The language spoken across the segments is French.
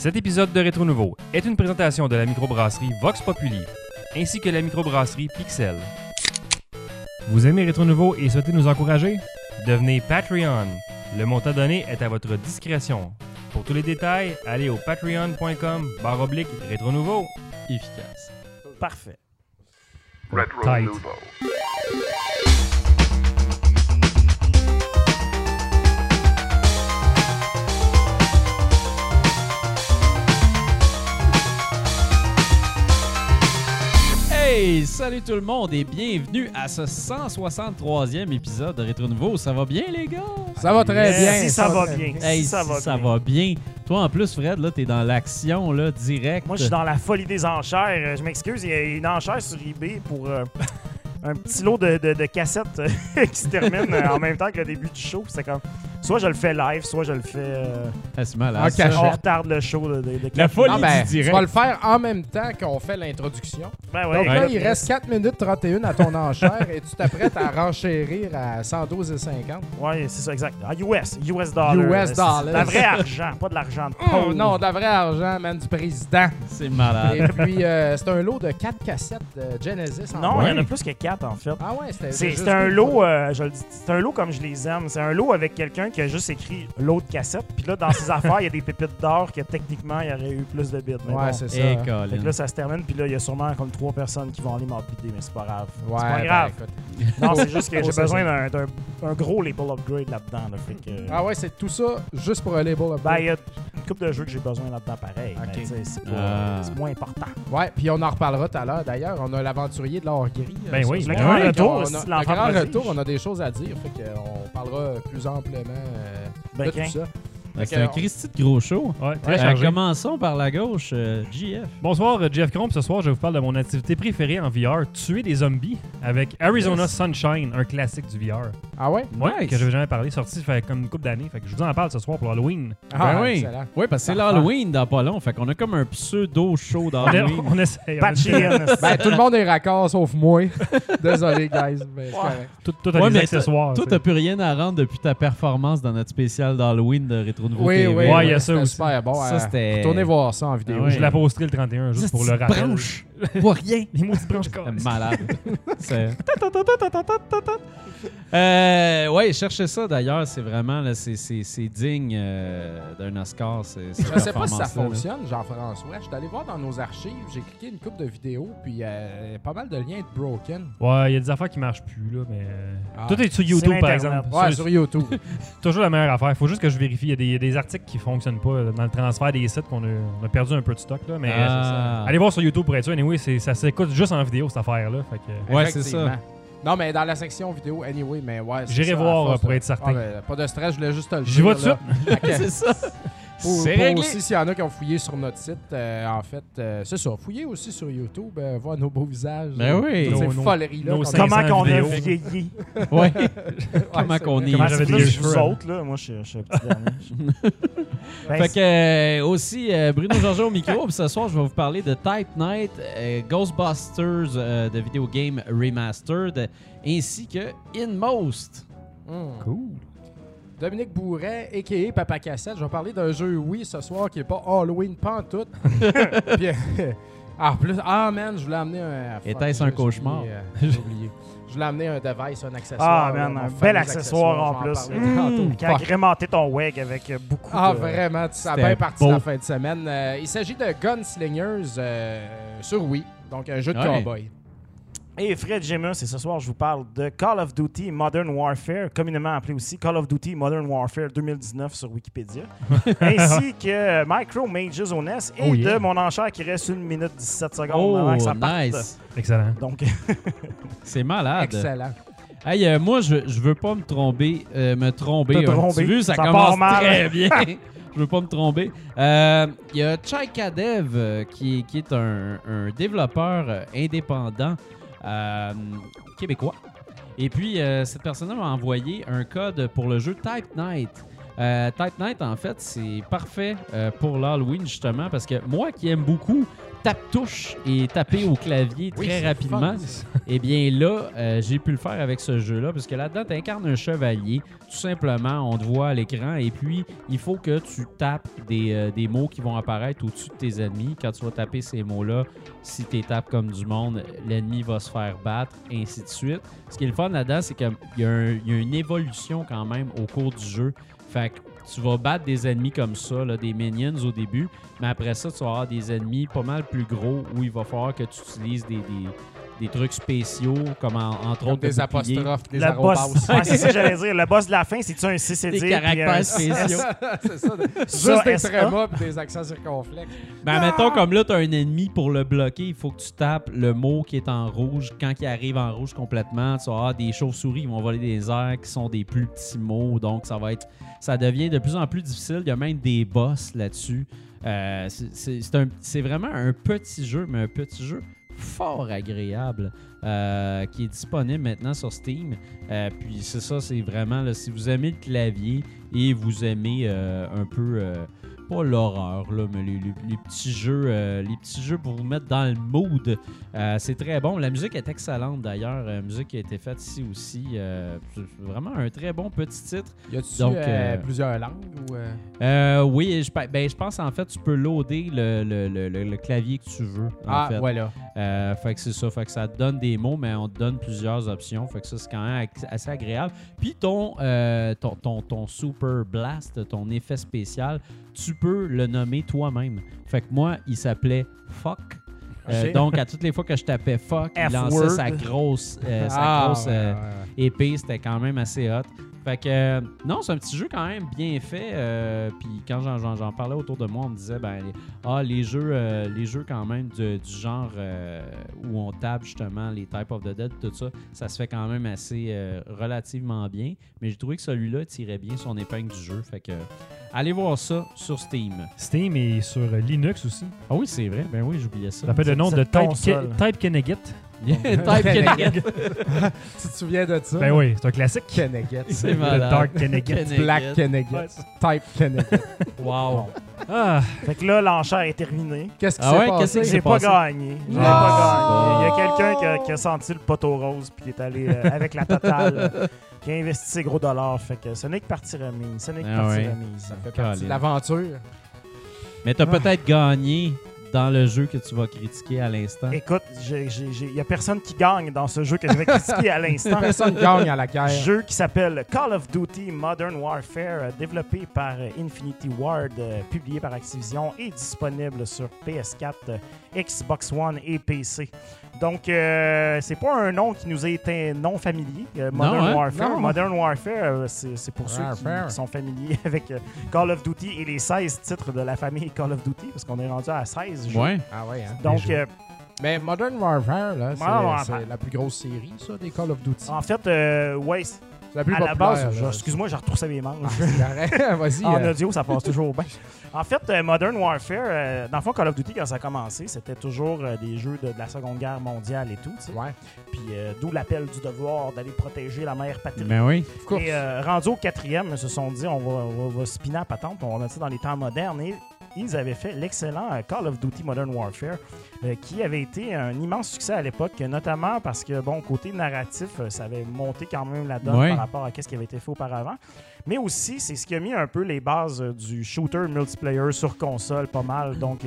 Cet épisode de Rétro Nouveau est une présentation de la microbrasserie Vox Populi ainsi que la microbrasserie Pixel. Vous aimez Rétro Nouveau et souhaitez nous encourager? Devenez Patreon. Le montant donné est à votre discrétion. Pour tous les détails, allez au patreon.com barre oblique Rétro Nouveau. efficace. Parfait. Retro Tight. Nouveau. Hey, salut tout le monde et bienvenue à ce 163e épisode de Rétro Nouveau. Ça va bien les gars? Ça va très bien. Si ça va bien. Hey, Si ça va bien. va bien. Toi en plus Fred, là t'es dans l'action là direct. Moi, je suis dans la folie des enchères. Je m'excuse, il y a une enchère sur eBay pour euh, un petit lot de, de- de cassettes euh, qui se termine euh, en même temps que le début du show. C'est comme soit je le fais live, soit je le fais euh, Ah, c'est malade, En cachette. on retarde le show de, de, de La folie Non, ben, du tu direct. vas le faire en même temps qu'on fait l'introduction. Ben Donc ouais, là, écoute, il reste 4 minutes 31 à ton enchère et tu t'apprêtes à renchérir à 112,50. Ouais, c'est ça, exact. Ah, US, US dollar. US dollars. De la vraie argent, pas de l'argent de Oh non, de la vraie argent, man, du président. C'est malade. Et puis, euh, c'est un lot de 4 cassettes de Genesis. en Non, il y en a plus que quatre en fait. Ah ouais, c'était C'est un lot, euh, je le dis, c'est un lot comme je les aime. C'est un lot avec quelqu'un qui a juste écrit l'autre cassette. Puis là, dans ses affaires, il y a des pépites d'or que techniquement, il y aurait eu plus de bits. Mais Ouais, bon. c'est ça. Et. Colin. Fait que là, ça se termine, puis là, il y a sûrement comme trois personnes qui vont aller m'appuyer, mais c'est pas grave. Ouais, c'est pas ben, grave. écoute. non, c'est juste que j'ai besoin d'un- d'un un gros label upgrade là-dedans. Là, fait que, Ah ouais, c'est tout ça juste pour un label upgrade? ben, il y a une couple de jeux que j'ai besoin là-dedans pareil. C'est Ah. c'est moins important. Ouais, puis on en reparlera tout à l'heure. D'ailleurs, on a l'aventurier de l'or gris. euh, Ben oui, le grand retour, Le grand retour, on a des choses à dire. Fait qu'on parlera plus amplement Ben, qu'un. tout ça. Ben, C'est un Christy de gros show. Ouais, très Euh, chargé. commençons par la gauche, euh, JF. Bonsoir, euh, Jeff Cromp. Ce soir, je vous parle de mon activité préférée en VR, tuer des zombies avec Arizona Yes. Sunshine, un classique du VR. Ah ouais? Ouais, Nice. que j'avais jamais parlé, sorti ça fait comme une couple d'années. Fait que je vous en parle ce soir pour Halloween. Ah, ben oui. excellent. Oui, parce que c'est l'Halloween dans pas long. Fait qu'on a comme un pseudo show On, est- d'Halloween. on essaye. on essaye. in. Ben, tout le monde est raccord sauf moi. Désolé, guys. mais c'est correct. Tout, tout a Ouais, des mais accessoires. Toi, tu t'as plus rien à rendre depuis ta performance dans notre spécial d'Halloween de Rétro Nouveau Oui, TV. oui. Ouais, il y a ça c'était aussi. super bon. Ça, euh, c'était- Retournez voir ça en vidéo. Ah ouais. Je la posterai le 31 juste pour le Petite rappel. branche. Pour rien. Les maudites branches cassées. Malade. C'est- euh, ouais, cherchez ça d'ailleurs. C'est vraiment, là, c'est, c'est, c'est digne euh, d'un Oscar. C'est, Je sais pas si ça là. fonctionne, Jean-François. Je suis allé voir dans nos archives, j'ai cliqué une coupe de vidéos, puis euh, pas mal de liens de broken. Ouais, il y a des affaires qui marchent plus, là, mais. euh, Ah. Tout est sur YouTube, par exemple. Ouais, Sur- sur YouTube. toujours la meilleure affaire. Il faut juste que je vérifie. Il y a des, il y a des articles qui fonctionnent pas euh, dans le transfert des sites qu'on a, on a perdu un peu de stock, là. Mais Ah. allez voir sur YouTube pour être sûr. Anyway, c'est- ça s'écoute juste en vidéo, cette affaire-là. Fait que. Ouais, c'est ça. Non, mais dans la section vidéo, anyway, mais ouais. c'est J'irai voir, force pour de- être certain. Ah, ben, pas de stress, je voulais juste te le J'y dire, vais tout de suite. C'est ça. Pour, C'est pour réglé. aussi, s'il y en a qui ont fouillé sur notre site, euh, en fait, euh, c'est ça. Fouillez aussi sur YouTube, euh, voir nos beaux visages. Ben euh, oui. Toutes ces Nos- nos- foleries-là. nos qu'on- cinq- Comment 500 qu'on a vidéos. vieilli. Ouais. Ouais, Comment c'est qu'on vrai. est. Comment j'avais c'est des cheveux vous avant. autres, là? Moi, je suis je suis un petit dernier. Ben, Fait que euh, aussi euh, Bruno Georges au micro. Puis ce soir, je vais vous parler de Type Night, euh, Ghostbusters euh, de Video Game Remastered, ainsi que Inmost. Hmm. Cool. Dominique Bourret, a.k.a. Papa Cassette. Je vais parler d'un jeu oui ce soir qui est pas Halloween pantoute. Puis, euh, ah, en plus, ah man, je voulais amener un... Était-ce un j'ai cauchemar? oublié, euh, J'ai oublié. Je voulais amener un device, un accessoire. Ah, man, un bel accessoire en plus. Mmh, qui a agrémenté ton WEG avec beaucoup Ah, de... vraiment, ça a C'était bien parti beau. la fin de semaine. Euh, il s'agit de Gunslingers euh, sur Wii, donc un jeu de Ouais. cowboy. Et Fred Gemus, et ce soir, je vous parle de Call of Duty Modern Warfare, communément appelé aussi Call of Duty Modern Warfare 2019 sur Wikipédia, ainsi que Micro Mages NES et Oh, yeah. de mon enchère qui reste 1 minute 17 secondes Oh, avant que ça parte. nice. Excellent. Donc, C'est malade. Excellent. Hey, euh, moi, je, je veux pas me tromper. euh, me tromper. Hein. Tu veux, ça, Ça commence mal. très bien. je veux pas me tromper. Euh, Il y a Chaika Dev, euh, qui, est- qui est un, un développeur euh, indépendant québécois. Et puis, euh, cette personne-là m'a envoyé un code pour le jeu Type Night. Euh, Type Night, en fait, c'est parfait euh, pour l'Halloween, justement, parce que moi qui aime beaucoup tape-touche et taper au clavier Oui, très rapidement. Eh bien là, euh, j'ai pu le faire avec ce jeu-là, parce que là-dedans, tu incarnes un chevalier. Tout simplement, on te voit à l'écran, et puis il faut que tu tapes des, euh, des mots qui vont apparaître au-dessus de tes ennemis. Quand tu vas taper ces mots-là, si tu tapes comme du monde, l'ennemi va se faire battre, et ainsi de suite. Ce qui est le fun là-dedans, c'est qu'il y, y a une évolution quand même au cours du jeu. Fait que tu vas battre des ennemis comme ça, là, des minions au début, mais après ça, tu vas avoir des ennemis pas mal plus gros où il va falloir que tu utilises des, des, des trucs spéciaux, comme en- entre Comme autres des apostrophes, des Le boss. Ouais, c'est ça que j'allais dire. Le boss de la fin, c'est-tu un C, c'est Des caractères un spéciaux. c'est ça. Ça, Juste des trémas et des accents circonflexes. Ben, mettons, comme là, tu as un ennemi pour le bloquer, il faut que tu tapes le mot qui est en rouge. Quand il arrive en rouge complètement, tu vas avoir des chauves-souris qui vont voler des airs qui sont des plus petits mots. Donc, ça va être. Ça devient de plus en plus difficile. Il y a même des boss là-dessus. Euh, c'est vraiment un petit jeu, mais un petit jeu fort agréable euh, qui est disponible maintenant sur Steam. Euh, puis c'est ça, c'est vraiment, là, si vous aimez le clavier et vous aimez euh, un peu, pas l'horreur, là, mais les, les- les petits jeux, euh, les petits jeux pour vous mettre dans le mood, euh, c'est très bon. La musique est excellente d'ailleurs, la musique qui a été faite ici aussi. euh, vraiment un très bon petit titre. Y a-tu Donc, euh, euh, plusieurs langues ou. euh, Euh, oui, je, ben, je pense en fait tu peux loader le, le- le- le- clavier que tu veux. en Ah, fait. voilà. Euh, fait que c'est ça. Fait que ça te donne des mots, mais on te donne plusieurs options. Fait que ça, c'est quand même assez agréable. Puis ton, euh, ton, ton, ton Super Blast, ton effet spécial, tu peux le nommer toi-même. Fait que moi, il s'appelait Fuck. Euh, donc, à toutes les fois que je tapais Fuck, il lançait sa grosse, euh, sa Ah, grosse ouais, euh, ouais, ouais. épée. C'était quand même assez hot. Fait que, euh, non, c'est un petit jeu quand même bien fait. euh, Puis quand j'en- j'en j'en parlais autour de moi, on me disait, ben, les- ah, les jeux, euh, les jeux quand même de- du genre euh, où on tape justement les Type of the Dead, tout ça, ça se fait quand même assez euh, relativement bien. Mais j'ai trouvé que celui-là tirait bien son épingle du jeu. Fait que, allez voir ça sur Steam. Steam est sur Linux aussi. Ah oui, c'est vrai. Ben oui, j'oubliais ça. Ça s'appelle le nom c'est de Type. Ke- Type Kenneget. Type Kennegat. Tu te souviens de ça? Ben oui, c'est un classique. Kennegat. C'est Le malade. Dark Kenneget. Kennegat. Black Kennegat. Type Kennegat. Wow. Ah, Fait que là, l'enchère est terminée. Qu'est-ce qui Ah s'est ouais, passé? J'ai pas gagné. J'ai Ah. pas gagné. Il y a quelqu'un qui a, qui a senti le poteau rose puis qui est allé euh, avec la totale, euh, qui a investi ses gros dollars. Fait que ce n'est que partie remise. Ce n'est que Ah partie ouais. remise. Ça fait partie de l'aventure. Mais t'as peut-être gagné dans le jeu que tu vas critiquer à l'instant? Écoute, il y a personne qui gagne dans ce jeu que je vais critiquer à l'instant. Personne gagne à la guerre. Jeu qui s'appelle Call of Duty Modern Warfare, euh, développé par euh, Infinity Ward, euh, publié par Activision et disponible sur PS4, euh, Xbox One et PC. Donc, euh, c'est pas un nom qui nous a été non familier, euh, Modern hein? Warfare. Non. Modern Warfare, euh, c'est c'est pour ceux qui, Warfare. qui sont familiers avec euh, Call of Duty et les 16 titres de la famille Call of Duty, parce qu'on est rendu à 16 jeux. Ouais. Ah ouais, hein? Donc, euh, Mais Modern Warfare, là, c'est Modern Warfare. la plus grosse série, ça, des Call of Duty. en fait, euh, ouais, la plus à la base, excuse-moi, j'ai retroussé mes manches. Ah. Vas-y. En euh, audio, ça passe toujours bien. En fait, euh, Modern Warfare, euh, dans le fond, Call of Duty, quand ça a commencé, c'était toujours euh, des jeux de, de la Seconde Guerre mondiale et tout. Ouais. Puis d'où l'appel du devoir d'aller protéger la mère patrie. Ben oui. Et rendu au quatrième, ils se sont dit, on va, on va, va spinner à patente, on va mettre ça dans les temps modernes. Et ils avaient fait l'excellent Call of Duty Modern Warfare, euh, qui avait été un immense succès à l'époque, notamment parce que, bon, côté narratif, euh, ça avait monté quand même la donne Ouais. par rapport à ce qui avait été fait auparavant. Mais aussi, c'est ce qui a mis un peu les bases euh, du shooter multiplayer sur console, pas mal. Donc,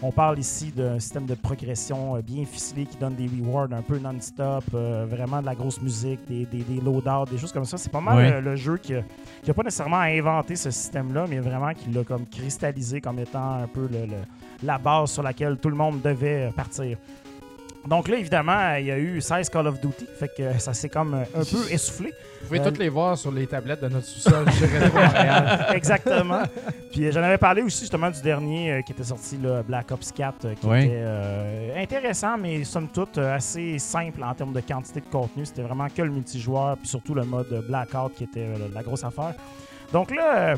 on parle ici d'un système de progression euh, bien ficelé qui donne des rewards un peu non-stop, euh, vraiment de la grosse musique, des, des, des loadouts, des choses comme ça. C'est pas mal euh, le jeu qui n'a pas nécessairement inventé ce système-là, mais vraiment qui l'a comme cristallisé comme étant un peu le- le- la base sur laquelle tout le monde devait partir. Donc là, évidemment, il y a eu 16 Call of Duty, fait que ça s'est comme euh, un peu essoufflé. Vous pouvez euh, toutes les voir sur les tablettes de notre sous-sol chez Retro Montréal. Exactement. Puis euh, j'en avais parlé aussi justement du dernier euh, qui était sorti, là, Black Ops 4, euh, qui était euh, intéressant, mais somme toute euh, assez simple en termes de quantité de contenu. C'était vraiment que le multijoueur, puis surtout le mode Blackout qui était euh, la grosse affaire. Donc là, euh,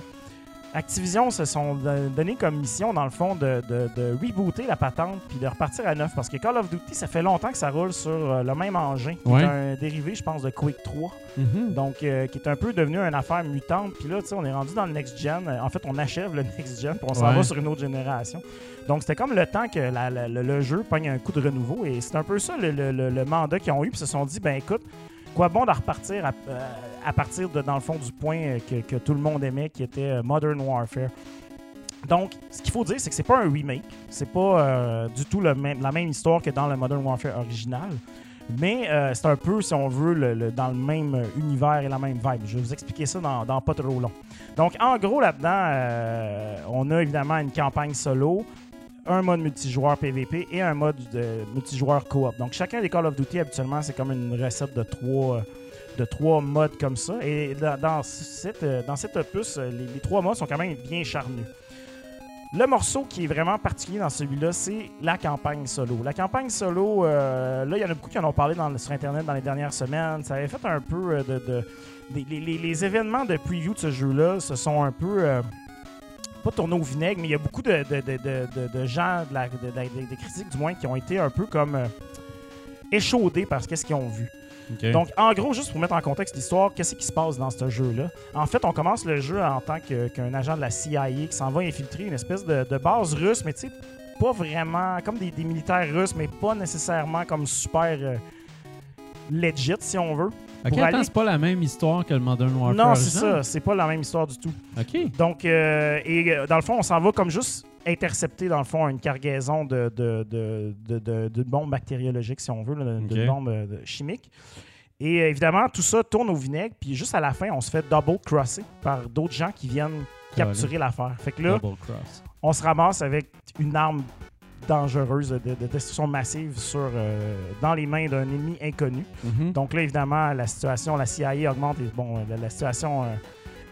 Activision se sont donné comme mission, dans le fond, de, de- de rebooter la patente puis de repartir à neuf. Parce que Call of Duty, ça fait longtemps que ça roule sur euh, le même engin, qui Ouais. est un dérivé, je pense, de Quake 3. Mhm. Donc, euh, qui est un peu devenu une affaire mutante. Puis là, tu sais, on est rendu dans le next-gen. Euh, En fait, on achève le next-gen, puis on s'en Ouais. va sur une autre génération. Donc, c'était comme le temps que la- la- le, le jeu pogne un coup de renouveau. Et c'est un peu ça le, le- le- le mandat qu'ils ont eu. Puis ils se sont dit, ben écoute, quoi bon de repartir à, euh, à partir de, dans le fond, du point euh, que, tout le monde aimait, qui était euh, Modern Warfare? Donc, ce qu'il faut dire, c'est que c'est pas un remake. C'est pas du tout la même histoire que dans le Modern Warfare original. Mais c'est un peu, si on veut, dans le même univers et la même vibe. Je vais vous expliquer ça dans, pas trop long. Donc, en gros, là-dedans, on a évidemment une campagne solo, un mode multijoueur PVP et un mode de multijoueur coop. Donc, chacun des Call of Duty, habituellement, c'est comme une recette de trois, euh, de trois modes comme ça. Et dans, cette, euh, dans cet opus, euh, les, trois modes sont quand même bien charnus. Le morceau qui est vraiment particulier dans celui-là, c'est la campagne solo. La campagne solo, là, il y en a beaucoup qui en ont parlé sur Internet dans les dernières semaines. Ça avait fait un peu de. les, événements de preview de ce jeu-là se sont un peu. Pas tournés au vinaigre, mais il y a beaucoup de, de- de- de- gens, de la- de- de- des critiques du moins, qui ont été un peu comme euh, échaudés par ce qu'est-ce qu'ils ont vu. Donc, en gros, juste pour mettre en contexte l'histoire, qu'est-ce qui se passe dans ce jeu-là? En fait, on commence le jeu en tant qu'un agent de la CIA qui s'en va infiltrer une espèce de, de base russe, mais tu sais, pas vraiment comme des, des militaires russes, mais pas nécessairement comme super euh, legit, si on veut. Ok, pour attends, aller- c'est pas la même histoire que le Modern Warfare. non, c'est ça. C'est pas la même histoire du tout. Ok. Donc, euh, et euh, dans le fond, on s'en va comme juste intercepter, dans le fond, une cargaison de, de, de, de, de- de bombes bactériologiques, si on veut, Ok. bombes euh, chimiques. Et euh, évidemment, tout ça tourne au vinaigre, puis juste à la fin, on se fait double-crosser par d'autres gens qui viennent capturer l'affaire. Fait que là, on se ramasse avec une arme dangereuse de, de destruction massive sur, euh, dans les mains d'un ennemi inconnu. Mhm. Donc là, évidemment, la situation, la CIA augmente et bon, la, la situation euh,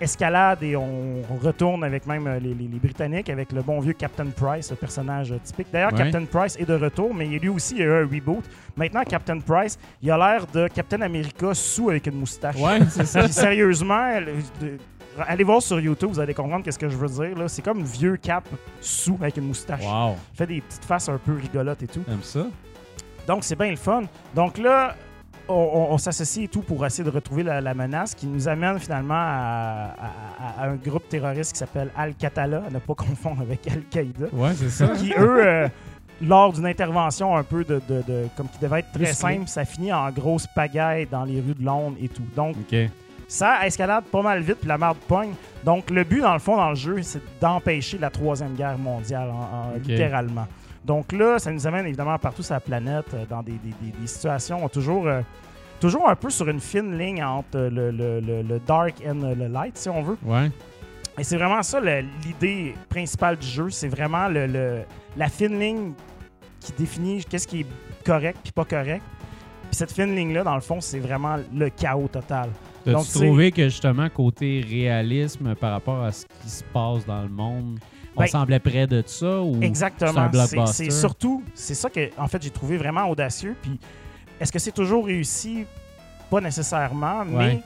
escalade et on, on retourne avec même euh, les, les- les Britanniques, avec le bon vieux Captain Price, le personnage euh, typique. D'ailleurs, Ouais. Captain Price est de retour, mais lui aussi, il y a eu un reboot. Maintenant, Captain Price, il a l'air de Captain America sous avec une moustache. Ouais, c'est ça. Puis sérieusement, le- de- allez voir sur YouTube, vous allez comprendre qu'est-ce que je veux dire. C'est comme vieux cap sous avec une moustache. Wow. Il fait des petites faces un peu rigolotes et tout. T'aimes ça? Donc, c'est bien le fun. Donc là, on, on- on s'associe et tout pour essayer de retrouver la, la menace qui nous amène finalement à, à- à- à un groupe terroriste qui s'appelle Al-Qatala, à ne pas confondre avec Al-Qaïda, Ouais, c'est ça. qui, eux, euh, lors d'une intervention un peu de, de- de- comme qui devait être très simple, ça finit en grosse pagaille dans les rues de Londres et tout. Donc, Ok. Ça escalade pas mal vite, puis la marde pogne. Donc, le but, dans le fond, dans le jeu, c'est d'empêcher la Troisième Guerre mondiale, en- en- Ok. littéralement. Donc là, ça nous amène évidemment partout sur la planète, euh, dans des, des- des- des situations toujours, euh, toujours un peu sur une fine ligne entre le, le- le- le dark et le light, si on veut. Ouais. Et c'est vraiment ça l'idée principale du jeu. C'est vraiment le- la fine ligne qui définit qu'est-ce qui est correct puis pas correct. Puis cette fine ligne-là, dans le fond, c'est vraiment le chaos total. C'est- trouvé que justement, côté réalisme par rapport à ce qui se passe dans le monde, on Ben, semblait près de ça ou c'est un Exactement. C'est surtout, c'est ça que, en fait, j'ai trouvé vraiment audacieux. Puis, est-ce que c'est toujours réussi? Pas nécessairement, mais Ouais.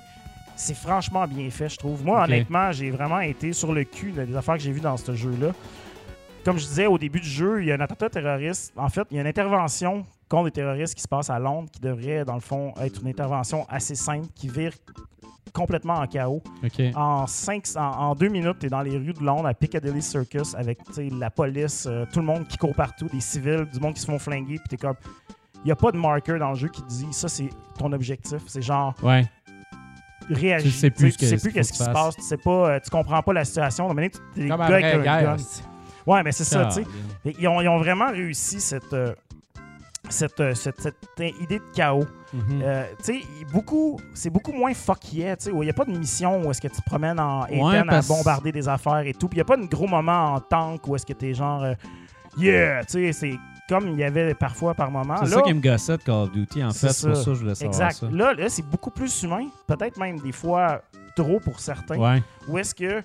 c'est franchement bien fait, je trouve. Moi, honnêtement, j'ai vraiment été sur le cul de- des affaires que j'ai vues dans ce jeu-là. Comme je disais au début du jeu, il y a un attentat terroriste. En fait, il y a une intervention contre les terroristes qui se passe à Londres qui devrait, dans le fond, être une intervention assez simple qui vire complètement en chaos. En, cinq, en, en deux minutes, tu es dans les rues de Londres à Piccadilly Circus avec la police, euh, tout le monde qui court partout, des civils, du monde qui se font flinguer. Puis tu comme. Il n'y a pas de marqueur dans le jeu qui dit ça, c'est ton objectif. C'est genre Ouais. réagir. Tu sais plus tu sais que- plus ce qu'est-ce qui se passe. Tu sais pas, euh, tu comprends pas la situation. Donc, maintenant, tu es Comme gars avec un gun. Ouais, mais c'est ça, tu sais. Ils ont, ils ont vraiment réussi cette, euh, cette, euh, cette, cette idée de chaos. Mhm. Euh, tu sais, il- beaucoup, c'est beaucoup moins fuck yeah, tu sais, où il n'y a pas de mission où est-ce que tu te promènes en Ouais, Aiden parce- à bombarder des affaires et tout. Puis il n'y a pas de gros moment en tank où est-ce que t'es genre, euh, yeah, tu sais, c'est comme il y avait parfois par moment. C'est Là, ça qui me gossait de Call of Duty, en C'est fait. C'est pour ça. ça que je voulais savoir exact. ça. Là, là c'est beaucoup plus humain, peut-être même des fois trop pour certains. Ouais. Où est-ce que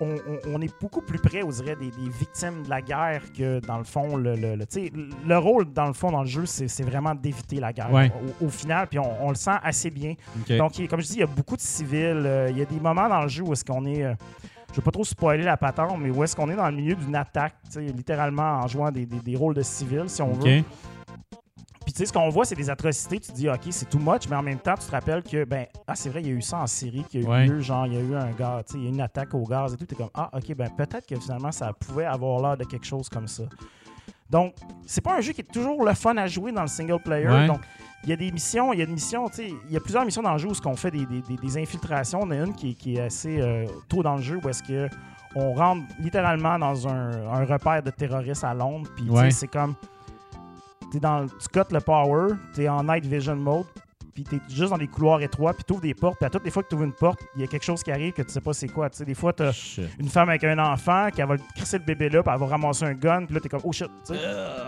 on, est beaucoup plus près, on dirait, des, des victimes de la guerre que, dans le fond, le, le, le- le rôle, dans le fond, dans le jeu, c'est vraiment d'éviter la guerre. Ouais. Au, au final, puis on, on le sent assez bien. Donc, comme je dis, il y a beaucoup de civils. euh, il y a des moments dans le jeu où est-ce qu'on est... euh, je vais pas trop spoiler la patente, mais où est-ce qu'on est dans le milieu d'une attaque, littéralement en jouant des, des- des rôles de civils, si on OK. veut. Sais, ce qu'on voit, c'est des atrocités. Tu te dis, OK, c'est too much, mais en même temps, tu te rappelles que, ben, ah, c'est vrai, il y a eu ça en Syrie, qu'il y a eu Ouais. genre, il y a eu un gars, tu sais, il y a eu une attaque au gaz et tout. Tu es comme, ah, OK, ben, peut-être que finalement, ça pouvait avoir l'air de quelque chose comme ça. Donc, c'est pas un jeu qui est toujours le fun à jouer dans le single player. Ouais. Donc, il y a des missions, il y a des missions, tu sais, il y a plusieurs missions dans le jeu où on fait des, des- des- infiltrations. On a une qui, est- qui est assez euh, tôt dans le jeu où est-ce que on rentre littéralement dans un, un repère de terroristes à Londres. Puis, Ouais. c'est comme. T'es dans, le- tu cotes le power, t'es en night vision mode, puis t'es juste dans des couloirs étroits, puis t'ouvres des portes, puis à toutes les fois que t'ouvres une porte, il y a quelque chose qui arrive que tu sais pas c'est quoi. Tu sais, des fois, t'as Shit. une femme avec un enfant qui elle va crisser le bébé là, puis elle va ramasser un gun, puis là, t'es comme, oh shit. tu sais.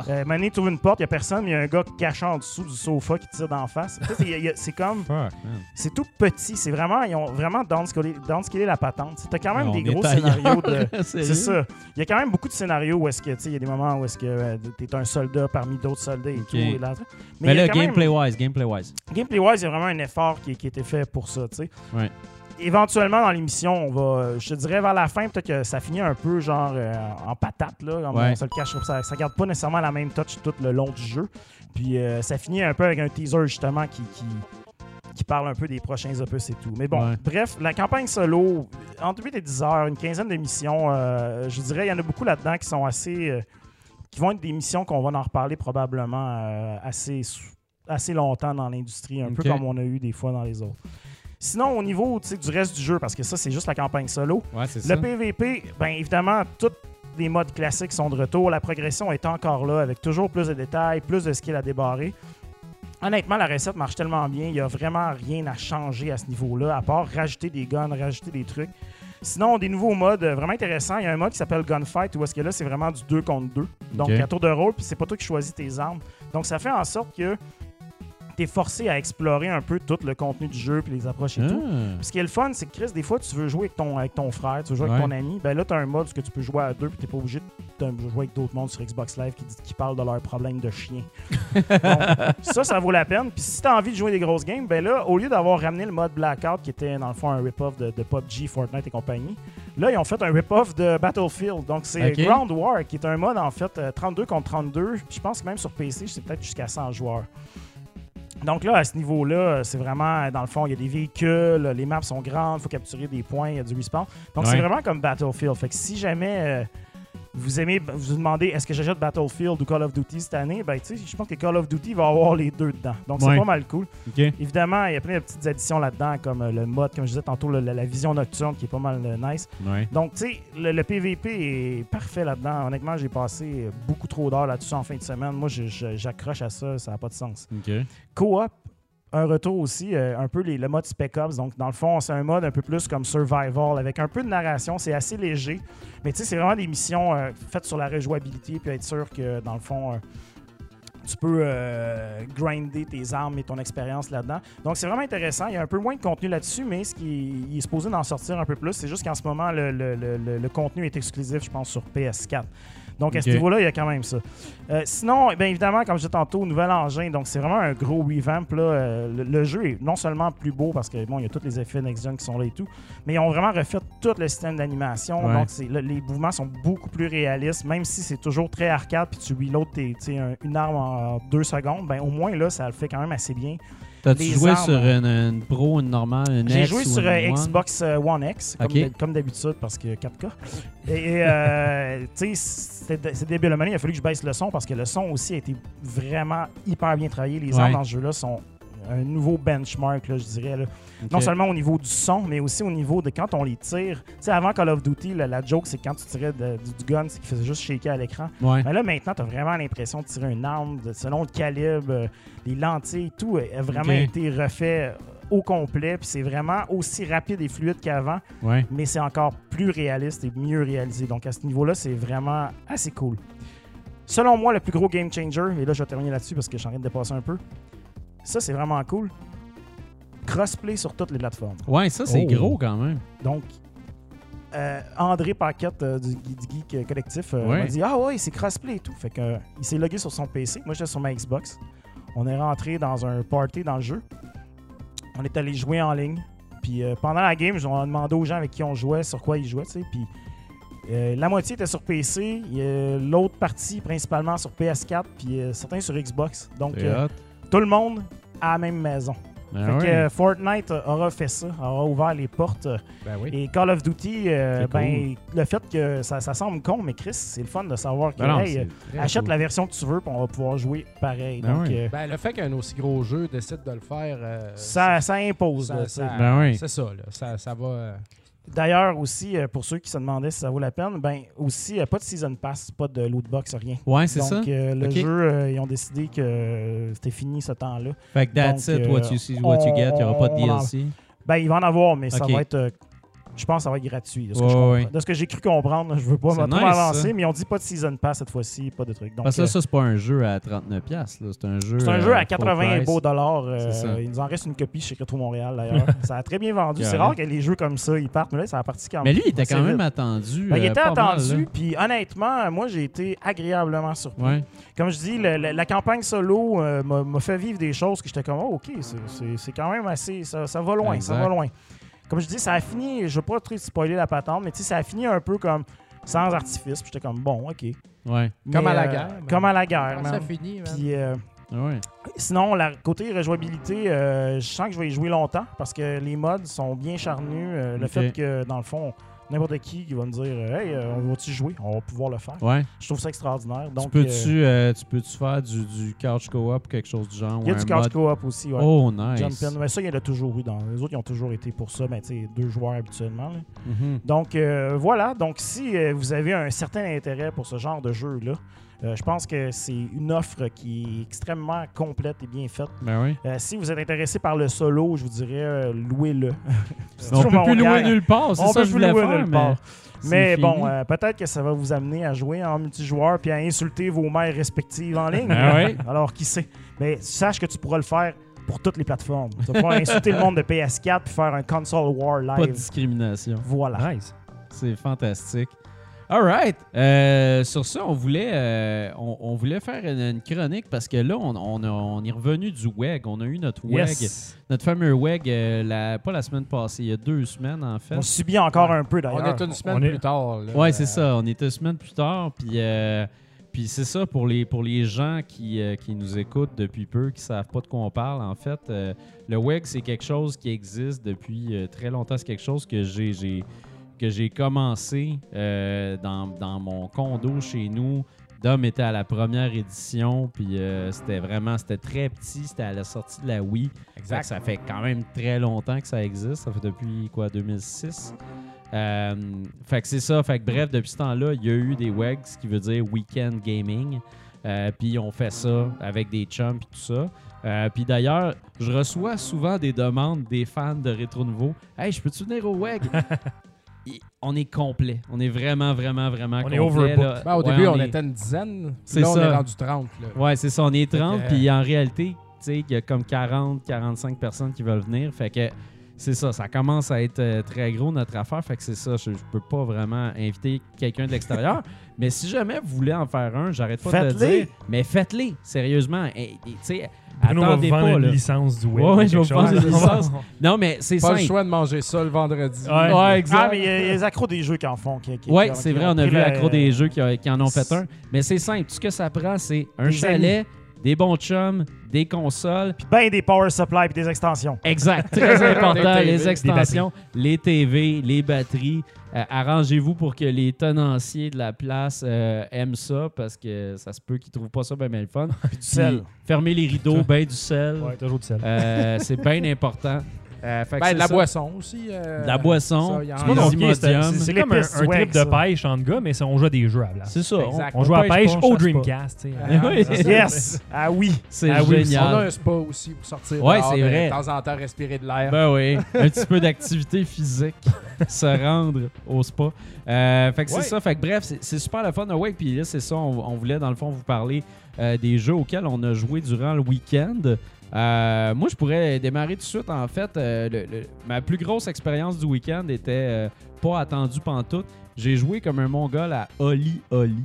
Euh, Mané, tu ouvres une porte, il y a personne, mais il y a un gars caché en dessous du sofa qui tire d'en face. Tu c'est- il y a- C'est comme. Fuck. C'est tout petit. C'est vraiment. Ils ont vraiment downscalé, downscalé la patente. T'as quand même des gros scénarios de. C'est ça. Il y a quand même beaucoup de scénarios où est-ce que, tu sais, il y a des moments où est-ce que euh, t'es un soldat parmi d'autres soldats et tout. et là- Mais là, gameplay-wise, gameplay-wise. Il y a vraiment un effort qui, qui a été fait pour ça, tu sais. Ouais. Éventuellement, dans l'émission, on va, je te dirais vers la fin, peut-être que ça finit un peu genre euh, en patate, là. Ouais. On se le cache, ça, ça garde pas nécessairement la même touch tout le long du jeu. Puis euh, ça finit un peu avec un teaser, justement, qui, qui, qui parle un peu des prochains opus et tout. Mais bon, Ouais. bref, la campagne solo, entre 8 et 10 heures, une quinzaine de missions, euh, je dirais, il y en a beaucoup là-dedans qui sont assez... euh, qui vont être des missions qu'on va en reparler probablement euh, assez, assez longtemps dans l'industrie, un peu comme on a eu des fois dans les autres. Sinon, au niveau du reste du jeu, parce que ça, c'est juste la campagne solo, Ouais, le ça. PVP, bien évidemment, tous les modes classiques sont de retour. La progression est encore là, avec toujours plus de détails, plus de skills à débarrer. Honnêtement, la recette marche tellement bien, il n'y a vraiment rien à changer à ce niveau-là, à part rajouter des guns, rajouter des trucs. Sinon, des nouveaux modes euh, vraiment intéressants. Il y a un mode qui s'appelle Gunfight, où est-ce que là, c'est vraiment du 2 contre 2. Donc, Ok. à tour de rôle, puis c'est pas toi qui choisis tes armes. Donc, ça fait en sorte que forcé à explorer un peu tout le contenu du jeu, puis les approches et tout. Ah. Puis ce qui est le fun, c'est que Chris, des fois, tu veux jouer avec ton, avec ton frère, tu veux jouer avec ton ami. Ben là, tu as un mode où tu peux jouer à deux, puis tu pas obligé de jouer avec d'autres mondes sur Xbox Live qui, qui parlent de leurs problèmes de chien. Donc, ça, ça vaut la peine. Puis si tu as envie de jouer des grosses games, ben là, au lieu d'avoir ramené le mode Blackout, qui était dans le fond un rip-off de, de PUBG, Fortnite et compagnie, là, ils ont fait un rip-off de Battlefield. Donc, c'est. Ground War, qui est un mode, en fait, euh, 32 contre 32. Je pense que même sur PC, c'est peut-être jusqu'à 100 joueurs. Donc là, à ce niveau-là, c'est vraiment, dans le fond, il y a des véhicules, les maps sont grandes, il faut capturer des points, il y a du respawn. Donc Ouais. c'est vraiment comme Battlefield. Fait que si jamais euh, vous aimez, vous vous demandez est-ce que j'achète Battlefield ou Call of Duty cette année, ben tu sais, je pense que Call of Duty va avoir les deux dedans. Donc Ouais. c'est pas mal cool. Évidemment, il y a plein de petites additions là-dedans, comme euh, le mode, comme je disais tantôt, la, la vision nocturne qui est pas mal euh, nice. Ouais. Donc, tu sais, le, le PVP est parfait là-dedans. Honnêtement, j'ai passé beaucoup trop d'heures là-dessus en fin de semaine. Moi, j'accroche à ça, ça n'a pas de sens. OK. Co-op, un retour aussi, euh, un peu les- le mode Spec Ops. Donc, dans le fond, c'est un mode un peu plus comme Survival, avec un peu de narration. C'est assez léger. Mais tu sais, c'est vraiment des missions euh, faites sur la rejouabilité, puis être sûr que, dans le fond, euh, tu peux grinder tes armes et ton expérience là-dedans. Donc, c'est vraiment intéressant. Il y a un peu moins de contenu là-dessus, mais ce qui est supposé d'en sortir un peu plus, c'est juste qu'en ce moment, le- le- le- le contenu est exclusif, je pense, sur PS4. Donc, à ce niveau-là, il y a quand même ça. Euh, sinon, bien évidemment, comme je disais tantôt, nouvel engin. Donc, c'est vraiment un gros revamp. Là. Euh, le, le jeu est non seulement plus beau parce que bon, il y a tous les effets next-gen qui sont là et tout, mais ils ont vraiment refait tout le système d'animation. Ouais. Donc, les mouvements sont beaucoup plus réalistes, même si c'est toujours très arcade puis tu reloads tes- un- une arme en deux secondes. Ben, au moins, là, ça le fait quand même assez bien. T'as-tu joué armes. sur une, une Pro, une normale, une J'ai X joué ou sur une euh? Xbox euh, One X, comme, d'habitude, parce que 4K. Et, et, euh, tu sais, c'est débile. Il a fallu que je baisse le son parce que le son aussi a été vraiment hyper bien travaillé. Les Ouais. armes dans ce jeu-là sont un nouveau benchmark, là, je dirais. là. Non seulement au niveau du son, mais aussi au niveau de quand on les tire. Tu sais, avant Call of Duty, la, la joke, c'est quand tu tirais de- du, du gun, c'est qu'il faisait juste shaker à l'écran. Ouais. Mais là, maintenant, tu as vraiment l'impression de tirer une arme de- selon le calibre, euh, les lentilles, tout a vraiment été refait euh, au complet. Puis c'est vraiment aussi rapide et fluide qu'avant, Ouais. mais c'est encore plus réaliste et mieux réalisé. Donc à ce niveau-là, c'est vraiment assez cool. Selon moi, le plus gros game changer, et là je vais terminer là-dessus parce que en train de dépasser un peu. Ça, c'est vraiment cool. Crossplay sur toutes les plateformes. Ouais, ça, c'est Oh. gros quand même. Donc, euh, André Paquette euh, du, du Geek euh, Collectif euh, Ouais. m'a dit Ah ouais, c'est crossplay et tout. Fait que, euh, il s'est logué sur son PC. Moi, j'étais sur ma Xbox. On est rentré dans un party dans le jeu. On est allé jouer en ligne. Puis euh, pendant la game, on a demandé aux gens avec qui on jouait sur quoi ils jouaient, tu sais. Puis euh, la moitié était sur PC, l'autre partie principalement sur PS4, puis euh, certains sur Xbox. Donc C'est euh, hot. Tout le monde à la même maison. Ben fait que euh, Fortnite aura fait ça, aura ouvert les portes. euh, Ben oui. Et Call of Duty, euh, ben, le fait que ça, ça semble con, mais Chris, c'est le fun de savoir que Ben hey, achète cool. la version que tu veux, puis on va pouvoir jouer pareil. Ben Donc oui. euh, Ben, le fait qu'un aussi gros jeu décide de le faire, euh, ça, ça impose. ça- là, tu ça- sais. Ben oui. c'est ça, là. Ça, ça va. D'ailleurs, aussi, euh, pour ceux qui se demandaient si ça vaut la peine, ben aussi, euh, pas de Season Pass, pas de loot box, rien. Ouais, c'est Donc, ça. euh, le jeu, ils ont décidé que c'était fini ce temps-là. Fait que that's donc, it, what you see, what you get. Il n'y aura pas de on- DLC. Ben, il va en avoir, mais ça Ok. va être. euh, je pense que ça va être gratuit. De ce que, j'ai cru comprendre, je veux pas trop nice, ça. mais ont dit pas de Season Pass cette fois-ci, pas de trucs. Donc, Parce que euh, ça, c'est pas un jeu à 39$. piastres, là. C'est un jeu. Un euh, jeu à full 80 price. beaux dollars. euh, il nous en reste une copie chez Retro Montréal d'ailleurs. ça a très bien vendu. C'est rare que les jeux comme ça ils partent, mais là ça a parti quand Mais lui, il était quand même vite. attendu. Ben, il euh, était attendu, puis honnêtement, moi j'ai été agréablement surpris. Ouais. Comme je dis, la campagne solo euh, m'a fait vivre des choses que j'étais comme, oh, ok, c'est- quand même assez. Ça, ça va loin, ça va loin. Comme je dis, ça a fini, je veux pas trop spoiler la patente, mais tu sais, ça a fini un peu comme sans artifice, puis j'étais comme, bon, ok. Ouais. Comme à la euh, guerre. Comme à la guerre, quand ça finit. Puis, euh, Ouais. Sinon, la côté rejouabilité, euh, je sens que je vais y jouer longtemps parce que les mods sont bien charnus. Euh, Le fait que, dans le fond, n'importe qui qui va me dire Hey, euh, on va-tu jouer On va pouvoir le faire. Ouais. Je trouve ça extraordinaire. Donc, tu euh, peux-tu euh, tu peux-tu faire du, du couch co-op ou quelque chose du genre? il y a du couch mode- co-op aussi. Ouais. Oh, nice. Jump in. Mais ça, il y en a toujours eu dans. Les autres, ils ont toujours été pour ça. Mais tu sais, deux joueurs habituellement. Mhm. Donc, euh, voilà. Donc, si vous avez un certain intérêt pour ce genre de jeu-là, euh, je pense que c'est une offre qui est extrêmement complète et bien faite. Ben oui. Euh, si vous êtes intéressé par le solo, je vous dirais euh, louez-le. On peut plus louer nulle part, c'est On ça que je voulais louer faire, nulle mais... part. Mais bon, euh, peut-être que ça va vous amener à jouer en multijoueur puis à insulter vos mères respectives en ligne. Ouais? Alors, qui sait? Mais sache que tu pourras le faire pour toutes les plateformes. Tu vas pouvoir insulter le monde de PS4 puis faire un console war Pas de live. discrimination. Voilà. Nice. C'est fantastique. All right. Euh, sur ça, on voulait, euh, on, on voulait faire une, une chronique parce que là, on, on, a- on est revenu du WEG. On a eu notre WEG, Yes. notre fameux WEG, euh, la- pas la semaine passée, il y a deux semaines en fait. On subit encore un peu On d'ailleurs. est une semaine on est- plus tard. là. Ouais, c'est ça. On était une semaine plus tard. Puis, euh, puis c'est ça pour les, pour les gens qui, euh, qui nous écoutent depuis peu, qui savent pas de quoi on parle. En fait, euh, le WEG, c'est quelque chose qui existe depuis euh, très longtemps. C'est quelque chose que j'ai- que j'ai commencé euh, dans, dans mon condo chez nous. Dom était à la première édition, puis euh, c'était vraiment, c'était très petit, c'était à la sortie de la Wii. Exact. ça fait quand même très longtemps que ça existe. Ça fait depuis quoi, 2006. Euh, fait que c'est ça. Fait que bref, depuis ce temps-là, il y a eu des WEGs, ce qui veut dire Weekend Gaming. Puis on fait ça avec des chums et tout ça. Euh, puis d'ailleurs, je reçois souvent des demandes des fans de Rétro Nouveau. Hey, je peux-tu venir au WEG? On est complet. On est vraiment, vraiment, vraiment On est complet. overbooked. là. Ben, au Ouais, début, on, est- était une dizaine. C'est là, on ça. est rendu 30. Là. Ouais, c'est ça, on est 30, Fait que- puis en réalité, tu sais, il y a comme 40, 45 personnes qui veulent venir. Fait que c'est ça, ça commence à être euh, très gros notre affaire. Fait que c'est ça, je, je peux pas vraiment inviter quelqu'un de l'extérieur. mais si jamais vous voulez en faire un, j'arrête pas de le dire. Mais faites-les, sérieusement. Et- et, tu sais, Bruno va vous attendez vendre pas, une là. licence du web. Ouais, ouais, je vais vendre une licence. Non, mais c'est Pas le simple. choix de manger ça le vendredi. Ouais. Ouais, exact. Ah, mais il y, a il y a les accros des jeux qui en font. Qui, qui- Oui, qui- c'est vrai, on a vu la- l'accro des jeux qui, en ont fait un. Mais c'est simple, tout ce que ça prend, c'est un Des chalet, des bons chums, des consoles. Puis ben des power supply puis des extensions. Exact, très important, TV, les extensions, les TV, les batteries. Euh, Arrangez-vous pour que les tenanciers de la place euh, aiment ça parce que ça se peut qu'ils trouvent pas ça bien bien le fun. Puis du sel. Fermez les rideaux, ben du sel. Ouais, toujours du sel. Euh, c'est bien important. Euh, fait que Ben, c'est de la ça. boisson aussi. euh, De la boisson. ça, il y en C'est a. pas compliqué, c'est comme un, un trip swag, de ça. pêche entre gars, mais ça, on joue à des jeux à. C'est ça. On joue à pêche au Dreamcast. Ah oui. Ça, c'est- Yes! Ah oui! C'est Ah oui, On a génial. un spa aussi pour sortir. Ouais, dehors, c'est de vrai. De temps en temps, respirer de l'air. Ben oui, un petit peu d'activité physique, se rendre au spa. Euh, fait que c'est ça. Fait que bref, c'est super le fun. Awake, puis là, c'est ça. On, on voulait, dans le fond, vous parler euh, des jeux auxquels on a joué durant le week-end. Euh, moi, je pourrais démarrer tout de suite. En fait, euh, le- le- ma plus grosse expérience du week-end était euh, pas attendue pantoute. J'ai joué comme un mongol à Oli Oli.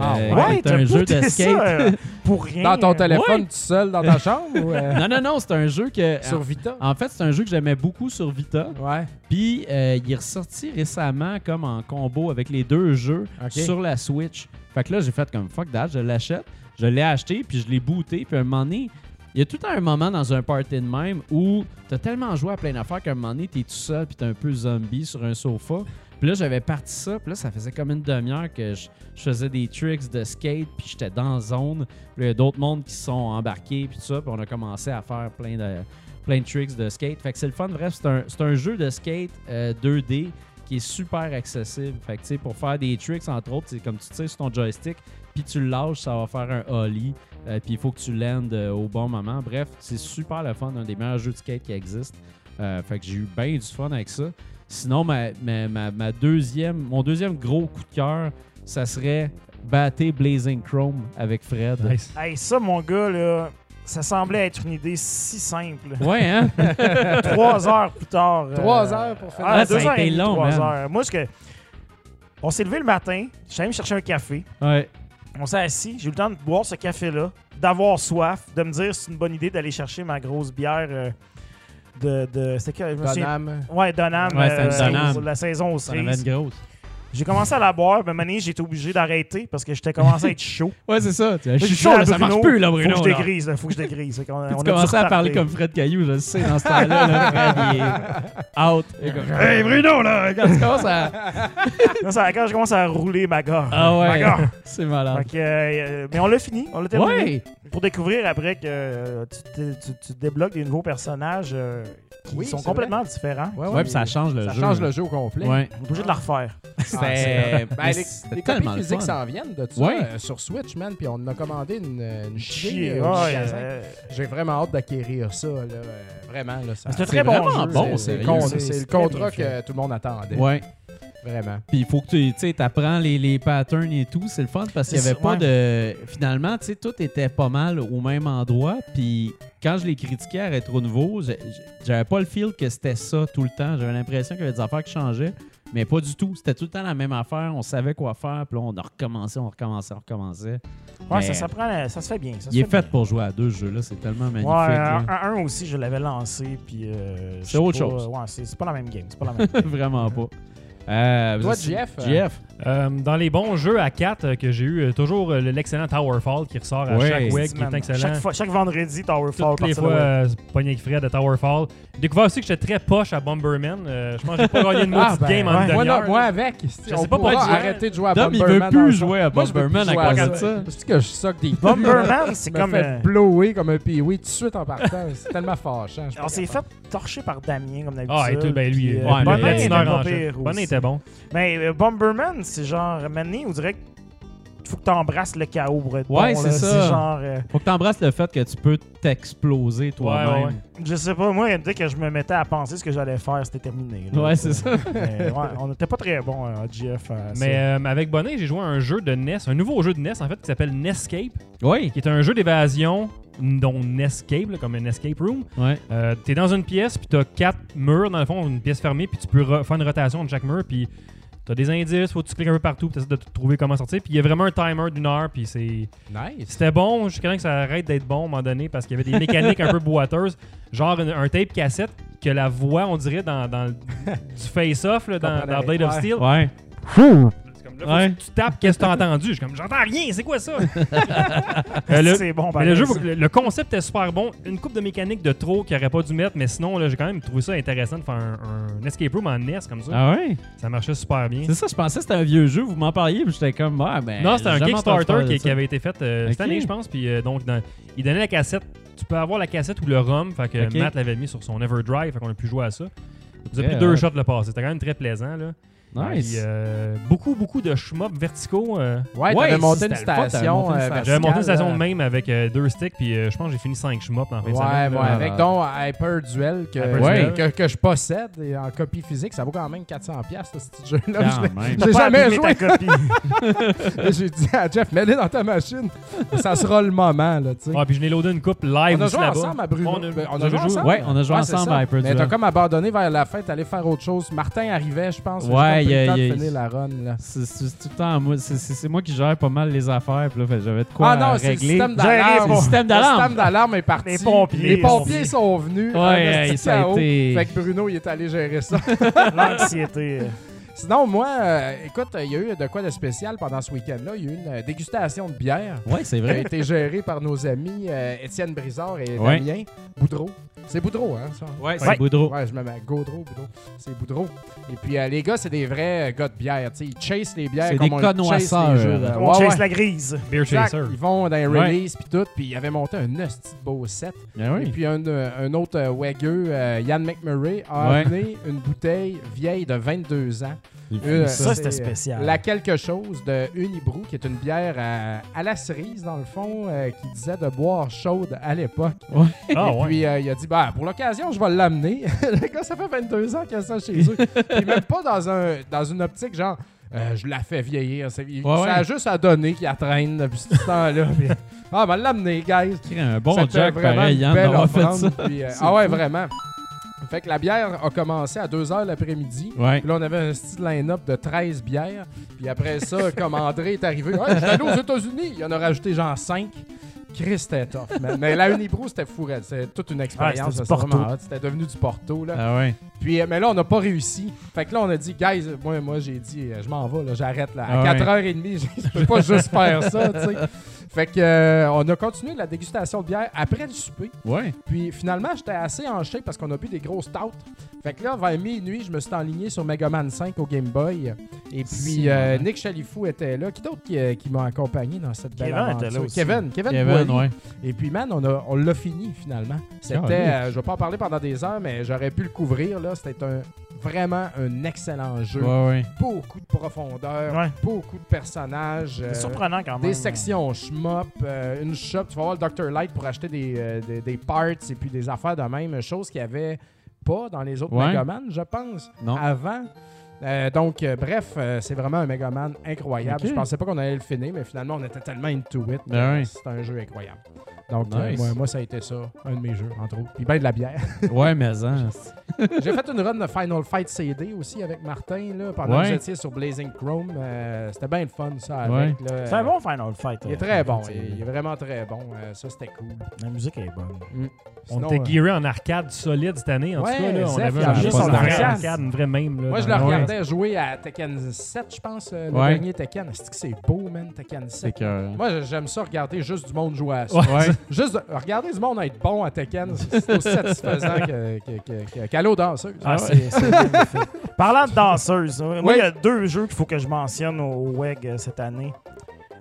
Ah, Euh, Ouais, c'est un jeu de skate. pour rien. Dans ton téléphone, ouais. tout seul, dans ta chambre ou euh, non, non, non, c'est un jeu que. sur Vita? En fait, c'est un jeu que j'aimais beaucoup sur Vita. Ouais. Puis euh, il est ressorti récemment comme en combo avec les deux jeux sur la Switch. Fait que là, j'ai fait comme fuck that, je l'achète. Je l'ai acheté, puis je l'ai booté. Puis à un moment donné, il y a tout un moment dans un party de même où t'as tellement joué à plein d'affaires qu'à un moment donné, t'es tout seul, puis t'es un peu zombie sur un sofa. Puis là, j'avais parti ça, puis là, ça faisait comme une demi-heure que je, faisais des tricks de skate, puis j'étais dans zone. Puis il y a d'autres mondes qui sont embarqués, puis tout ça, puis on a commencé à faire plein de, plein de tricks de skate. Fait que c'est le fun. Bref, c'est un, un jeu de skate euh, 2D qui est super accessible. Fait que, tu sais, pour faire des tricks, entre autres, c'est comme tu tires sur ton joystick, puis tu le lâches, ça va faire un ollie, euh, puis il faut que tu landes euh, au bon moment. Bref, c'est super le fun, un des meilleurs jeux de skate qui existent. Euh, fait que j'ai eu bien du fun avec ça. Sinon, ma, ma, ma- ma deuxième, mon deuxième gros coup de cœur, ça serait Batté Blazing Chrome avec Fred. Nice. Hey, ça, mon gars, là, ça semblait être une idée si simple. Ouais, hein? trois heures plus tard. euh, Trois heures pour faire Ah, Ah, ça deux a heures et long, trois man. heures. Moi, ce que. On s'est levé le matin, j'allais me chercher un café. Ouais. On s'est assis, j'ai eu le temps de boire ce café-là, d'avoir soif, de me dire si c'est une bonne idée d'aller chercher ma grosse bière euh, de. de c'était je souviens- Donham. Ouais, Donham. Ouais, euh. La saison aux Ça cerises. J'ai commencé à la boire, mais maintenant, été obligé d'arrêter parce que j'étais commencé à être chaud. Ouais, c'est ça. Je suis chaud, ça marche plus, là, Faut Bruno. que je dégrise, là, faut que je dégrise. On tu dû commençais à parler comme Fred Caillou, je le sais, dans ce temps-là. là, Fred, il est out. Comme, hey Bruno, là, quand tu commences à. Là, ça- Quand je commence à rouler ma gorge. Ah Ma ouais, c'est malade. Euh, mais on l'a fini, on l'a terminé. Ouais, Pour découvrir après que euh, tu, tu- tu débloques des nouveaux personnages euh, qui Oui, sont complètement différents. Ouais, ouais, puis ça change le ça jeu. change le jeu au complet. Ouais. On est obligé de la refaire. C'était. Ben, mais les, c'était les tellement copies physiques s'en viennent de ça Ouais. euh, sur Switch, man. Puis on en a commandé une, une Chier, euh, euh, J'ai vraiment hâte d'acquérir ça. Là, euh, vraiment. Là, ça- C'est très bon vraiment jeu. bon, c'est, le contrat que tout le monde attendait. Ouais. Vraiment. Puis il faut que tu tu sais, apprends les, les patterns et tout. C'est le fun parce qu'il n'y avait pas de. Finalement, tu sais, tout était pas mal au même endroit. Puis quand je l'ai critiqué à Rétro Nouveau, j'avais pas le feel que c'était ça tout le temps. J'avais l'impression qu'il y avait des affaires qui changeaient. Mais pas du tout. C'était tout le temps la même affaire. On savait quoi faire. Puis là, on a recommencé, on recommençait, on recommençait. Ouais, ça, ça, prend, ça se fait bien. Ça se Il est fait bien. pour jouer à deux jeux. là. C'est tellement magnifique. Ouais, un, un aussi, je l'avais lancé, puis... euh, C'est autre pas, chose. Ouais, c'est c'est pas la même game. C'est pas la même Vraiment pas. Euh, Toi, Jeff, euh, Jeff. Euh, dans les bons jeux à 4 que j'ai eu, euh, toujours euh, l'excellent Towerfall qui ressort à Ouais. chaque week, qui est excellent. Chaque, fois- chaque vendredi, Towerfall. Toutes les fois, euh, pogné avec Fred de Towerfall. J'ai découvert aussi que j'étais très poche à Bomberman. Euh, je pense que j'ai pas gagné une Ah, maudite ben, game en ouais. une moi, demi-heure. moi avec. Je on sais pas pourquoi tu- arrêter de jouer à Dom, il Bomberman. veut plus jouer à Moi, je veux plus Bomberman à cause de ça. C'est que je soque des Bomberman, c'est comme... euh, blower comme un pee tout de suite en partant. C'est tellement fâchant. On s'est fait torcher par Damien, comme d'habitude. Ah, et tout, ben lui, euh, euh, le était bon. Mais euh, Bomberman, c'est genre, maintenant, on dirait qu'il faut que tu embrasses le chaos pour être Ouais, bon, c'est là. ça. Genre... euh, Faut que tu embrasses le fait que tu peux t'exploser toi-même. Ouais, ouais, je sais pas, moi, dès que je me mettais à penser ce que j'allais faire, c'était terminé. là. Ouais, c'est ça. Mais, ouais, on n'était pas très bon à GF. à ça. Mais euh, avec Bonnet, j'ai joué à un jeu de NES, un nouveau jeu de NES en fait, qui s'appelle Nescape, Oui. qui est un jeu d'évasion, dont Nescape, là, comme un escape room. Ouais. Euh, t'es dans une pièce, puis t'as quatre murs, dans le fond, une pièce fermée, puis tu peux re- faire une rotation de chaque mur, puis t'as des indices, faut que tu cliques un peu partout, puis t'essaies de trouver comment sortir. Puis il y a vraiment un timer d'une heure, puis c'est... Nice. C'était bon, je crains que ça arrête d'être bon à un moment donné, parce qu'il y avait des mécaniques un peu boiteuses, genre un, un tape cassette, que la voix, on dirait, dans, dans le- du face-off, là, dans, dans Blade of. Steel. Ouais. Comme là, faut Ouais. que tu tapes, qu'est-ce que t'as entendu? Je suis comme, j'entends rien, c'est quoi ça? Euh, le- c'est bon, mais pareil, le, jeu, ça. le, le concept est super bon. Une coupe de mécanique de trop qu'il aurait pas dû mettre, mais sinon, là, j'ai quand même trouvé ça intéressant de faire un, un escape room en NES comme ça. Ah ouais? Ça marchait super bien. C'est ça, je pensais que c'était un vieux jeu. Vous m'en parliez, puis j'étais comme, ah, ben. Non, c'était un j'ai jamais entendu Kickstarter parler de qui, ça. qui avait été fait euh, cette Ok. année, je pense. Puis euh, donc, dans- il donnait la cassette. Tu peux avoir la cassette ou le ROM. Fait que Ok. Matt l'avait mis sur son Everdrive. Fait qu'on a pu jouer à ça. Il nous a pris deux shots le passé. C'était quand même très plaisant. Là. Nice. Puis, euh, beaucoup, beaucoup de shmups verticaux. euh, Ouais, Ouais, t'avais monté c'était une le fun, t'avais station. monté une euh, station. J'avais monté une station de même avec euh, deux sticks. Puis euh, je pense que j'ai fini 5 shmups en fin de Ouais, semaine. ouais, là. avec donc Hyper Duel que, Hyper Duel. que, que je possède et en copie physique, ça vaut quand même 400$ piastres, ce petit jeu-là. Je l'ai- même. T'as J'ai pas jamais joué. ta copie. J'ai dit à Jeff, mets-le dans ta machine. Ça sera le moment, là, tu sais. Ouais, puis je n'ai loadé une coupe live on a aussi joué là-bas. ensemble à Bruno. On a- Ben, on a joué- ensemble. Ouais, on a joué Ouais, c'est ensemble ça. à Hyper Mais Duel. t'as comme abandonné vers la fin, t'allais faire autre chose. Martin arrivait, je pense. Ouais, Hey, temps de a- finir la run. Là. C'est c'est tout le temps moi. C'est- C'est c'est moi qui gère pas mal les affaires. Puis là, fait, j'avais de quoi ah non, c'est le régler. système d'alarme. le système d'alarme. Le système d'alarme est parti. Les pompiers Les sont pompiers venus. sont venus. Ouais, en hey, esti ça a chaos. été- Fait que Bruno, il est allé gérer ça. L'anxiété. Sinon, moi, euh, écoute, il y a eu de quoi de spécial pendant ce week-end-là. Il y a eu une euh, dégustation de bière Ouais, c'est qui a vrai. été gérée par nos amis euh, Étienne Brizard et Ouais. Damien Boudreau. C'est Boudreau, hein, ça? Ouais, Ouais. c'est Boudreau. Ouais, je me mets Gaudreau, Boudreau. C'est Boudreau. Et puis, euh, les gars, c'est des vrais euh, gars de bière. tu sais, ils chasent les bières C'est comme des on chase connoisseurs. les jeux, là. On Ouais, chase ouais. la grise. Beer. Chaser. Ils vont dans les releases puis tout. Puis ils avaient monté un hostie de beau set. Ah Et oui. puis un, euh, un autre euh, wagueux, euh, Yann McMurray, a Ouais. amené une bouteille vieille de 22 ans. Euh, Ça, c'était spécial. La quelque chose de Unibrou, qui est une bière à, à la cerise, dans le fond, euh, qui disait de boire chaude à l'époque. Ah Et ouais. puis euh, il a dit, bah, pour l'occasion, je vais l'amener. le gars, ça fait 22 ans qu'il a ça chez eux. puis même pas dans, un, dans une optique genre. euh, je la fais vieillir. Ouais, ça a juste à donner qu'il traîne depuis ce temps-là. Puis, ah, ben l'amener, guys. Un bon Jack vraiment pareil, Yann, fait ça. puis, euh, ah ouais, fou. vraiment. Fait que la bière a commencé à 2h l'après-midi. Ouais. Puis là, on avait un style line-up de 13 bières. Puis après ça, comme André est arrivé, ouais, j'étais allé aux États-Unis. Il en a rajouté genre 5. Chris, c'était tough. man. Mais la Unibrou, c'était fou. raide. C'était toute une expérience. c'était du C'était devenu du Porto. Là. Ah ouais. Puis, euh, mais là, on n'a pas réussi. Fait que là, on a dit, guys, moi, moi j'ai dit, euh, je m'en vais, là, j'arrête. Là. À Ah ouais. 4h30, je peux pas juste faire ça. tu sais. Fait que euh, on a continué la dégustation de bière après le souper. Ouais. Puis finalement, j'étais assez en shape parce qu'on a bu des grosses stouts. Fait que là, vers minuit, je me suis enligné sur Mega Man 5 au Game Boy. Et puis, euh. Nick Chalifou était là. Qui d'autre qui, euh, qui m'a accompagné dans cette belle Kevin était là aussi. Kevin, Kevin, Kevin, Boilly. ouais. Et puis, man, on, a- on l'a fini finalement. C'était, euh, je vais pas en parler pendant des heures, mais j'aurais pu le couvrir. là. C'était un, vraiment un excellent jeu. Ouais, ouais. Beaucoup de profondeur, Ouais. beaucoup de personnages. euh, surprenant quand même. des sections shmup, euh, une shop. Tu vas voir le Dr. Light pour acheter des, euh, des, des parts et puis des affaires de même. Chose qu'il n'y avait pas dans les autres. Megaman, je pense, Non. avant. Euh, donc, euh, bref, euh, c'est vraiment un Megaman incroyable. Ok. Je pensais pas qu'on allait le finir, mais finalement, on était tellement into it. Ben. C'est un jeu incroyable. Donc, Nice. moi, moi, ça a été ça, un de mes jeux, entre autres. Puis ben de la bière. Ouais, mais hein. J'ai fait une run de Final Fight CD aussi avec Martin, là, pendant Ouais. que j'étais sur Blazing Chrome. Euh, c'était bien le fun, ça, avec. Ouais. là. C'est un bon Final Fight. Il est euh, très bon, il est vraiment très bon. Euh, ça, c'était cool. La musique est bonne. On Sinon, était gearé en arcade solide cette année, en Ouais, tout cas. Là, on avait un acheté juste son en arcade, arcade. arcade, une vraie même. Là, Moi, je le Ouais. regardais jouer à Tekken 7, je pense, le Ouais. dernier Tekken. C'est que c'est beau, man, Tekken C'est 7. que. Moi, j'aime ça regarder juste du monde jouer à ça. Ouais. Juste de- regarder du monde être bon à Tekken, c'est c'est aussi satisfaisant que- que- que- l'eau danseuse. Ah, c'est c'est bien fait. Parlant de danseuses, moi, Oui. il y a deux jeux qu'il faut que je mentionne au WEG euh, cette année.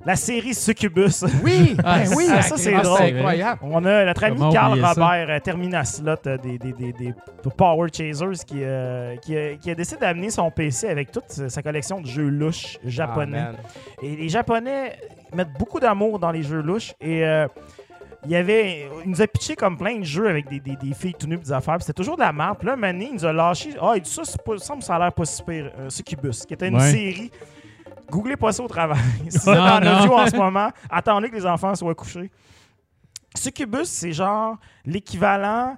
La série Succubus. Oui, Ah, ben oui, ah, ça, c'est Ah, drôle. incroyable. On a notre ami Carl oublier ça? Robert, euh, Termina Slot euh, des, des, des, des Power Chasers, qui, euh, qui, a, qui a décidé d'amener son PC avec toute sa collection de jeux louches japonais. Ah. Et les Japonais mettent beaucoup d'amour dans les jeux louches. Et euh, il y avait, il nous a pitché comme plein de jeux avec des, des, des filles tout nues des affaires. C'était toujours de la merde. Puis là, Mané, il nous a lâché. Ah, il dit ça, c'est pas, ça me ça a l'air pas si pire. euh, Succubus, qui était une Ouais. série. Googlez pas ça au travail. si vous êtes Non, en audio en ce moment, attendez que les enfants soient couchés. Succubus, c'est genre l'équivalent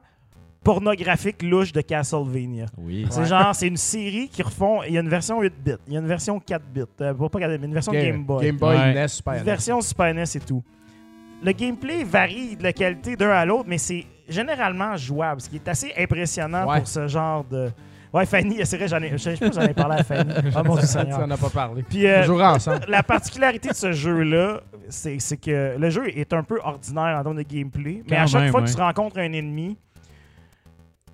pornographique louche de Castlevania. Oui. C'est genre, c'est une série qui refont. Il y a une version 8 bits, il y a une version 4 bits, euh, pas 4 bits, mais une version Game, Boy, Game Boy, Ouais. NES, Super une NES. version Super NES et tout. Le gameplay varie de la qualité d'un à l'autre, mais c'est généralement jouable, ce qui est assez impressionnant Ouais. pour ce genre de. Ouais, Fanny, c'est vrai, j'en ai, je sais pas si j'en ai parlé à Fanny. Oh mon Dieu Ça, Seigneur. on n'a pas parlé. Puis, euh, ensemble. la particularité de ce jeu-là, c'est que le jeu est un peu ordinaire en termes de gameplay, mais Quand à chaque même, fois que tu rencontres un ennemi,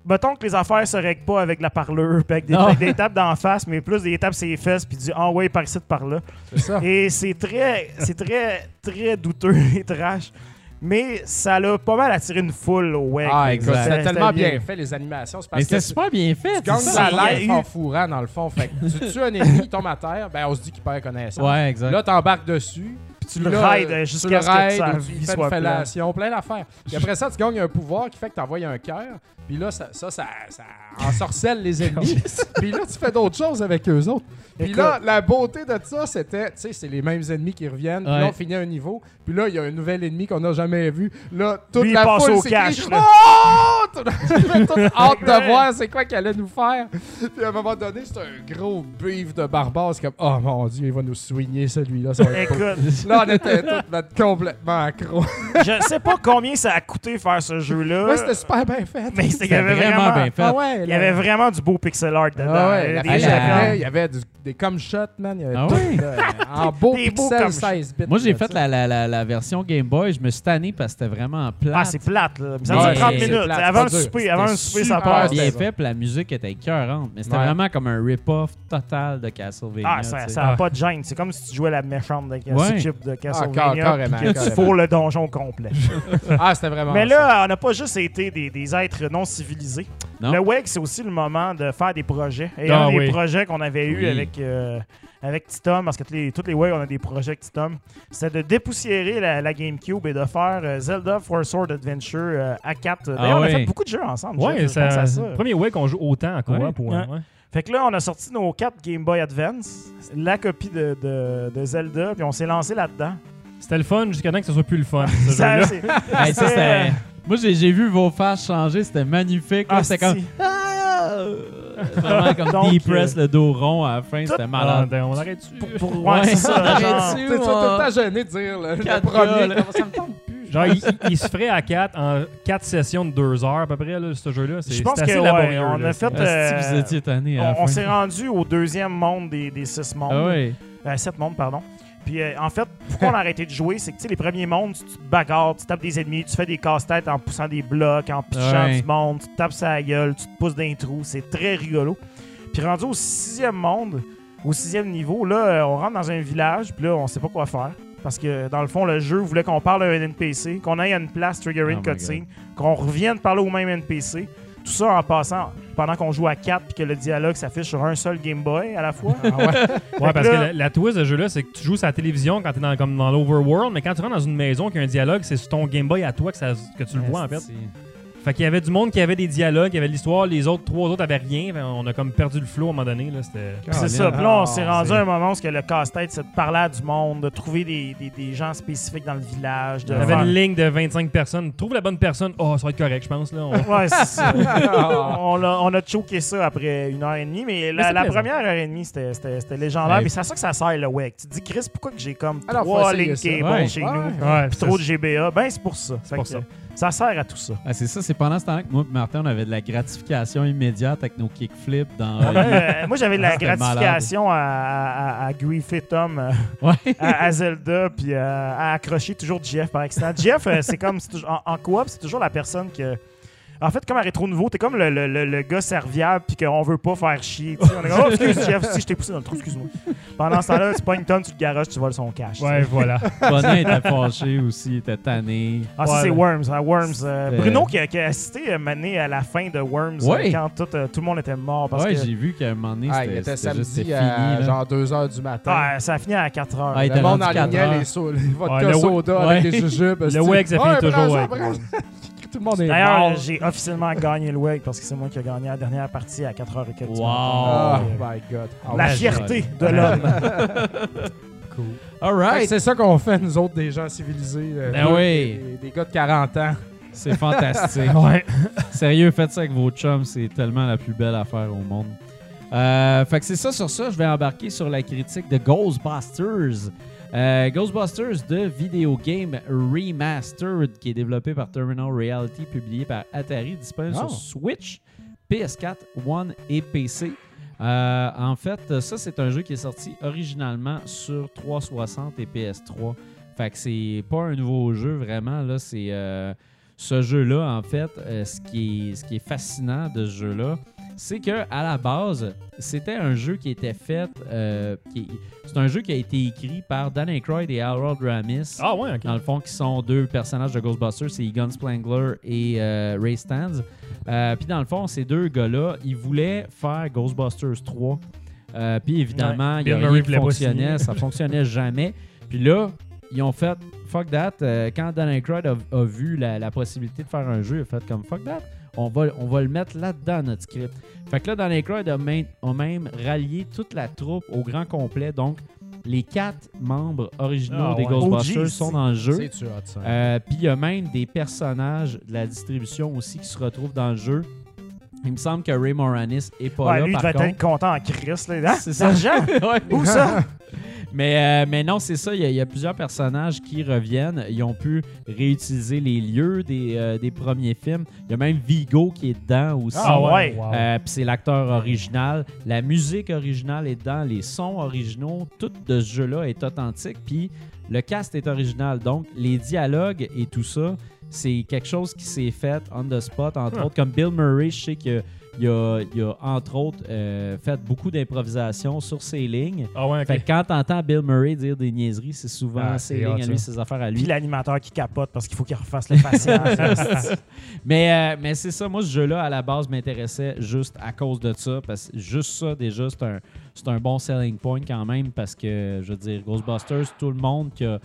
mettons que les affaires se règlent pas avec la parleur, puis avec des, avec des tapes d'en face, mais plus des tapes sur les fesses, puis du ah ouais, par ici, par là. C'est ça. Et c'est très, c'est très, très douteux et trash. Mais ça l'a pas mal attiré une foule au WEG. Ah, exact. c'était tellement bien fait, les animations. Mais c'était super bien fait. tu ça. eu- en fourrant, dans le fond. Fait que tu tues un ennemi, il tombe à terre, ben on se dit qu'il perd connaissance. Ouais, exact. Là, t'embarques dessus, Puis tu le raides tu le jusqu'à ce que ou tu fais soit une fellation, plein d'affaires. Puis après ça, tu gagnes un pouvoir qui fait que tu envoies un cœur. Puis là, ça, ça, ça, ça ensorcelle les ennemis. Puis là, tu fais d'autres choses avec eux autres. Puis là, la beauté de ça, c'était, tu sais, c'est les mêmes ennemis qui reviennent. Puis là, on finit un niveau. Puis là, il y a un nouvel ennemi qu'on n'a jamais vu. Là, toute Lui, il la passe foule au cash, là. Oh! Tout tout hâte de voir c'est quoi qu'elle allait nous faire. Puis à un moment donné, c'est un gros beef de barbare. C'est comme, oh mon Dieu, il va nous soigner celui-là. Ça va être cool. Écoute, Là, on était tous complètement accro. je sais pas combien ça a coûté faire ce jeu-là. Ouais, c'était super bien fait. mais c'était- il y avait vraiment vraiment, bien fait. Ah ouais, il y avait vraiment du beau pixel art dedans. Ah ouais, Des la- il y avait du- des comme shots, man. Il y avait Ah tout, ouais? là, en beau Des pixel comme 16 bits. Moi, j'ai fait la, la, la, la version Game Boy. Je me suis tanné parce que c'était vraiment plate. Ah, c'est plate, là. Ça Ouais, dure 30 c'est minutes. plate, avant le souper, avant le souper, ça super passe. bien fait, puis la musique était écœurante. Mais c'était vraiment comme un rip-off total de Castlevania. Ah, ça tu sais. ça a Ah. pas de gêne. C'est comme si tu jouais la méchante de Ouais. chip de Ah, Castlevania tu fourres le donjon complet. Ah, c'était vraiment. Mais là, on n'a pas juste été des, des êtres non civilisés. Non? Le WEG, c'est aussi le moment de faire des projets. Et Ah un des oui. projets qu'on avait eu Oui. avec, euh, avec Titom, parce que tous les, tous les WEG, on a des projets avec Titom, c'était de dépoussiérer la, la GameCube et de faire euh, Zelda Four Sword Adventure euh, à 4. D'ailleurs, Ah on a fait beaucoup de jeux ensemble. Ouais, c'est le premier way qu'on joue autant en coop. Ouais. ou- Ouais. ouais. Fait que là, on a sorti nos 4 Game Boy Advance, la copie de, de, de Zelda, puis on s'est lancé là-dedans. C'était le fun jusqu'à temps que ce soit plus le fun. ce Ça, Moi, j'ai j'ai vu vos faces changer. C'était magnifique. là. Ah, C'était comme. si. Ah! Vraiment comme Donc, deep press euh, le dos rond à la fin. C'était Ah, malade. on arrête-tu? Pour, pour- Ouais, ouais, c'est ça. arrête genre- dessus. T'es tout le temps gêné de dire le, le Quatre premier. gars, là. Ça me tente plus. Genre, il, il- il se ferait à 4 en 4 sessions de 2 heures à peu près, là, ce jeu-là. C'est Je pense assez que, ouais, laborieux. on là. a fait, euh, la On, on s'est rendu au deuxième monde des, des six mondes. Ah ouais. Euh, sept mondes, pardon. Puis euh, en fait, pourquoi on a arrêté de jouer, c'est que tu sais, les premiers mondes, tu, te bagarres, tu tapes des ennemis, tu fais des casse-têtes en poussant des blocs, en pichant Ouais. du monde, tu te tapes sa gueule, tu te pousses dans les trous. C'est très rigolo. Puis rendu au sixième monde, au sixième niveau, là, euh, on rentre dans un village, puis là, on sait pas quoi faire. Parce que dans le fond, le jeu voulait qu'on parle à un NPC, qu'on aille à une place triggering Oh my cutscene, qu'on revienne parler au même NPC. Tout ça en passant pendant qu'on joue à 4 puis que le dialogue s'affiche sur un seul Game Boy à la fois. Ouais, parce là- que la, la twist de ce jeu-là, c'est que tu joues sur la télévision quand t'es dans, comme dans l'overworld, mais quand tu rentres dans une maison qui a un dialogue, c'est sur ton Game Boy à toi que, ça- que tu le vois en fait. Fait qu'il y avait du monde qui avait des dialogues, il y avait l'histoire, les autres, trois autres avaient rien. Fait on a comme perdu le flow à un moment donné. Là, c'était... C'est ça. Puis là, on s'est rendu c'est- à un moment où ce que le casse-tête, c'est de parler à du monde, de trouver des, des- des gens spécifiques dans le village. De T'avais faire- une ligne de 25 personnes. Trouve la bonne personne. Oh, ça va être correct, je pense. Là. On- Ouais, c'est ça. on, a, on a choqué ça après une heure et demie, mais la, c'est première heure et demie, c'était- légendaire. Mais c'est à ça que ça sert, le WEC. Tu te dis, Chris, pourquoi que j'ai comme Alors, trois lignes cable Ouais. chez Ouais. nous, puis c'est- trop de GBA? Ben, c'est pour ça. Fait pour ça. Ça sert à tout ça. Ah, c'est ça, c'est pendant ce temps-là que moi et Martin, on avait de la gratification immédiate avec nos kickflips dans. Euh, moi, j'avais de la C'était gratification à, à, à, griffer Tom euh, Ouais. à, à Zelda, puis euh, à accrocher toujours Jeff par accident. Jeff, c'est comme en, en coop, c'est toujours la personne que. En fait, comme à Rétro Nouveau, t'es comme le, le, le, le gars serviable puis qu'on veut pas faire chier. On est comme, oh, excuse Jeff, si je t'ai poussé dans le trou, excuse-moi. Pendant ce temps-là, tu pognes Tom, tu le garages, tu voles son cash. Ouais, voilà. Bonin était fâché aussi, il était tanné. Ah, ça, Ouais, c'est là. Worms. hein, Worms. euh, Bruno qui a, qui a assisté euh, Mané à la fin de Worms euh, quand tout, euh, tout le monde était mort. Parce ouais, que j'ai vu qu'à un moment donné, Ah, c'était il était c'était juste samedi c'était à fini. là. genre 2h du matin. ah, ça a fini à 4 heures. Ah, il le était monde heures. les, so les vodka soda ouais. avec des jujubes. Le WEG, ça finit toujours. Tout le monde est D'ailleurs, mort. j'ai officiellement gagné le WEG parce que c'est moi qui ai gagné la dernière partie à 4 h et quelques. Wow. Oh my god. Ah, La ouais. fierté de l'homme. All Fait que right. C'est ça qu'on fait, nous autres, des gens civilisés. euh, Ben oui. Des, des gars de 40 ans. C'est fantastique. Ouais. Sérieux, faites ça avec vos chums, c'est tellement la plus belle affaire au monde. Euh, fait que c'est ça sur ça, je vais embarquer sur la critique de Ghostbusters. Euh, Ghostbusters de Video Game Remastered, qui est développé par Terminal Reality, publié par Atari, disponible Oh. sur Switch, PS4, One et PC. Euh, en fait, ça, c'est un jeu qui est sorti originalement sur 360 et PS3. Fait que c'est pas un nouveau jeu vraiment. Là, c'est euh, ce jeu-là, en fait, ce, qui est, ce qui est fascinant de ce jeu-là, c'est que à la base, c'était un jeu qui était fait. euh, c'est un jeu qui a été écrit par Dan Aykroyd et Harold Ramis. Ah, ouais, ok. Dans le fond, qui sont deux personnages de Ghostbusters, c'est Egon Splangler et euh, Ray Stans. Euh, Puis dans le fond, ces deux gars-là, ils voulaient faire Ghostbusters 3. Euh, Puis évidemment, Ouais. il y a rien qui fonctionnait, ça fonctionnait jamais. Puis là, ils ont fait fuck that. Quand Dan Aykroyd a, a vu la, la possibilité de faire un jeu, il a fait comme fuck that. On va, on va le mettre là-dedans, notre script. Fait que là, Dan Aykroyd a, main- a même rallié toute la troupe au grand complet. Donc, les quatre membres originaux Ah des ouais. Ghostbusters sont dans le jeu. Euh, Puis il y a même des personnages de la distribution aussi qui se retrouvent dans le jeu. Il me semble que Ray Moranis est pas Ouais, là, lui, il par devait contre. être content en Christ. Là. Hein? C'est ça. Ouais. Où ça? Mais, euh, mais non, c'est ça. Il y, a, il y a plusieurs personnages qui reviennent. Ils ont pu réutiliser les lieux des, euh, des premiers films. Il y a même Vigo qui est dedans aussi. Ah ouais. Wow. Euh, Puis c'est l'acteur original. La musique originale est dedans. Les sons originaux. Tout de ce jeu-là est authentique. Puis le cast est original. Donc les dialogues et tout ça, c'est quelque chose qui s'est fait on the spot. Entre Ah. autres, comme Bill Murray, je sais que. Il a, il a, entre autres euh, fait beaucoup d'improvisation sur ses lignes. Ah ouais, ok. Fait que quand t'entends Bill Murray dire des niaiseries, c'est souvent Ah, ses lignes hot, à lui, ses affaires à Puis lui. l'animateur qui capote parce qu'il faut qu'il refasse le patient. Mais, euh, mais c'est ça, moi ce jeu-là à la base m'intéressait juste à cause de ça. Parce que juste ça, déjà, c'est un, c'est un bon selling point quand même. Parce que, je veux dire, Ghostbusters, tout le monde qui a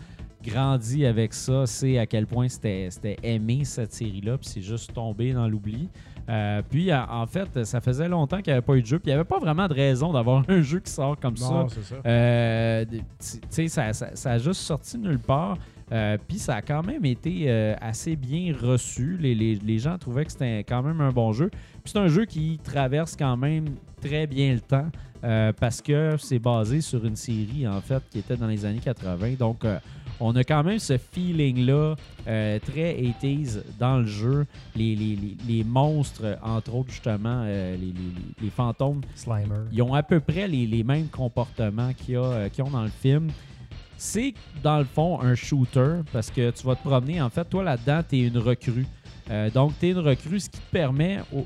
grandi avec ça sait à quel point c'était aimé cette série-là. Puis c'est juste tombé dans l'oubli. Euh, puis en fait, ça faisait longtemps qu'il n'y avait pas eu de jeu. Puis il n'y avait pas vraiment de raison d'avoir un jeu qui sort comme ça. Non, ça. Euh, tu tu sais, ça, ça- ça a juste sorti nulle part. Euh, Puis ça a quand même été euh, assez bien reçu. Les, les- les gens trouvaient que c'était quand même un bon jeu. Puis c'est un jeu qui traverse quand même très bien le temps euh, parce que c'est basé sur une série en fait qui était dans les années 80. Donc on a quand même ce feeling-là euh, très 80s dans le jeu. Les, les- les- les monstres, entre autres justement, euh, les- fantômes Slimer. ils ont à peu près les, les mêmes comportements euh, qu'ils ont dans le film. C'est dans le fond un shooter parce que tu vas te promener. En fait, toi là-dedans, tu es une recrue. Euh, donc, tu es une recrue, ce qui te permet. au-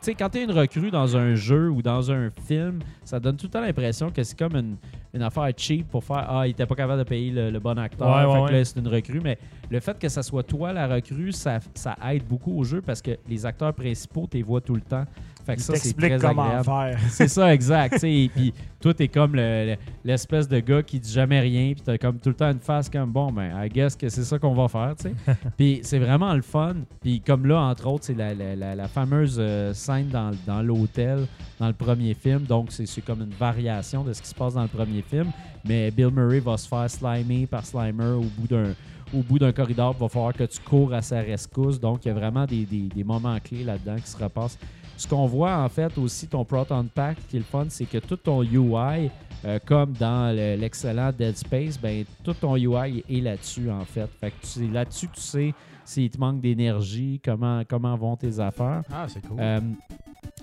Tu sais, quand tu es une recrue dans un jeu ou dans un film, ça donne tout le temps l'impression que c'est comme une, une affaire cheap pour faire Ah, il était pas capable de payer le, le bon acteur. Ouais, ouais, fait que là, c'est une recrue. Mais le fait que ça soit toi la recrue, ça, ça aide beaucoup au jeu parce que les acteurs principaux, tu les vois tout le temps. Fait que Il ça, c'est très comment agréable. faire. C'est ça, exact. puis toi, t'es comme le- le- l'espèce de gars qui dit jamais rien, puis t'as comme tout le temps une face comme bon, ben, I guess que c'est ça qu'on va faire, tu sais. puis c'est vraiment le fun. Puis comme là, entre autres, c'est la, la- la- la fameuse euh, scène dans, dans l'hôtel, dans le premier film. Donc c'est c'est comme une variation de ce qui se passe dans le premier film. Mais Bill Murray va se faire slimer par Slimer au bout d'un au bout d'un corridor, il va falloir que tu cours à sa rescousse. Donc, il y a vraiment des, des- des moments clés là-dedans qui se repassent. Ce qu'on voit en fait aussi, ton Proton Pack, qui est le fun, c'est que tout ton UI, euh, comme dans le- l'excellent Dead Space, ben, tout ton UI est là-dessus en fait. Fait que là-dessus que tu sais s'il te manque d'énergie, comment, comment vont tes affaires. Ah, c'est cool. Euh,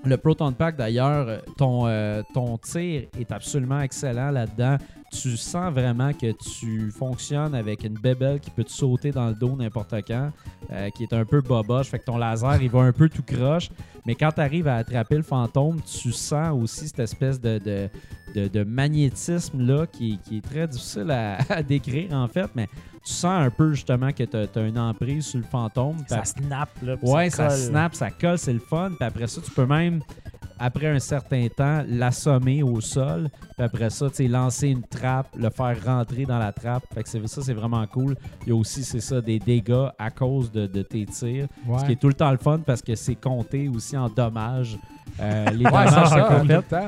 le Proton Pack, d'ailleurs, ton, euh, ton tir est absolument excellent là-dedans. Tu sens vraiment que tu fonctionnes avec une bébelle qui peut te sauter dans le dos n'importe quand, euh, qui est un peu boboche. Fait que ton laser, il va un peu tout croche. Mais quand tu arrives à attraper le fantôme, tu sens aussi cette espèce de, de, de- de magnétisme-là qui, qui est très difficile à, à décrire, en fait. Mais tu sens un peu justement que tu as, une emprise sur le fantôme. Ça snap, là. Ouais, ça, colle. snap, ça colle, c'est le fun. Puis après ça, tu peux même, après un certain temps, l'assommer au sol. Puis après ça, tu sais, lancer une trappe, le faire rentrer dans la trappe. Fait que c'est- ça, c'est vraiment cool. Il y a aussi, c'est ça, des dégâts à cause de, de tes tirs. ouais. Ce qui est tout le temps le fun parce que c'est compté aussi en dommages. Euh, les Ouais, ça, qu'on tout fait.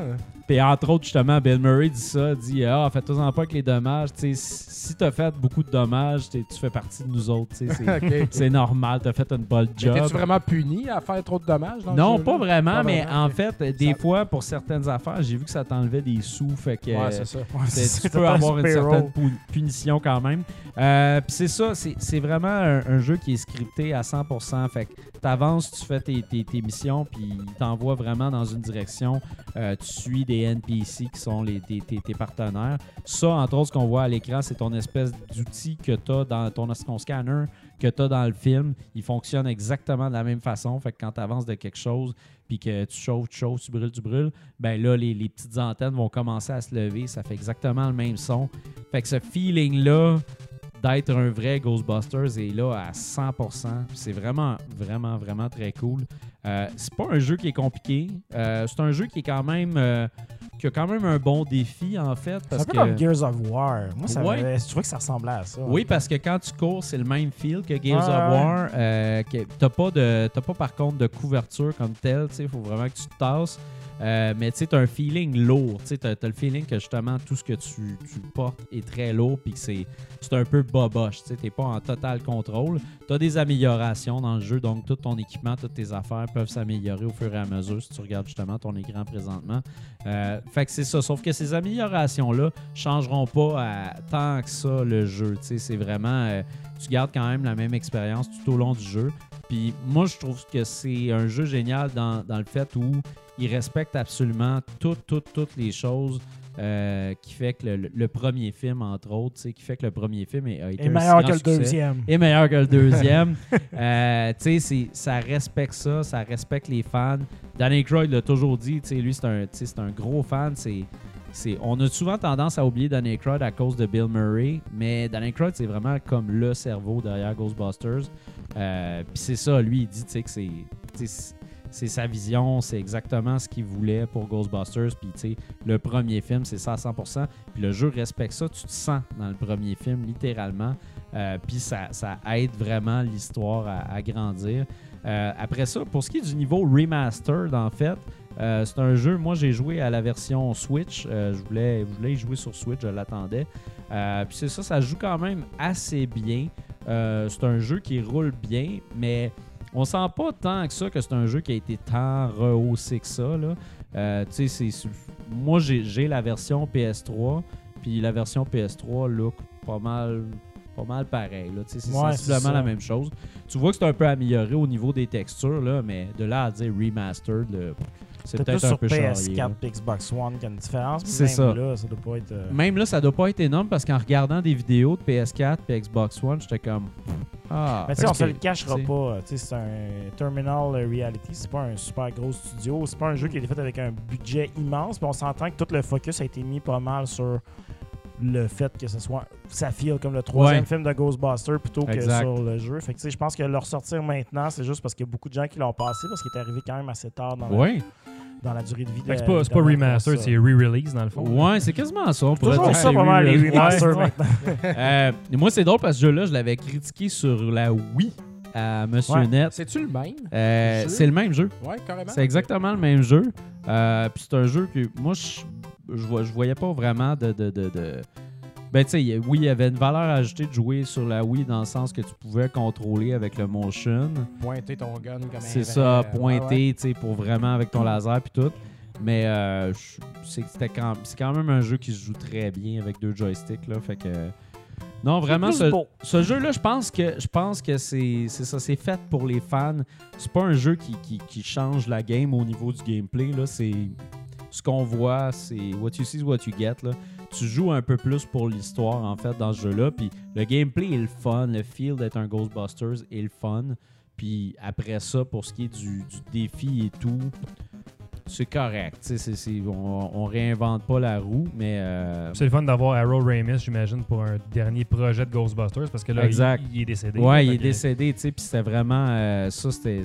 Puis entre autres, justement, Bill Murray dit ça, dit Ah, faites-en pas avec les dommages. Tu sais, si t'as fait beaucoup de dommages, tu fais partie de nous autres. C'est Ok. c'est normal, t'as fait une bonne job. T'es-tu vraiment puni à faire trop de dommages? Dans Non, pas vraiment, Pas mais vraiment, en fait, des Ça- fois, pour certaines affaires, j'ai vu que ça t'enlevait des sous. Fait que Ouais, c'est ça. Ouais, tu peux avoir une certaine punition quand même. Euh, Puis c'est ça, c'est c'est vraiment un, un jeu qui est scripté à 100%. Fait que t'avances, tu fais tes, tes- tes missions, puis il t'envoie vraiment dans une direction. Euh, tu suis des NPC qui sont les, tes, tes- partenaires. Ça, entre autres, ce qu'on voit à l'écran, c'est ton espèce d'outil que tu as dans ton, ton scanner que tu as dans le film. Il fonctionne exactement de la même façon. Fait que quand tu avances de quelque chose, puis que tu chauffes, tu chauffes, tu brûles, tu brûles, ben là, les, les petites antennes vont commencer à se lever. Ça fait exactement le même son. Fait que ce feeling-là d'être un vrai Ghostbusters est là à 100%. C'est vraiment, vraiment, vraiment très cool. Euh, c'est pas un jeu qui est compliqué. Euh, c'est un jeu qui est quand même euh, qui a quand même un bon défi, en fait. C'est un peu que... comme Gears of War. Moi, ça Ouais. je trouvais que ça ressemblait à ça. Oui, parce que quand tu cours, c'est le même feel que Gears of. War. Que t'as pas de, t'as pas par contre de couverture comme tel. Il faut vraiment que tu te tasses. Euh, mais tu sais, t'as un feeling lourd. Tu as, le feeling que justement tout ce que tu, portes est très lourd puis que c'est un peu boboche. Tu n'es pas en total contrôle. Tu as des améliorations dans le jeu, donc tout ton équipement, toutes tes affaires peuvent s'améliorer au fur et à mesure si tu regardes justement ton écran présentement. Euh, fait que c'est ça. Sauf que ces améliorations-là changeront pas tant que ça le jeu. Tu sais, C'est vraiment. euh, tu gardes quand même la même expérience tout au long du jeu. Puis moi, je trouve que c'est un jeu génial dans, dans le fait où il respecte absolument toutes, toutes, toutes les choses euh, qui fait que le, le premier film, entre autres, qui fait que le premier film est- a été Et meilleur que le succès deuxième. et meilleur que le deuxième. Euh, tu sais, c'est- ça respecte ça, ça respecte les fans. Danny Croyd l'a toujours dit, tu sais, lui, c'est un, un gros fan. C'est, on a souvent tendance à oublier Danny Croyd à cause de Bill Murray, mais Danny Croyd, c'est vraiment comme le cerveau derrière Ghostbusters. Euh, Puis c'est ça, lui, il dit, que c'est, sa vision, c'est exactement ce qu'il voulait pour Ghostbusters. Puis, le premier film, c'est ça à 100%. Puis le jeu respecte ça, tu te sens dans le premier film, littéralement. Euh, puis ça, aide vraiment l'histoire à, grandir. Euh, après ça, pour ce qui est du niveau remastered, en fait, euh, c'est un jeu, moi j'ai joué à la version Switch. Euh, je, voulais, je voulais y jouer sur Switch, je l'attendais. Euh, puis c'est ça, ça joue quand même assez bien. C'est un jeu qui roule bien, mais on sent pas tant que ça que c'est un jeu qui a été tant rehaussé que ça. Là. Tu sais, c'est- moi j'ai j'ai la version PS3, puis la version PS3 look pas mal pas mal pareil. C'est Ouais, sensiblement la même chose. Tu vois que c'est un peu amélioré au niveau des textures, là, mais de là à dire remastered, c'est peut-être un sur peu charrié. PS4 là. et Xbox One qu'il y a une différence. mais C'est même ça. là, ça doit pas être. euh, Même là, ça doit pas être énorme parce qu'en regardant des vidéos de PS4 et Xbox One, j'étais comme Ah, Mais tu sais, on se le cachera tu sais. pas. C'est un Terminal Reality, c'est pas un super gros studio. C'est pas un jeu qui a été fait avec un budget immense. Puis on s'entend que tout le focus a été mis pas mal sur le fait que ce soit. Ça file comme le troisième Ouais. film de Ghostbusters plutôt que Exact. sur le jeu. Fait que tu sais, je pense que le ressortir maintenant, c'est juste parce qu'il y a beaucoup de gens qui l'ont passé parce qu'il est arrivé quand même assez tard dans, Ouais, dans la durée de vie c'est pas, c'est pas évidemment, remastered, ça. c'est re-release dans le fond. ouais, c'est quasiment ça. on pourrait Toujours dire ça, c'est pas mal, les remasters maintenant. Euh, moi, c'est drôle parce que ce jeu-là, je l'avais critiqué sur la Wii à Monsieur Ouais. Net. C'est-tu le même? Euh, c'est le même jeu. Ouais, carrément. C'est exactement le même jeu. Euh, Puis c'est un jeu que moi, je, je, voyais pas vraiment de. de, de, de- Ben, tu sais, oui, il y avait une valeur ajoutée de jouer sur la Wii dans le sens que tu pouvais contrôler avec le motion. Pointer ton gun comme un C'est ça, ouais, pointer, tu sais, pour vraiment avec ton laser puis tout. Mais euh, c'est quand, c'est quand même un jeu qui se joue très bien avec deux joysticks, là. Fait que. Non, vraiment, ce, jeu-là, je pense que je pense que c'est c'est ça, c'est fait pour les fans. C'est pas un jeu qui, qui, qui change la game au niveau du gameplay. Là, c'est ce qu'on voit, c'est what you see is what you get. Là. Tu joues un peu plus pour l'histoire en fait dans ce jeu-là. Puis le gameplay est le fun, le feel d'être un Ghostbusters est le fun. Puis après ça, pour ce qui est du, du défi et tout, c'est correct. On, on réinvente pas la roue, mais euh, C'est le fun d'avoir Harold Ramis, j'imagine, pour un dernier projet de Ghostbusters parce que là, Exact. Il, il est décédé. Ouais, là, il est décédé, tu sais, puis c'était vraiment euh, ça, c'était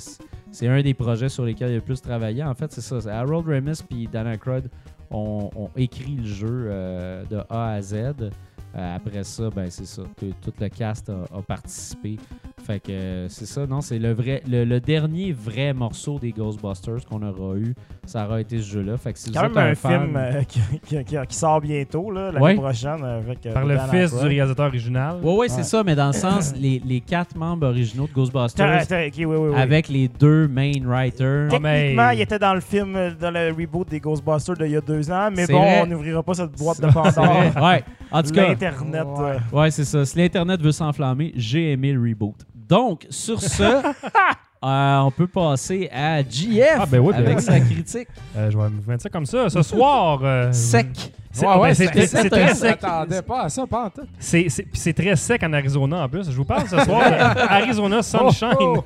c'est un des projets sur lesquels il a le plus travaillé. En fait, c'est ça. Harold Ramis puis Dan Aykroyd ont écrit le jeu euh, de A à Z. Euh, après ça, ben c'est ça. Tout, le cast a participé. Fait que euh, c'est ça, non, c'est le vrai, le, le dernier vrai morceau des Ghostbusters qu'on aura eu. Ça aura été ce jeu-là. Fait que si vous quand êtes même un, fan- film euh, qui, qui- qui- qui sort bientôt, là, l'année Ouais. prochaine. Avec, euh, Par le fils du réalisateur original. Ouais, ouais, c'est Ouais. ça, mais dans le sens, les, les quatre membres originaux de Ghostbusters oui, oui, oui. avec les deux main writers. Ah, mais- Techniquement, il était dans le film, euh, dans le reboot des Ghostbusters d'il y a deux ans, mais bon, vrai. on n'ouvrira pas cette boîte de Pandore. Ouais. En tout cas, L'Internet. Ouais. euh, ouais, c'est ça. Si l'Internet veut s'enflammer, j'ai aimé le reboot. Donc, sur ce, euh, on peut passer à JF Ah, ben oui, ben avec oui. sa critique Euh, je vais me mettre ça comme ça. Ce soir. euh, sec. c'est- Ouais, ouais, ben, très Je sec. m'attendais pas à ça, pas en tout. C'est c'est- puis c'est très sec en Arizona en plus. Je vous parle ce soir Arizona Sunshine. Oh, oh.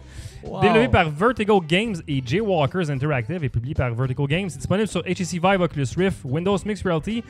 Wow. Développé par Vertigo Games et Jaywalkers Interactive et publié par Vertigo Games. C'est disponible sur HTC Vive, Oculus Rift, Windows Mixed Reality,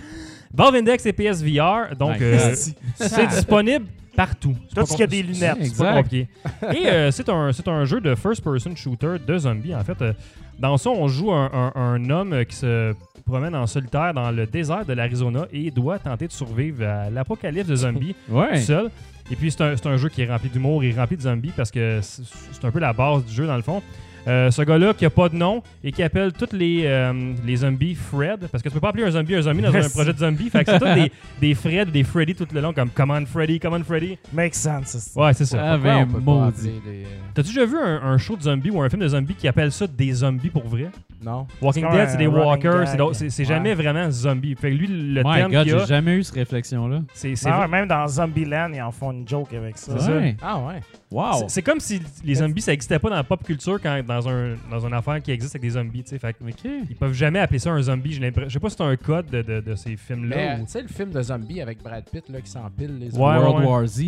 Valve Index et PSVR. Donc, euh, c'est disponible partout. C'est Tout pas ce qu'il y a com- des lunettes. C'est pas compliqué. Et euh, c'est un, c'est un jeu de first-person shooter de zombies. En fait, euh, dans ça, on joue un, un- un homme euh, qui se promène en solitaire dans le désert de l'Arizona et doit tenter de survivre à l'apocalypse de zombies Ouais. tout seul. Et puis, c'est un, c'est un jeu qui est rempli d'humour et rempli de zombies parce que c'est c'est un peu la base du jeu, dans le fond. Euh, ce gars-là qui a pas de nom et qui appelle tous les, euh, les zombies Fred, parce que tu peux pas appeler un zombie un zombie dans un projet de zombie. Fait que c'est tous des, des Fred des Freddy tout le long, comme Come on Freddy, Come on Freddy. Makes sense. Ouais, c'est ça. Ah, ben, maudit. euh, T'as-tu déjà vu un, un show de zombies ou un film de zombies qui appelle ça des zombies pour vrai? Non. Walking Dead, c'est des walkers, c'est Ouais. jamais vraiment zombie. Fait que lui, le My terme God, qu'il j'ai a, jamais eu cette réflexion-là. c'est c'est Ah vrai- ouais, même dans Zombieland, ils en font une joke avec ça. C'est ça. Ouais. Ah ouais. Wow. c'est- comme si les zombies, ça existait pas dans la pop culture quand, dans, un, dans une affaire qui existe avec des zombies. tu sais. Fait que OK. ils peuvent jamais appeler ça un zombie. J'ai l'impression- Je sais pas si c'est un code de, de- de ces films-là. ou- tu sais, le film de zombie avec Brad Pitt là, qui s'empile les Ouais, World ouais. War Z.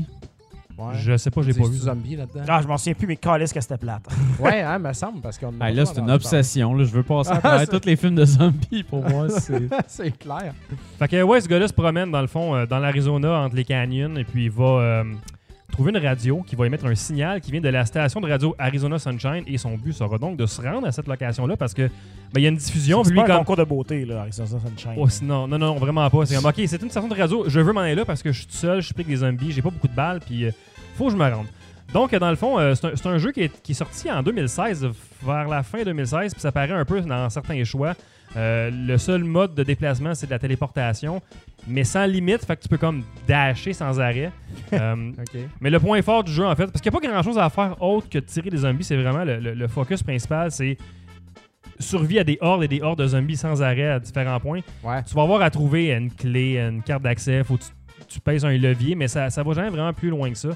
Ouais. Je sais pas, j'ai pas vu. zombie là-dedans? Ah, je m'en souviens plus, mais calisse que c'était plate. ouais, hein, me semble, parce qu'on. Ah, là, c'est une obsession. Là. Je veux passer à Ah, travers tous les films de zombies pour moi. C'est clair. Fait que ouais, ce gars-là se promène dans le fond euh, dans l'Arizona entre les canyons et puis il va euh, trouver une radio qui va émettre un signal qui vient de la station de radio Arizona Sunshine et son but sera donc de se rendre à cette location-là parce que ben, il y a une diffusion C'est pas un comme concours de beauté, là, ça, Sunshine. Oh, non, non, non, vraiment pas. C'est comme, ok, c'est une station de radio, je veux m'en aller là parce que je suis tout seul, je suis des zombies, j'ai pas beaucoup de balles, puis euh, faut que je me rende. Donc, dans le fond, euh, c'est un, c'est un jeu qui est, qui est sorti en 2016, euh, vers la fin 2016, puis ça paraît un peu dans certains choix. Euh, le seul mode de déplacement, c'est de la téléportation, mais sans limite, fait que tu peux comme dasher sans arrêt. Euh, mais le point fort du jeu, en fait, parce qu'il n'y a pas grand chose à faire autre que de tirer des zombies, c'est vraiment le, le- le focus principal, c'est survie à des hordes et des hordes de zombies sans arrêt à différents points. Ouais. Tu vas avoir à trouver une clé, une carte d'accès, faut que tu, tu pèses un levier, mais ça, ça va jamais vraiment plus loin que ça.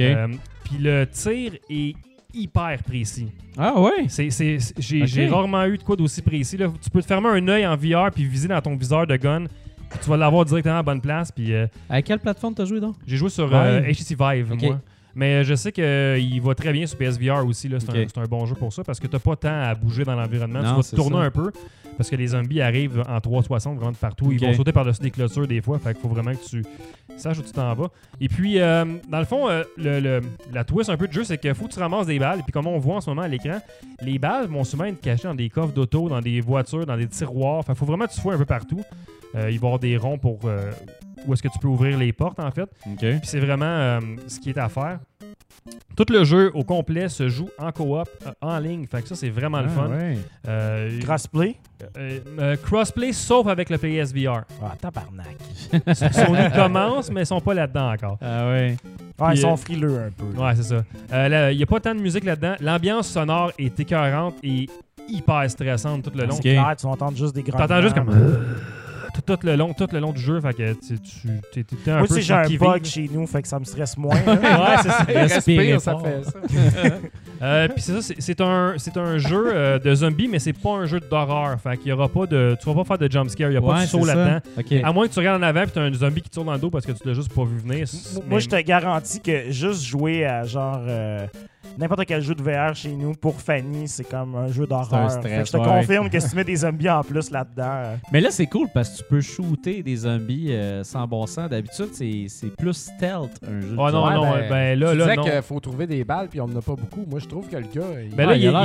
Euh, Puis le tir est hyper précis. ah ouais? C'est, c'est- c'est- j'ai, rarement eu de quoi d'aussi précis. Là. Tu peux te fermer un œil en VR puis viser dans ton viseur de gun. puis tu vas l'avoir directement à la bonne place. Puis euh, À quelle plateforme t'as joué donc? j'ai joué sur euh. HTC Vive, Ok. moi. Mais je sais qu'il va très bien sur PSVR aussi. là. C'est, un, un bon jeu pour ça parce que t'as pas tant à bouger dans l'environnement. Tu vas te tourner ça. un peu parce que les zombies arrivent en 360 vraiment de partout. Ils vont sauter par-dessus des clôtures des fois. Fait qu'il faut vraiment que tu saches où tu t'en vas. Et puis, euh, dans le fond, euh, le, le- la twist un peu de jeu, c'est qu'il faut que tu ramasses des balles. Et puis, comme on voit en ce moment à l'écran, les balles vont souvent être cachées dans des coffres d'auto, dans des voitures, dans des tiroirs. Fait qu'il faut vraiment que tu fouilles un peu partout. Euh, il va y avoir des ronds pour euh, où est-ce que tu peux ouvrir les portes, en fait. Puis c'est vraiment euh, ce qui est à faire. Tout le jeu au complet se joue en coop, euh, en ligne. Fait que ça, c'est vraiment le Ah, fun. ouais. Euh, Crossplay? euh, euh, crossplay, sauf avec le PSVR. Ah, tabarnak. Sony commence, mais ils sont pas là-dedans encore. Ah ouais. Ah, ils sont frileux un peu. Ouais, c'est ça. Euh, Il n'y a pas tant de musique là-dedans. L'ambiance sonore est écœurante et hyper stressante tout le long. Ok. C'est clair, tu vas entendre juste des grands. T'entends juste comme... Tout, tout le long, tout le long du jeu, fait que tu, tu t'es- t'es un Moi, peu j'ai un bug vive. chez nous, fait que ça me stresse moins. Ouais, c'est ça. Respire, ça fait ça. Euh, Puis c'est ça, c'est- c'est un, c'est un jeu euh, de zombies, mais c'est pas un jeu d'horreur. Fait qu'il y aura pas de, tu vas pas faire de jumpscare, il y a pas de saut là-dedans. À moins que tu regardes en avant puis t'as un zombie qui te tourne dans le dos parce que tu l'as juste pas vu venir. Moi, Mais- je te garantis que juste jouer à genre euh, n'importe quel jeu de VR chez nous pour Fanny, c'est comme un jeu d'horreur. stress, Fait que Je te ouais. confirme que si tu mets des zombies en plus là-dedans. euh, Mais là, c'est cool parce que tu peux shooter des zombies euh, sans bon sens. D'habitude, c'est, c'est plus stealth, un jeu. de Oh non, Ouais, non, ben, ben, là, tu là, disais non. qu'il faut trouver des balles, puis on n'en a pas beaucoup. Moi, je trouve que le gars, il, Ben là, il, il a l'air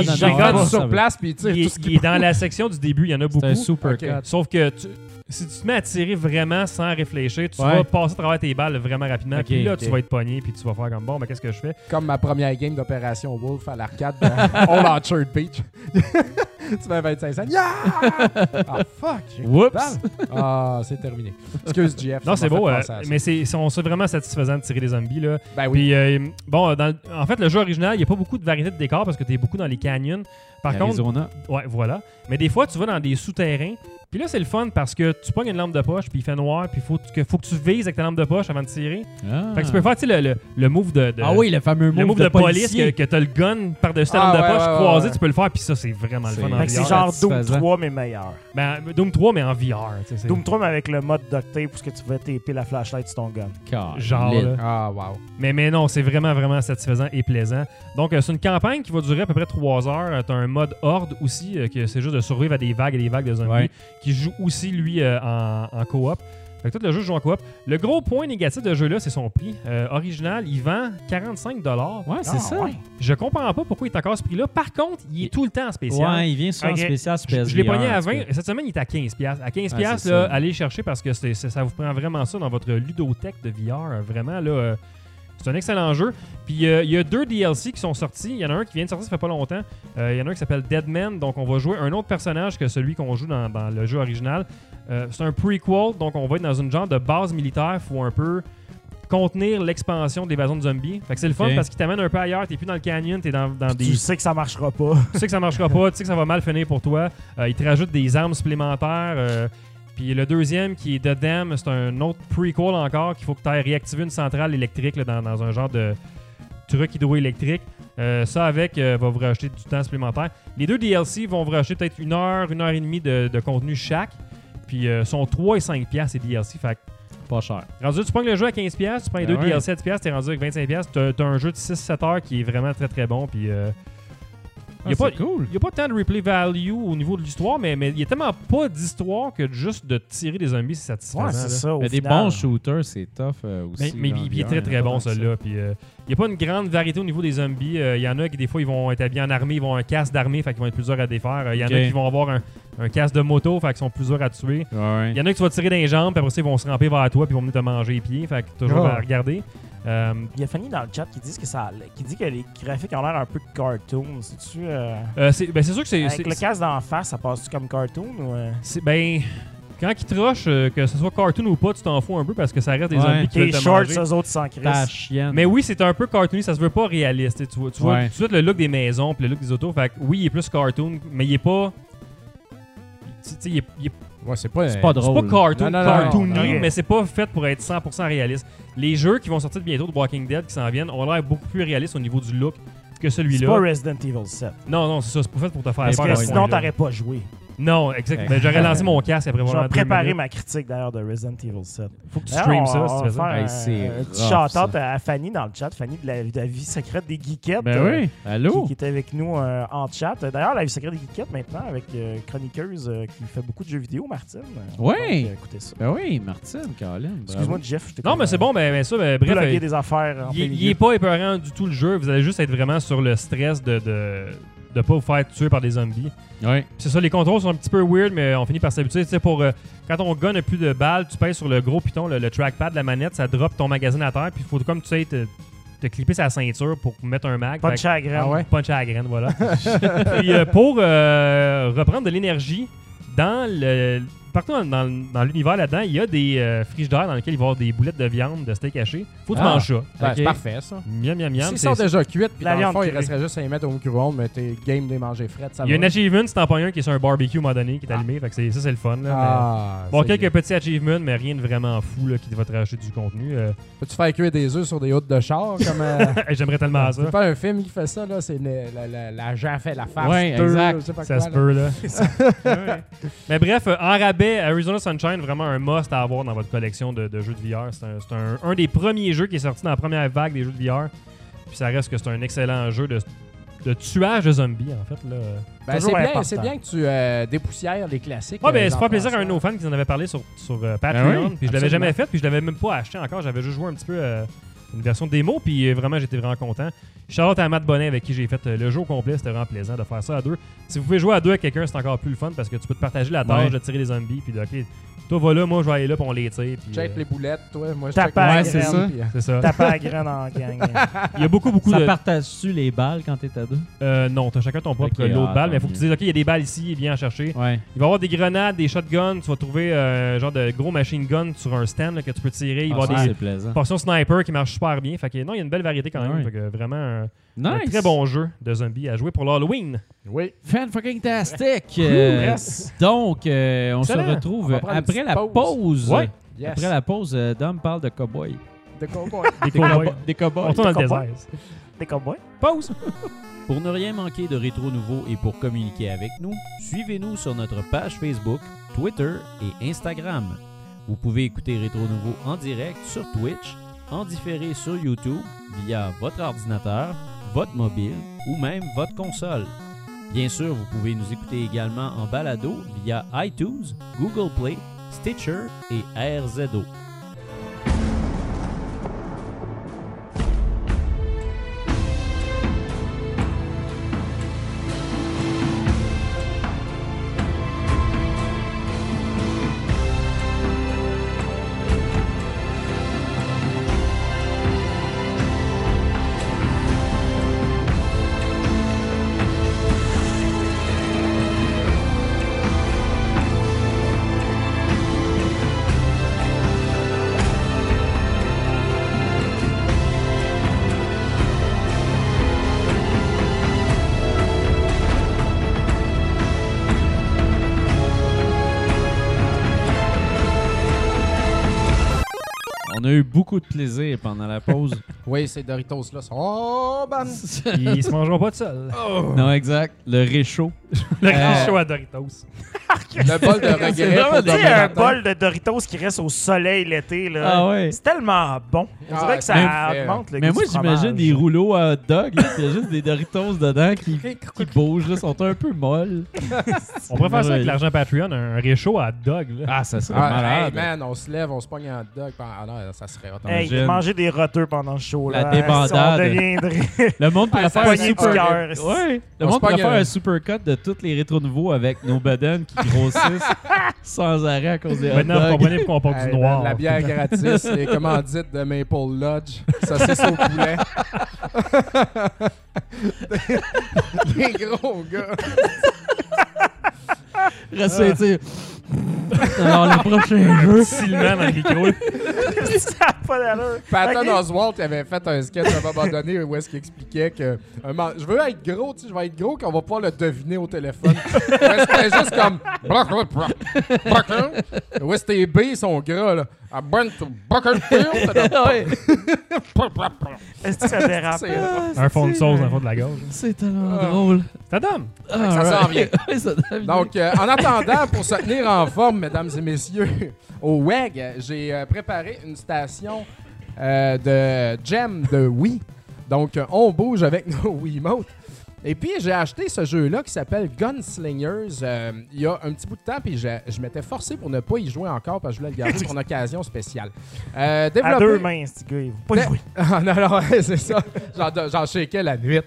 il- sur- place, puis tu sais, il, tout ce il qu'il est dans la section du début, il y en a beaucoup. C'est un super Ok. cut. Sauf que tu- si tu te mets à tirer vraiment sans réfléchir, tu Ouais. vas passer à travers tes balles vraiment rapidement. Ok, puis là, ok. tu vas être pogné, puis tu vas faire comme bon, mais qu'est-ce que je fais? Comme ma première game d'Opération Wolf à l'arcade dans All Orchard Beach. tu mets 25 cents. Yeah! Ah, fuck! j'ai Whoops! une balle. Ah, c'est terminé. Excuse, GF. Non, ça c'est m'a beau, fait euh, penser à ça. mais c'est c'est- on sait vraiment satisfaisant de tirer des zombies. Là. Ben oui. Puis, euh, bon, dans le- en fait, le jeu original, il n'y a pas beaucoup de variété de décors parce que tu es beaucoup dans les canyons. Par contre, Arizona. ouais, voilà. Mais des fois, tu vas dans des souterrains. Puis là, c'est le fun parce que tu pognes une lampe de poche, puis il fait noir, puis il faut que, faut que tu vises avec ta lampe de poche avant de tirer. Ah. Fait que tu peux faire, tu sais, le, le, le move de, de- Ah oui, le fameux move, le move de, police, que, policier. que t'as le gun par-dessus ta Ah, lampe de poche ouais, croisée, ouais. tu peux le faire, puis ça, c'est vraiment le fun en Fait que c'est genre Doom satisfaisant. 3, mais meilleur. Ben, Doom 3, mais en VR. tu Doom 3, mais avec le mode duct tape où ce que tu vas taper la flashlight sur ton gun. Car- Genre, là. Ah, wow. Mais, mais non, c'est vraiment, vraiment satisfaisant et plaisant. Donc, euh, c'est une campagne qui va durer à peu près 3 heures. T'as un mode horde aussi, euh, que c'est juste de survivre à des vagues et des vagues de zombies, Ouais. qui joue aussi, lui, euh, en, en coop. Fait que tout le jeu joue en coop. Le gros point négatif de ce jeu-là, c'est son prix. Euh, original, il vend 45 Ouais, c'est Ah, ça. ouais. Je comprends pas pourquoi il est encore à ce prix-là. Par contre, il est tout le temps en spécial. Ouais, il vient sur un Ok. spécial sur Je, je l'ai pogné à en tout 20. cas. Cette semaine, il est à 15$. piastres. À 15$, Ouais, là, ça. allez le chercher parce que c'est- c'est- ça vous prend vraiment ça dans votre ludothèque de VR. Vraiment, là, euh, c'est un excellent jeu. Puis euh, il y a deux DLC qui sont sortis. Il y en a un qui vient de sortir, ça fait pas longtemps. Euh, Il y en a un qui s'appelle Deadman. Donc, on va jouer un autre personnage que celui qu'on joue dans, dans le jeu original. Euh, c'est un prequel. Donc, on va être dans une genre de base militaire. faut un peu contenir l'expansion de l'évasion de zombies. Fait que c'est le fun parce qu'il t'amène un peu ailleurs. T'es plus dans le canyon, t'es dans, dans des Tu sais que ça marchera pas. tu sais que ça marchera pas, tu sais que ça va mal finir pour toi. Euh, il te rajoute des armes supplémentaires. euh, puis le deuxième, qui est The Dam, c'est un autre prequel encore, qu'il faut que tu ailles réactiver une centrale électrique là, dans, dans un genre de truc hydroélectrique. Euh, ça avec euh, va vous rajouter du temps supplémentaire. Les deux DLC vont vous rajouter peut-être une heure, une heure et demie de, de contenu chaque. Puis euh, sont 3 et 5 piastres ces DLC. Fait Pas cher. Rendu, tu prends le jeu à 15$, piastres, tu prends les Ben deux ouais. DLC à 10$, t'es rendu avec 25$, piastres, t'as t'as un jeu de 6-7 heures qui est vraiment très très bon. Puis, euh, Ah, y a pas- c'est cool. il n'y a pas tant de replay value au niveau de l'histoire, mais mais il n'y a tellement pas d'histoire que juste de tirer des zombies, c'est satisfaisant. Ouais, c'est ça. Au Mais des bons shooters, c'est tough euh, aussi. mais il, il est très très bon pas celui-là. Puis euh, il n'y a pas une grande variété au niveau des zombies. Euh, Il y en a qui des fois ils vont être habillés en armée, ils vont avoir un casque d'armée, fait qu'ils vont être plus durs à défaire. Euh, Il y en a qui vont avoir un, un casque de moto, fait qu'ils sont plus durs à tuer. Ouais. Il y en a qui tu vas tirer dans les jambes, puis après ça ils vont se ramper vers toi, puis ils vont venir te manger les pieds. Fait que toujours Ah. à regarder. Euh, Il y a Fanny dans le chat qui dit que ça, qui dit que les graphiques ont l'air un peu de cartoon. C'est-tu euh, euh, c'est ben, c'est sûr que c'est. avec c'est- le casque d'en face, ça passe-tu comme cartoon ou euh? c'est- Ben. Quand ils te rushent, euh, que ce soit cartoon ou pas, tu t'en fous un peu parce que ça reste des Ouais. zombies qui te shorts, eux autres sans chienne. Mais oui, c'est un peu cartoony, ça se veut pas réaliste. tu sais, Tu vois, tu vois tout de suite le look des maisons puis le look des autos. Fait que oui, il est plus cartoon, mais il est pas. tu sais, il est, il est- Ouais, c'est pas. C'est pas c'est drôle. pas cartoon, Non, non, non, cartoony, non, non. mais c'est pas fait pour être 100% réaliste. Les jeux qui vont sortir bientôt de Walking Dead qui s'en viennent ont l'air beaucoup plus réalistes au niveau du look que C'est pas celui-là. Resident Evil 7. Non, non, c'est ça, c'est pas fait pour te faire Parce peur. que à ce sinon, t'aurais pas joué. Non, exact. Ben, j'aurais lancé mon casque après Je vraiment vais deux préparer ma critique d'ailleurs de Resident Evil 7. Faut que tu streams ça si tu fais ça. faire Hey, c'est un petit rough, shout-out ça. à Fanny dans le chat, Fanny de la, de la vie secrète des geekettes. Ben euh, oui. qui, Allô? qui est avec nous euh, en chat. D'ailleurs, la vie secrète des geekettes maintenant avec euh, chroniqueuse euh, qui fait beaucoup de jeux vidéo, Martine. Euh, donc, euh, écoutez ça. Ben oui, Martine, Colin. Excuse-moi, Jeff, je t'ai Non, mais c'est bon, ben, ben ça, ben, bref. Euh, des affaires Il, plein il milieu. est pas épeurant du tout le jeu. Vous allez juste être vraiment sur le stress de de, de pas vous faire tuer par des zombies. Ouais. C'est ça, les contrôles sont un petit peu weird, mais on finit par s'habituer. Tu sais, pour euh, quand ton gun n'a plus de balles, tu pèses sur le gros piton, le, le trackpad de la manette, ça drop ton magazine à terre, puis il faut comme tu sais te, te clipper sa ceinture pour mettre un mag. Pas de Fait que- chagrin. Ah ouais? punch à la graine, voilà. Puis euh, pour euh, reprendre de l'énergie, dans le partout dans, l'univers là-dedans, il y a des euh, frigidaires dans lesquels il va y avoir des boulettes de viande, de steak haché. Faut que tu Ah. manges ça. Ben, Ok? C'est parfait, ça. Miam, miam, miam. S'ils c'est- sont déjà cuites, puis La dans le viande fond, il resterait juste à les mettre au micro-ondes, mais t'es game de les manger frettes, ça Il y a va. un achievement, si t'en pognes un qui est sur un barbecue à un moment donné, qui est allumé. Fait que c'est- ça, c'est le fun. Là, Ah, mais- Bon, c'est quelques bien. petits achievements, mais rien de vraiment fou là, qui va te rajouter du contenu. Euh, Peux-tu faire cuire des œufs sur des hôtes de char comme. euh, J'aimerais tellement ça. C'est pas un film qui fait ça, là. C'est le- la, la, la la farce. Ouais, deux, exact. je sais pas Ça quoi, se là. peut, là. Mais bref, euh, en rabais, Arizona Sunshine, vraiment un must à avoir dans votre collection de, de jeux de VR. C'est un, c'est un- un des premiers jeux qui est sorti dans la première vague des jeux de VR. Puis ça reste que c'est un excellent jeu de, de tuage de zombies, en fait. Là. Ben, c'est bien, bien que tu euh, dépoussières les classiques. Ouais, euh, ben, ça fait plaisir à un de nos fans qui en avait parlé sur, sur euh, Patreon. oui? puis je l'avais jamais fait, puis je l'avais même pas acheté encore. J'avais juste joué un petit peu euh, une version démo, puis euh, vraiment, j'étais vraiment content. Charlotte à Matt Bonnet avec qui j'ai fait euh, le jeu au complet. C'était vraiment plaisant de faire ça à deux. Si vous pouvez jouer à deux avec quelqu'un, c'est encore plus le fun parce que tu peux te partager la tâche Ouais. de tirer les zombies, puis de, OK, toi, va là, moi, je vais aller là, puis on les tire. puis, Check euh, les boulettes, toi. Moi, je Tape check à les la c'est ça. euh, C'est ça. Graine en gang. Il y a beaucoup, beaucoup Ça de. partage-tu les balles quand t'es à deux? Euh, non, t'as chacun ton propre lot de ah, balles, mais il faut que tu dises, OK, il y a des balles ici, viens en chercher. Ouais. Il va y avoir des grenades, des shotguns. Tu vas trouver euh, un genre de gros machine gun sur un stand là, que tu peux tirer. Il va y Ah, avoir ça, des c'est plaisant. portions sniper qui marchent super bien. Fait que non, il y a une belle variété quand même. Ouais. Fait que vraiment un, un Nice. très bon jeu de zombies à jouer pour l'Halloween. Oui. Fan fucking tastic. Euh, Yes. donc, euh, on se retrouve On après la pause. pause. Ouais. Yes. Après la pause, euh, Dom parle de cowboy. De cowboy. Des cowboys. cow- des cowboys. On tourne dans le cowboys. désert. Des cowboys. Pause. Pour ne rien manquer de Rétro Nouveau et pour communiquer avec nous, suivez-nous sur notre page Facebook, Twitter et Instagram. Vous pouvez écouter Rétro Nouveau en direct sur Twitch, en différé sur YouTube via votre ordinateur, votre mobile ou même votre console. Bien sûr, vous pouvez nous écouter également en balado via iTunes, Google Play, Stitcher et RZO. De plaisir la pause. Oui, ces Doritos-là sont. Oh! Ils se mangeront pas de seul. non, exact. Le réchaud. Le Euh, show à Doritos. Le bol de regret. un bol de Doritos qui reste au soleil l'été, là. Ah ouais. C'est tellement bon. On Ah, dirait que ça parfait. augmente le Mais goût moi, du j'imagine des rouleaux à hot dog. Il y a juste des Doritos dedans qui, qui bougent, là, sont un peu molles. On pourrait faire ça avec l'argent Patreon, un réchaud à dog. Là. Ah, ça serait Ah, malade. hey, man, on se lève, on se pogne en hot dog. Ah non, ça serait hot. Hey, manger des roteux pendant le show, La là. débandade. On deviendrait... Le monde pourrait faire ça un super du cœur. Ouais. Le On monde se pourrait pogne, faire un super cut de tous les rétro nouveaux avec nos bedaines qui grossissent sans arrêt à cause des Maintenant, vous comprenez pourquoi on porte Hey, du noir. La bière gratis, les commandites de Maple Lodge, saucisse au poulet. les gros gars. Reste, tu sais. Alors, les prochains jeux. Facilement dans le micro. ça n'a pas d'allure. Patton Ok. Oswalt avait fait un sketch à un moment donné où est-ce qu'il expliquait que un man- je veux être gros, tu sais, je vais être gros qu'on va pouvoir le deviner au téléphone. C'était juste comme Où est-ce que tes B sont gras là? À Brent Buckerfield. Est-ce que ça dérape? Un fond de sauce dans le fond de la gorge. C'est tellement drôle. Ça donne. Ah, ça right. s'en vient. Ouais, ça s'en vient. Donc, euh, en attendant, pour se tenir en forme, mesdames et messieurs, au WEG, j'ai euh, préparé une station euh, de Gem de Wii. Donc, euh, on bouge avec nos Wiimotes. Et puis, j'ai acheté ce jeu-là qui s'appelle Gunslingers euh, il y a un petit bout de temps, puis je, je m'étais forcé pour ne pas y jouer encore parce que je voulais le garder pour une occasion spéciale. Euh, À deux mains, ce gars. Il faut pas Mais- jouer. ah non, c'est ça. J'en, j'en shakeais la nuit.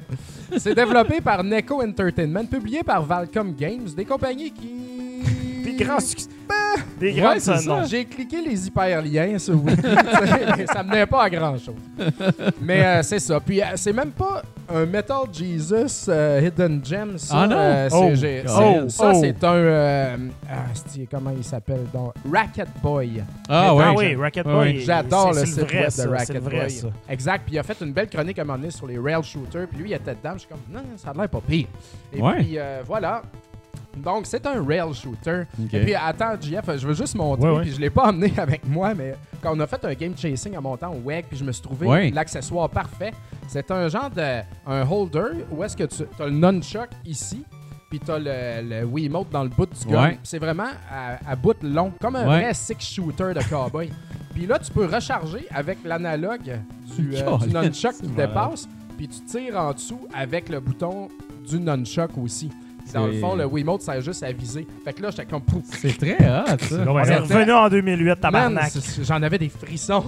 C'est développé par Neko Entertainment, publié par Valcom Games, des compagnies qui... Des grands succès. Des Ouais, grands ça. sonons. J'ai cliqué les hyperliens sur Wiki, ça menait pas à grand chose. Mais euh, c'est ça. Puis euh, c'est même pas un Metal Jesus euh, Hidden Gem. Ça, Ah non? Euh, c'est- Oh. Oh. c'est- ça Oh. c'est un. euh, ah, c'est- comment il s'appelle donc? Racket Boy. Ah, ouais. Ah dans- oui, Racket Ouais, Boy. ouais. J'adore le site web de Racket vrai, Boy. ça. Exact. Puis il a fait une belle chronique à un moment donné sur les rail shooters. Puis lui, il était dedans. Je suis comme, non, ça a l'air pas pire. Et Ouais. puis euh, voilà. Donc, c'est un rail shooter. Et puis, attends, JF, je veux juste montrer. Ouais, ouais. Puis je l'ai pas emmené avec moi, mais quand on a fait un game chasing en montant au WEG, puis je me suis trouvé Ouais. l'accessoire parfait. C'est un genre de un holder où est-ce que tu as le nunchuck ici. Puis t'as le, le Wiimote dans le bout du gun. Ouais. C'est vraiment à, à bout long, comme un Ouais. vrai six shooter de cowboy. Puis là, tu peux recharger avec l'analogue du, euh, du nunchuck qui dépasse. Puis tu tires en dessous avec le bouton du nunchuck aussi. Puis Dans le fond, le Wiimote sert juste à viser. Fait que là, j'étais comme pouf. C'est très hot, C'est ça. On est revenu en 2008, Man, tabarnak. j'en avais des frissons.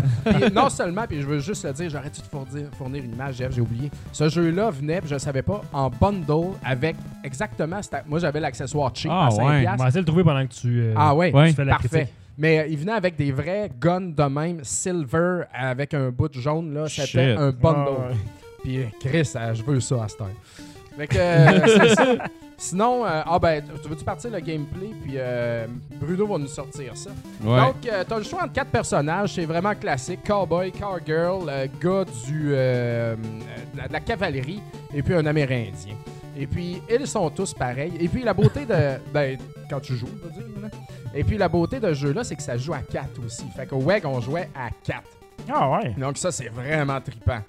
non seulement, puis je veux juste le dire, j'aurais dû te fournir, fournir une image, Jeff, j'ai oublié. Ce jeu-là venait, puis je le savais pas, en bundle avec exactement. Moi, j'avais l'accessoire cheap Ah, à 5 ouais. On piastres. va essayer de le trouver pendant que tu, euh, Ah ouais, tu fais la parfait. critique. Mais euh, il venait avec des vrais guns de même, silver, avec un bout jaune. là. C'était un bundle. Ah, ouais. Puis euh, Chris, je veux ça à cette heure. Fait que euh, ça. Sinon, euh, ah ben, tu veux-tu partir le gameplay, puis euh, Bruno va nous sortir ça. Ouais. Donc, euh, t'as le choix entre quatre personnages, c'est vraiment classique. Cowboy, cowgirl, gars du, de la- cavalerie, et puis un Amérindien. Et puis, ils sont tous pareils. Et puis, la beauté de... Ben, quand tu joues, on va dire. là. Et puis, la beauté de ce jeu-là, c'est que ça joue à 4 aussi. Fait qu'au WEG, on jouait à 4. Ah ouais. Donc ça, c'est vraiment trippant.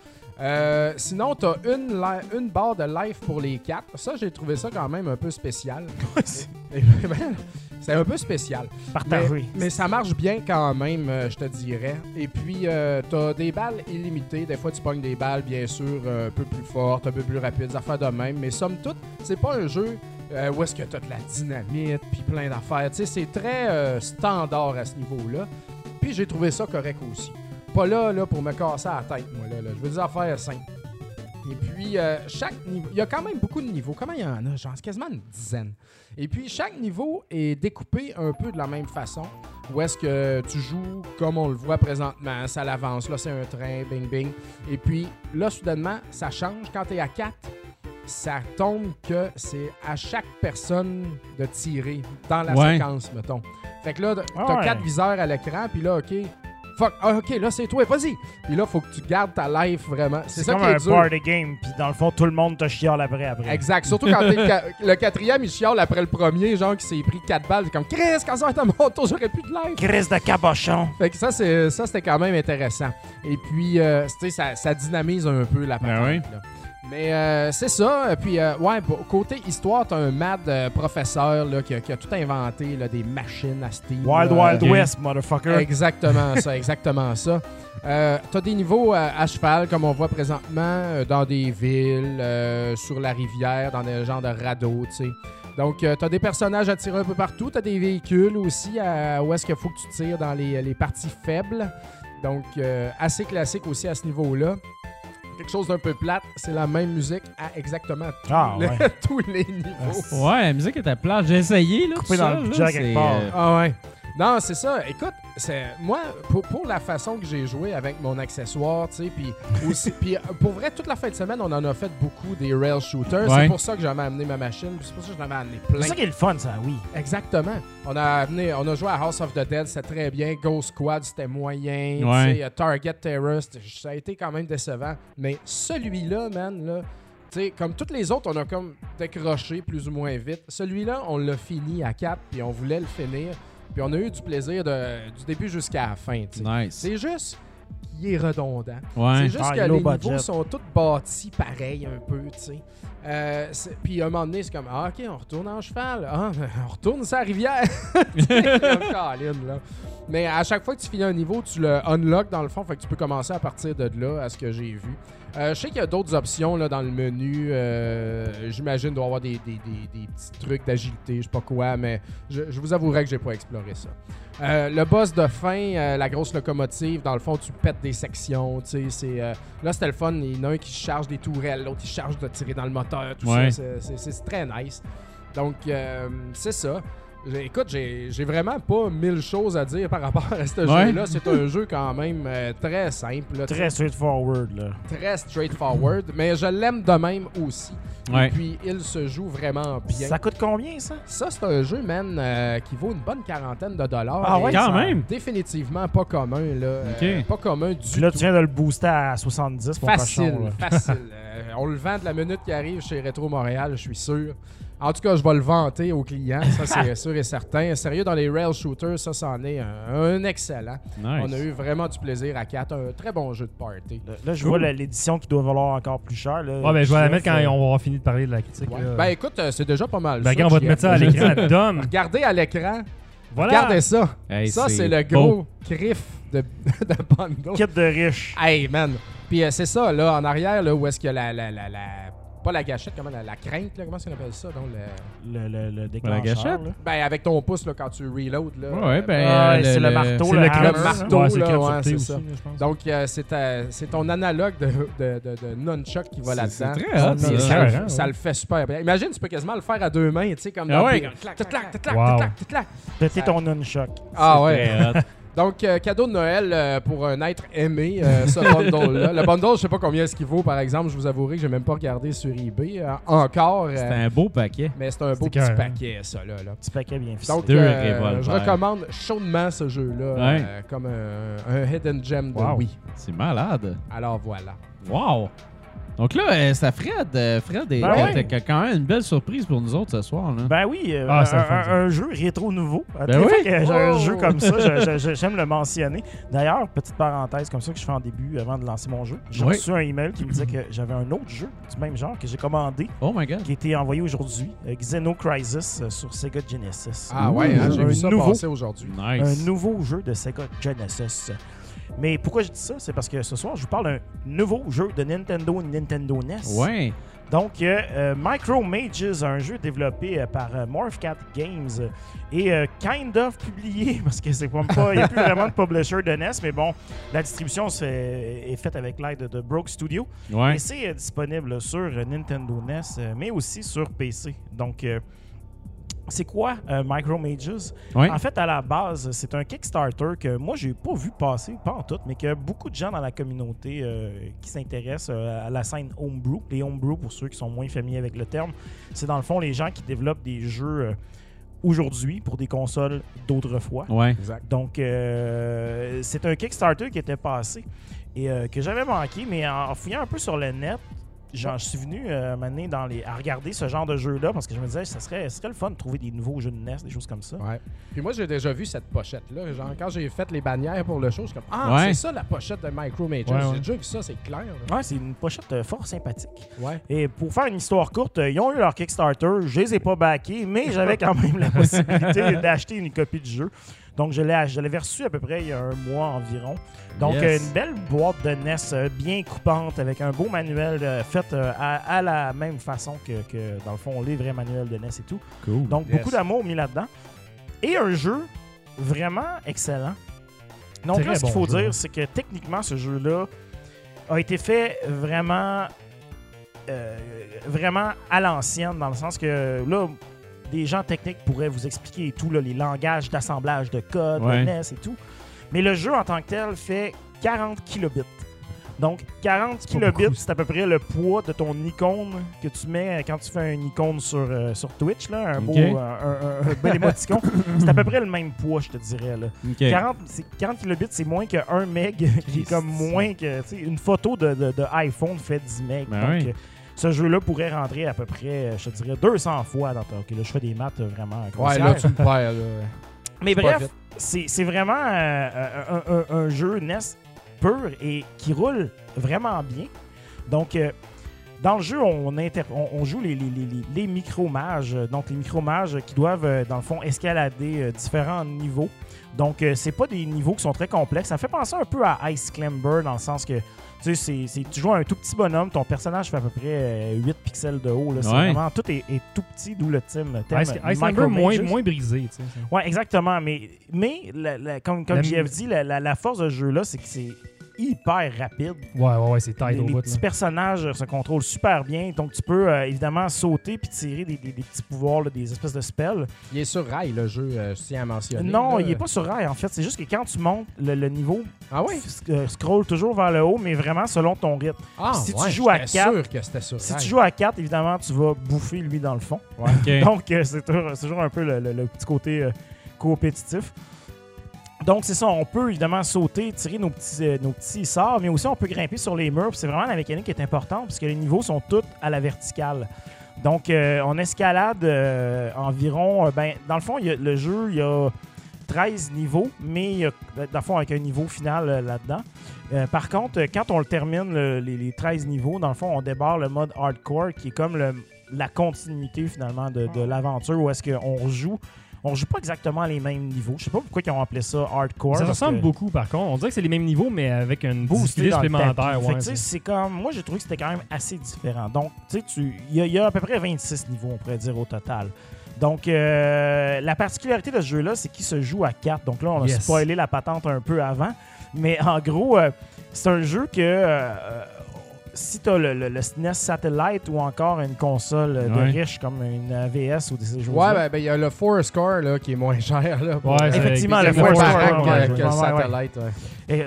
Euh, sinon, t'as une, une barre de life pour les quatre. Ça, j'ai trouvé ça quand même un peu spécial. Et- ben, c'est un peu spécial. Mais, Partagé. mais ça marche bien quand même, euh, je te dirais. Et puis, euh, t'as des balles illimitées. Des fois, tu pognes des balles, bien sûr, un peu plus fortes, un peu plus rapides, des affaires de même. Mais somme toute, c'est pas un jeu où est-ce que tu as de la dynamite, puis plein d'affaires. Tu sais, c'est très standard à ce niveau-là. Puis j'ai trouvé ça correct aussi. Pas là, là pour me casser la tête, moi. Là, là. Je veux des affaires simples. Et puis, euh, chaque niveau. Il y a quand même beaucoup de niveaux. Comment il y en a? Genre, quasiment une dizaine. Et puis, chaque niveau est découpé un peu de la même façon. Où est-ce que tu joues comme on le voit présentement Ça l'avance. Là, c'est un train, bing, bing. Et puis, là, soudainement, ça change. Quand tu es à 4, ça tombe que c'est à chaque personne de tirer dans la Ouais. séquence, mettons. Fait que là, t'as Ah ouais. quatre viseurs à l'écran, puis là, OK. Fuck, ah, OK, là, c'est toi, vas-y. Puis là, faut que tu gardes ta life vraiment. C'est ça comme qui est un dur. party game, puis dans le fond, tout le monde te chiale après. après. Exact. Surtout quand t'es le, ca- le quatrième, il chiale après le premier, genre qui s'est pris 4 balles. C'est comme Chris, quand ça va être à mon tour, j'aurais plus de life. Crise de cabochon. Fait que ça, c'est, ça c'était quand même intéressant. Et puis, euh, tu sais, ça, ça dynamise un peu la patente. oui. là. Mais euh, c'est ça. Et Puis, euh, ouais, pour- côté histoire, t'as un mad euh, professeur là, qui, a, qui a tout inventé, là, des machines à Steam. Wild là. Wild. West, motherfucker. Exactement ça, exactement ça. Euh, t'as des niveaux euh, à cheval, comme on voit présentement, euh, dans des villes, euh, sur la rivière, dans des genres de radeaux, tu sais. Donc, euh, t'as des personnages à tirer un peu partout. T'as des véhicules aussi à- où est-ce qu'il faut que tu tires dans les, les parties faibles. Donc, euh, assez classique aussi à ce niveau-là. Quelque chose d'un peu plate, c'est la même musique à exactement tous, Ah, les, ouais. tous les niveaux. Ouais, la musique était plate. J'ai essayé, là. Coupé dans ça, le là, budget c'est, quelque part. euh, Ah ouais. Non, c'est ça. Écoute, moi pour, pour la façon que j'ai joué avec mon accessoire, tu sais, puis aussi, puis euh, pour vrai toute la fin de semaine, on en a fait beaucoup des rail shooters. Ouais. C'est pour ça que j'avais amené ma machine, c'est pour ça que j'en avais amené plein. C'est ça qui est le fun, ça, oui. Exactement. On a amené, on a joué à House of the Dead, c'était très bien. Ghost Squad, c'était moyen. Ouais. Tu sais, euh, Target Terror, ça a été quand même décevant. Mais celui-là, man, là. tu sais, comme toutes les autres, on a comme décroché plus ou moins vite. Celui-là, on l'a fini à 4, puis on voulait le finir. Puis on a eu du plaisir de- du début jusqu'à la fin. Nice. C'est juste qu'il est redondant. Ouais. C'est juste Ah, que low les budget. niveaux sont tous bâtis pareil un peu, tu sais. Euh, c'est- puis à un moment donné, c'est comme Ah, ok, on retourne en cheval. Ah, on retourne sur la rivière. Comme là. Mais à chaque fois que tu finis un niveau, tu le unlock dans le fond, fait que tu peux commencer à partir de là, à ce que j'ai vu. Euh, je sais qu'il y a d'autres options là, dans le menu. euh, J'imagine qu'il doit y avoir des, des- des- des petits trucs d'agilité, je sais pas quoi, mais je, je vous avouerai que j'ai pas exploré ça. Euh, le boss de fin, euh, la grosse locomotive, dans le fond, tu pètes des sections. tu sais, c'est, euh, là, c'était le fun. Il y en a un qui charge des tourelles, l'autre, il charge de tirer dans le moteur. Tout Ouais. ça, c'est- très nice. Donc, euh, c'est ça. Écoute, j'ai vraiment pas mille choses à dire par rapport à ce Ouais. jeu-là. C'est un jeu quand même euh, très simple, là, Très straightforward, là. très straightforward, mais je l'aime de même aussi. Ouais. Et puis, il se joue vraiment bien. Ça coûte combien, ça? Ça, c'est un jeu, man, euh, qui vaut une bonne quarantaine de dollars. Ah ouais, Quand même? Définitivement pas commun, là. Ok. Euh, pas commun du Puis là, tout. tu viens de le booster à 70 pour Facile, cochon, là. facile. On le vend de la minute qui arrive chez Retro Montréal, je suis sûr. En tout cas, je vais le vanter aux clients, ça c'est sûr et certain. Sérieux, dans les rail shooters, ça, c'en est un, un excellent. Nice. On a eu vraiment du plaisir à 4, un très bon jeu de party. Là, là, je Cool. vois l'édition qui doit valoir encore plus cher. Là. Ouais, ben, je vais la mettre quand euh, on va avoir fini de parler de la critique. Ouais. Ben écoute, euh, c'est déjà pas mal. Ben, ça, on va te mettre ça à l'écran. Dom. Regardez à l'écran, Voilà. regardez ça. Hey, ça, c'est le gros griff de, de bundle. Kit de riche. Hey, man. Puis euh, c'est ça, là, en arrière, là, où est-ce qu'il y a la, la, la, la- Pas la gâchette, comment la, la crainte, là, comment qu'on appelle ça? Donc, le... Le, le, le déclencheur. gâchette? là. Ben, avec ton pouce, là, quand tu reload, là. Ouais, ben. Ah, euh, c'est le marteau, C'est le marteau, Ouais, c'est club ouais, c'est aussi, ça. pense. Donc, euh, c'est c'est ton analogue de, de, de, de nunchuck qui va C'est là-dedans. très hot, ça. ça, ça ouais. le fait super bien. Imagine, tu peux quasiment le faire à deux mains, tu sais, comme Ah ouais, Clac, clac, clac, clac, clac, clac, clac. Péter ton nunchuck. Ah C'est ouais. Donc, euh, cadeau de Noël euh, pour un être aimé, euh, ce bundle-là. Le bundle, je sais pas combien est-ce qu'il vaut, par exemple. Je vous avouerai que j'ai même pas regardé sur eBay. euh, encore. euh, C'est un beau paquet. mais c'est un beau petit paquet, ça, là. là. Petit paquet bien ficelé. Donc, Deux euh, je recommande chaudement ce jeu-là Ouais. euh, comme un, un hidden gem de Wow. Wii. C'est malade. Alors voilà. Wow. Donc là, euh, ça Fred, euh, Fred est, Ben ouais. quand même une belle surprise pour nous autres ce soir. Là. Ben oui, euh, Ah, un, jeu rétro nouveau. Ben oui. un Oh. jeu comme ça, je- je- je- j'aime le mentionner. D'ailleurs, petite parenthèse comme ça que je fais en début avant de lancer mon jeu. J'ai Oui. reçu un email qui me disait que j'avais un autre jeu du même genre que j'ai commandé, Oh my god. qui a été envoyé aujourd'hui, euh, Xeno Crisis euh, sur Sega Genesis. Ah ouais, hein, j'ai vu ça nouveau- passer aujourd'hui. Nice. Un nouveau jeu de Sega Genesis. Mais pourquoi je dis ça? C'est parce que ce soir, je vous parle d'un nouveau jeu de Nintendo Nintendo NES. Ouais. Donc, euh, euh, Micro Mages, un jeu développé euh, par Morphcat Games et euh, kind of publié, parce que c'est pas, il n'y a plus vraiment de publisher de NES, mais bon, la distribution est faite avec l'aide de Broke Studio. Ouais. Et c'est euh, disponible sur Nintendo NES, mais aussi sur PC. Donc, c'est quoi euh, Micro Mages? En fait, à la base, c'est un Kickstarter que moi, j'ai pas vu passer, pas en tout, mais que beaucoup de gens dans la communauté euh, qui s'intéressent euh, à la scène homebrew. Les homebrew, pour ceux qui sont moins familiers avec le terme, c'est dans le fond les gens qui développent des jeux euh, aujourd'hui pour des consoles d'autrefois. Ouais. Exact. Donc, euh, c'est un Kickstarter qui était passé et euh, que j'avais manqué, mais en fouillant un peu sur le net, genre, je suis venu euh, m'amener dans les, à regarder ce genre de jeu-là parce que je me disais, ça serait, ça serait le fun de trouver des nouveaux jeux de NES, des choses comme ça. Ouais. Puis moi, j'ai déjà vu cette pochette-là. Genre, quand j'ai fait les bannières pour le show, je suis comme Ah, Ouais. c'est ça la pochette de Micro Major. Ouais, ouais. J'ai déjà vu ça, c'est clair. là. Ouais, c'est une pochette euh, fort sympathique. Ouais. Et pour faire une histoire courte, euh, ils ont eu leur Kickstarter, je les ai pas backés, mais j'avais quand même la possibilité d'acheter une copie du jeu. Donc je l'avais reçu à peu près il y a un mois environ. Donc Yes. une belle boîte de NES euh, bien coupante avec un beau manuel euh, fait euh, à, à la même façon que, que, dans le fond les vrais manuels de NES et tout. Cool. Donc Yes. beaucoup d'amour mis là-dedans. Et un jeu vraiment excellent. Donc Très là, ce qu'il bon faut jeu, dire, c'est que techniquement, ce jeu-là a été fait vraiment, euh, vraiment à l'ancienne, dans le sens que là, des gens techniques pourraient vous expliquer et tout, là, les langages d'assemblage de code, Ouais. de NES et tout. Mais le jeu en tant que tel fait 40 kilobits. Donc, 40 pas kilobits, c'est à peu près le poids de ton icône que tu mets quand tu fais un icône sur, euh, sur Twitch, là, un beau Ok. euh, un, un- un bel c'est à peu près le même poids, je te dirais. Là. Ok. 40, c'est- 40 kilobits, c'est moins que 1 meg, qui est comme moins que. Une photo de, de- de iPhone fait 10 meg. Ben Donc, oui. Ce jeu-là pourrait rentrer à peu près, euh, je te dirais, 200 fois dans ta. Ok, là, je fais des maths euh, vraiment Ouais, là, tu me perds. Là. Mais bref, c'est vraiment euh, un, un- un jeu NES pur et qui roule vraiment bien. Donc, euh, dans le jeu, on, inter- on, on joue les, les, les, les- micro-mages. Donc, les micro-mages qui doivent, dans le fond, escalader différents niveaux. Donc, euh, c'est pas des niveaux qui sont très complexes. Ça me fait penser un peu à Ice Climber dans le sens que tu sais, c'est- tu joues à un tout petit bonhomme, ton personnage fait à peu près euh, 8 pixels de haut. là. C'est vraiment, tout est, est tout petit, d'où le thème. thème Ice- Icelander moins, Micro-Mages. moins brisé, tu sais. Ouais, exactement. Mais, mais la- la- comme, comme JF dit, la, la- la force de ce jeu-là, c'est que c'est hyper rapide. Ouais, ouais, ouais, c'est tight Les, au les bout. petits là. personnages se contrôlent super bien. Donc, tu peux euh, évidemment sauter puis tirer des, des- des petits pouvoirs, là, des espèces de spells. Il est sur rail, le jeu, euh, je tiens à mentionner. non, là. il est pas sur rail, en fait. C'est juste que quand tu montes, le, le niveau Ah oui? f- euh, scroll toujours vers le haut, mais vraiment selon ton rythme. Ah, Si tu ouais, joues à j'étais quatre- sûr que c'était sur Si rail. tu joues à 4, évidemment, tu vas bouffer lui dans le fond. Ok. Donc, euh, c'est toujours, un peu le, le- le petit côté euh, compétitif. Donc, c'est ça, on peut évidemment sauter, tirer nos petits, euh, nos petits sorts, mais aussi on peut grimper sur les murs. C'est vraiment la mécanique qui est importante, puisque les niveaux sont tous à la verticale. Donc, euh, on escalade euh, environ. ben, dans le fond, il y a- le jeu, il y a 13 niveaux, mais y a, dans le fond, avec un niveau final là-dedans. Par contre, quand on le termine, le- les, les 13 niveaux, dans le fond, on débarre le mode hardcore, qui est comme le- la continuité finalement de, de l'aventure, où est-ce qu'on joue. On joue pas exactement les mêmes niveaux. Je sais pas pourquoi ils ont appelé ça hardcore. Ça ressemble que- beaucoup, par contre. On dirait que c'est les mêmes niveaux, mais avec une boosté supplémentaire. Ouais, c'est- comme moi j'ai trouvé que c'était quand même assez différent. Donc tu sais tu il y, a- il y a à peu près 26 niveaux on pourrait dire au total. Donc euh, la particularité de ce jeu là c'est qu'il se joue à 4. Donc là on a Yes. spoilé la patente un peu avant, mais en gros euh, c'est un jeu que euh, si tu as le, le- le SNES Satellite ou encore une console euh, de Ouais. riche comme une AVS ou des choses Ouais, ben, ben, il y a le Four Score là, qui est moins cher. Là, pour- Ouais, c'est- Effectivement, le C'est moins Four moins Score, cher ouais, que, que le. Satellite. ouais.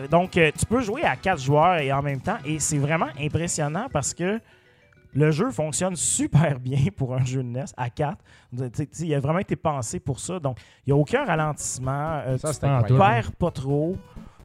Et donc, euh, tu peux jouer à quatre joueurs et en même temps, et c'est vraiment impressionnant parce que le jeu fonctionne super bien pour un jeu de NES à 4. Il a vraiment été pensé pour ça. Donc, il n'y a aucun ralentissement. euh, Ça, tu c'était ne perds pas trop.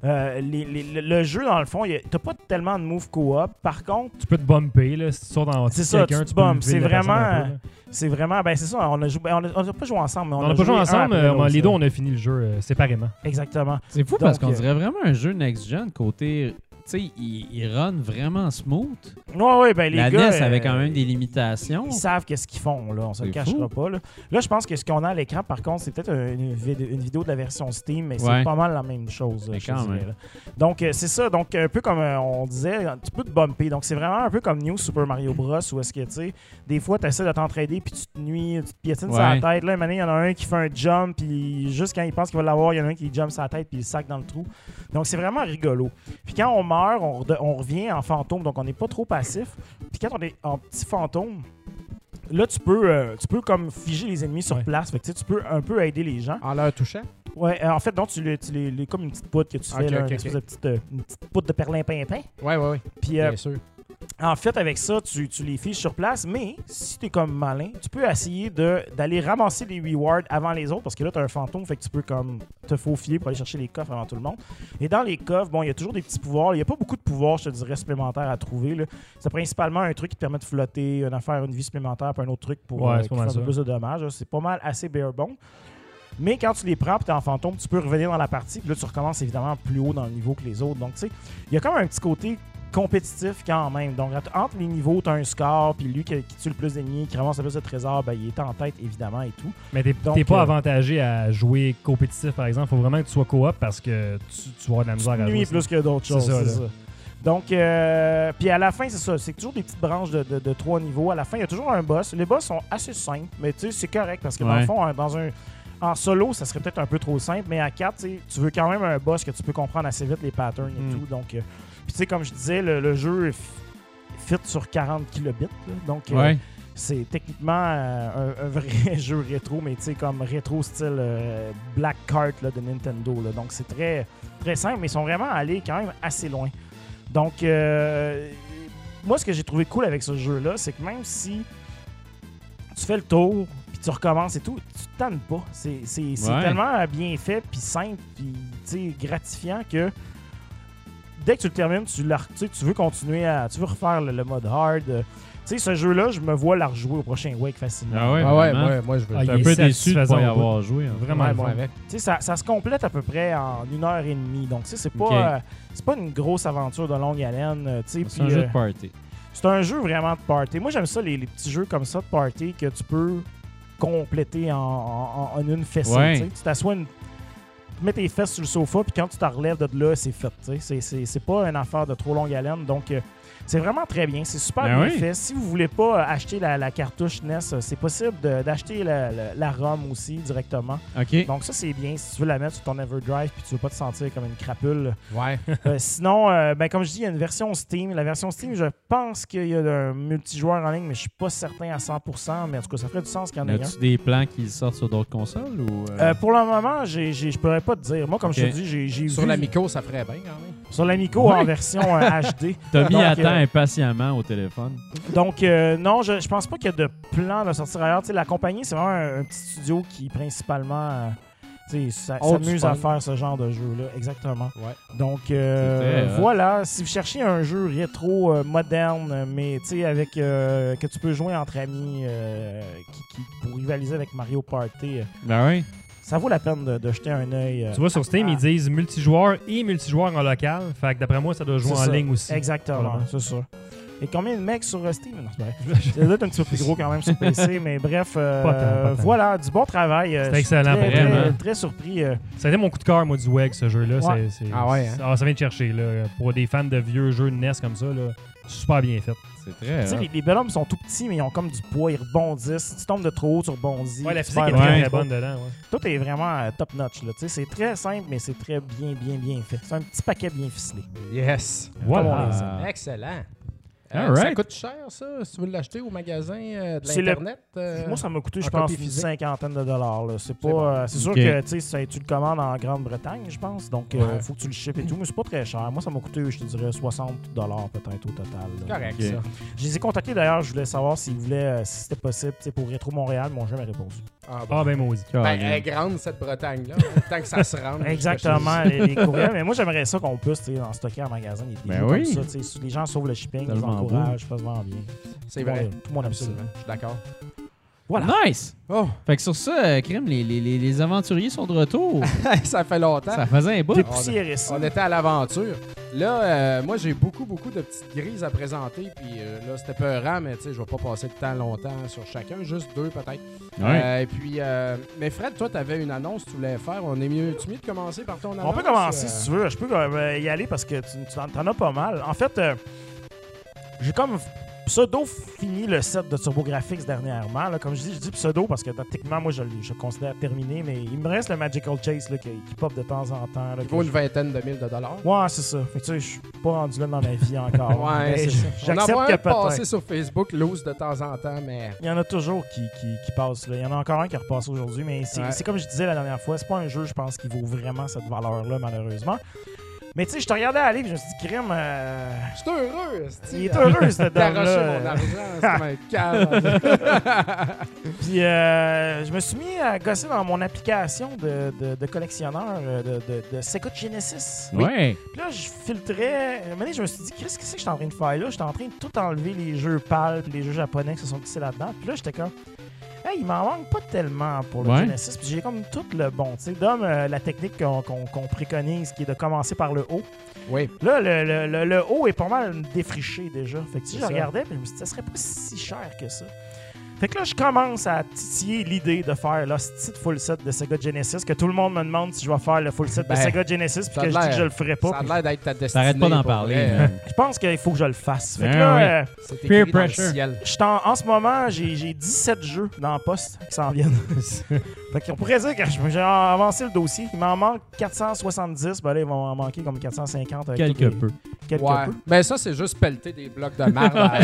Euh, les- les- le- le jeu, dans le fond, tu n'as pas tellement de move co-op. Par contre, Tu peux te bumper, là. Si tu sors dans C'est ça, quelqu'un, tu te bumpes. C'est vraiment- c'est vraiment. Ben, c'est ça. On a, joué, ben, on a- on a pas joué ensemble, mais on, On n'a pas joué ensemble, mais l'autre, les deux, on a fini le jeu euh, séparément. Exactement. C'est fou parce qu'on euh, dirait vraiment un jeu next-gen côté. Tu sais, il, il run vraiment smooth. Ouais, ouais, ben les la gars. NES avait euh, quand même des limitations. Ils savent qu'est-ce qu'ils font, là. On se le cachera fou. pas, là. Là, je pense que ce qu'on a à l'écran, par contre, c'est peut-être une, vid- une vidéo de la version Steam, mais Ouais. c'est pas mal la même chose, Mais je quand dirais, même. Donc, euh, c'est ça. Donc, un peu comme euh, on disait, tu peux te bumper. Donc, c'est vraiment un peu comme New Super Mario Bros. où est-ce que, tu sais, des fois, tu essaies de t'entraider, puis tu te nuis, tu te piétines sur la Ouais. tête. Là, un donné, il y en a un qui fait un jump, puis juste quand il pense qu'il va l'avoir, il y en a un qui jump sa tête, puis il sac dans le trou. Donc, c'est vraiment rigolo. Puis quand on meurt, on, revient en fantôme, donc on n'est pas trop passif. Puis quand on est en petit fantôme, là, tu peux, euh, tu peux comme figer les ennemis sur Ouais. place. Fait que, tu peux un peu aider les gens. En leur touchant? Ouais, euh, en fait, donc, tu les, tu les- les- comme une petite poudre que tu fais, là, ok, une petite, euh, une petite poudre de perlimpinpin. Ouais, ouais, ouais. Puis, euh, Bien sûr. En fait, avec ça, tu, tu les fiches sur place, mais si tu es comme malin, tu peux essayer de- d'aller ramasser les rewards avant les autres, parce que là, tu as un fantôme, fait que tu peux comme te faufiler pour aller chercher les coffres avant tout le monde. Et dans les coffres, bon, il y a toujours des petits pouvoirs. Il n'y a pas beaucoup de pouvoirs, je te dirais, supplémentaires à trouver. C'est principalement un truc qui te permet de flotter, une affaire, une vie supplémentaire, puis un autre truc pour Ouais, euh, mal un peu plus de dommages. C'est pas mal assez bare bone. Mais quand tu les prends et tu es en fantôme, tu peux revenir dans la partie. Puis là, tu recommences évidemment plus haut dans le niveau que les autres. Donc, tu sais, il y a comme un petit côté compétitif quand même. Donc, entre- les niveaux, tu as un score, puis lui qui, qui tue le plus d'ennemis, qui ramasse le plus de trésors, ben, il est en tête, évidemment, et tout. Mais t'es pas euh, avantagé à jouer compétitif, par exemple. Faut vraiment que tu sois coop parce que tu, tu vas avoir de la misère à jouer. plus que d'autres choses, c'est ça. Donc, euh, puis à la fin, c'est ça. C'est toujours des petites branches de, de- de trois niveaux. À la fin, il y a toujours un boss. Les boss sont assez simples, mais tu sais, c'est correct parce que dans le fond, hein, dans un. En solo, ça serait peut-être un peu trop simple, mais à 4, tu veux quand même un boss que tu peux comprendre assez vite les patterns et Mm. tout. Donc, euh, puis tu sais, comme je disais, le, le jeu f- fit sur 40 kilobits. là. donc, euh, Ouais. c'est techniquement euh, un, un vrai jeu rétro, mais tu sais, comme rétro style euh, Black Cart là, de Nintendo. là. Donc, c'est très, très simple, mais ils sont vraiment allés quand même assez loin. Donc, euh, moi, ce que j'ai trouvé cool avec ce jeu-là, c'est que même si tu fais le tour, puis tu recommences et tout, tu te tannes pas. C'est c'est- c'est Ouais. tellement bien fait, puis simple, puis tu sais, gratifiant que dès que tu le termines, tu, la- tu veux continuer à. Tu veux refaire le, le mode hard. euh, Tu sais, ce jeu-là, je me vois la rejouer au prochain Wake facilement. Ah ouais, Ah ouais, ouais, moi je veux. Ah, un peu déçu de pas satisfaisant y avoir joué. hein. Vraiment Ouais, avec. Tu sais, ça, ça se complète à peu près en une heure et demie. Donc, tu sais, c'est pas, euh, c'est pas une grosse aventure de longue haleine. euh, tu sais, C'est un puis, jeu euh, de party. c'est un jeu vraiment de party. Moi, j'aime ça, les, les petits jeux comme ça de party que tu peux compléter en, en- en une fessée. Ouais. Tu t'assois une. Tu mets tes fesses sur le sofa, puis quand tu t'en relèves de là, c'est fait. c'est pas une affaire de trop longue haleine. Donc, euh, c'est vraiment très bien. C'est super Ben bien oui. fait. Si vous voulez pas euh, acheter la, la cartouche NES, euh, c'est possible de- d'acheter la, la- la ROM aussi directement. Donc, ça, c'est bien. Si tu veux la mettre sur ton Everdrive, puis tu veux pas te sentir comme une crapule. Ouais. Euh, sinon, euh, ben, comme je dis, il y a une version Steam. La version Steam, je pense qu'il y a un multijoueur en ligne, mais je suis pas certain à 100%. Mais en tout cas, ça ferait du sens qu'il y en ait un. Des plans qui sortent sur d'autres consoles ou euh, Euh, pour le moment, je pourrais pas te dire. Moi, comme je te dis, j'ai, j'ai Sur vu l'Amico, ça ferait bien quand même. sur l'Amico Ouais. en version euh, HD. T'as mis Donc, à temps euh, impatiemment au téléphone. Donc, euh, non, je, je pense pas qu'il y a de plan de sortir ailleurs. Tu sais, la compagnie, c'est vraiment un, un petit studio qui, principalement, euh, tu sais, s'amuse à faire ce genre de jeu-là. Exactement. Ouais. Donc, euh, hot. voilà. Si vous cherchez un jeu rétro, euh, moderne, mais tu sais, avec euh, que tu peux jouer entre amis qui, qui- pour rivaliser avec Mario Party, Ben oui. Ça vaut la peine de, de jeter un œil. euh, Tu vois, sur Steam, à- ils disent multijoueur et multijoueur en local. Fait que d'après moi, ça doit jouer en ça. ligne aussi. Exactement, c'est ça. Et combien de mecs sur euh, Steam? Non, c'est vrai. Ça doit être un petit peu plus gros quand même sur PC, mais bref, euh, Pas tant, pas tant. voilà, du bon travail. euh, suis excellent, très, vraiment. Très, très surpris. euh, Ça a été mon coup de cœur, moi, du WEG, ce jeu-là. Ouais. Ah ouais, hein? ah, ça vient de chercher, là. Pour des fans de vieux jeux de NES comme ça, là, super bien fait. C'est très. tu sais, hot. les, les bonhommes sont tout petits, mais ils ont comme du poids, ils rebondissent. Si tu tombes de trop haut, tu rebondis. Ouais, la physique est très, très bonne dedans. Ouais. Tout est vraiment euh, top notch. là. Tu sais, C'est très simple, mais c'est très bien, bien, bien fait. C'est un petit paquet bien ficelé. Yes. Voilà. Ah. All Ça coûte cher, ça, si tu veux l'acheter au magasin euh, de le- l'Internet? euh, Moi, ça m'a coûté, je en pense, une cinquantaine de dollars. là. C'est pas, C'est bon. euh, c'est sûr que tu sais, ça- tu le commandes en Grande-Bretagne, je pense. Donc, il Ouais. faut que tu le shippes et tout. Mais c'est pas très cher. Moi, ça m'a coûté, je te dirais, 60 dollars peut-être au total. là. Correct, ça. Je les ai contactés d'ailleurs. Je voulais savoir s'ils voulaient, euh, si c'était possible pour Rétro Montréal. Ils m'ont jamais répondu. Ah, Ah, ben maudit. Ben, elle est grande, cette Bretagne-là. tant que ça se rende. Exactement, les, les courriels. Mais moi, j'aimerais ça qu'on puisse en stocker en magasin. des- des Ben oui. comme ça, les gens sauvent le shipping, ils encouragent, ça se vend bien. C'est vrai. Tout le monde aime ça. Absolument. Je suis d'accord. Voilà. Nice! Oh, Fait que sur ça, euh, Crime, les, les, les, les aventuriers sont de retour. ça fait longtemps. ça faisait un bout. Ça. On était à l'aventure. Là, euh, moi, j'ai beaucoup, beaucoup de petites grises à présenter. Puis euh, là, c'était peurant, mais tu sais, je vais pas passer de temps longtemps sur chacun. Juste deux, peut-être. Ouais. Euh, et puis, euh, mais Fred, toi, tu avais une annonce que tu voulais faire. On est mieux, tu mieux de commencer par ton annonce? On peut commencer euh, si tu veux. Je peux euh, y aller parce que tu, tu en, as pas mal. En fait, euh, j'ai comme pseudo fini le set de TurboGrafx dernièrement. là. Comme je dis, je dis pseudo parce que techniquement, moi, je, le- je le considère terminé, mais il me reste le Magical Chase là, qui, qui pop de temps en temps. là, Il que vaut une vingtaine de mille de dollars. Ouais, c'est ça. Fait que, tu sais, je suis pas rendu là dans ma vie encore. Ouais, J'accepte que peut-être. sur Facebook, loose de temps en temps, mais Il y en a toujours qui, qui, qui passent. Là. Il y en a encore un qui repasse aujourd'hui, mais c'est Ouais. c'est comme je disais la dernière fois, c'est pas un jeu, je pense, qui vaut vraiment cette valeur-là, malheureusement. Mais tu sais, je te regardais aller, puis je me suis dit, crime, euh, je suis heureux. il est heureux, D'arracher homme-là. mon argent, c'est comme un calme. Puis euh, je me suis mis à gosser dans mon application de, de, de collectionneur euh, de, de, de Sega Genesis. Ouais. Puis là, je filtrais. Un moment donné, je me suis dit, qu'est-ce que c'est que je suis en train de faire là? J'étais en train de tout enlever les jeux PAL puis les jeux japonais qui se sont glissés là-dedans. Puis là, j'étais comme, hey, il m'en manque pas tellement pour le Ouais. Genesis. Puis j'ai comme tout le bon. Tu sais, d'homme, euh, la technique qu'on qu'on- qu'on préconise, qui est de commencer par le haut. oui. Là, le, le- le- le haut est pas mal défriché déjà. Fait que si je ça. regardais, puis je me suis dit, ça serait pas si cher que ça. Fait que là, je commence à titiller l'idée de faire là, ce petit full set de Sega Genesis, que tout le monde me demande si je vais faire le full set Ben, de Sega Genesis, puis que je dis que je le ferai pas. Ça a l'air d'être ta destinée. T'arrêtes pas d'en parler. man. Je pense qu'il faut que je le fasse. Fait que Ah là, euh, C'est Peer le pressure. ciel. je suis en, en ce moment, j'ai j'ai 17 jeux dans la poste qui s'en viennent. fait qu'on pourrait dire que je- j'ai avancé le dossier. Il m'en manque 470. Ben là, il va m'en manquer comme 450 avec Quelque les- peu. Quelque Ouais. peu. Ben ça, c'est juste pelleter des blocs de marde à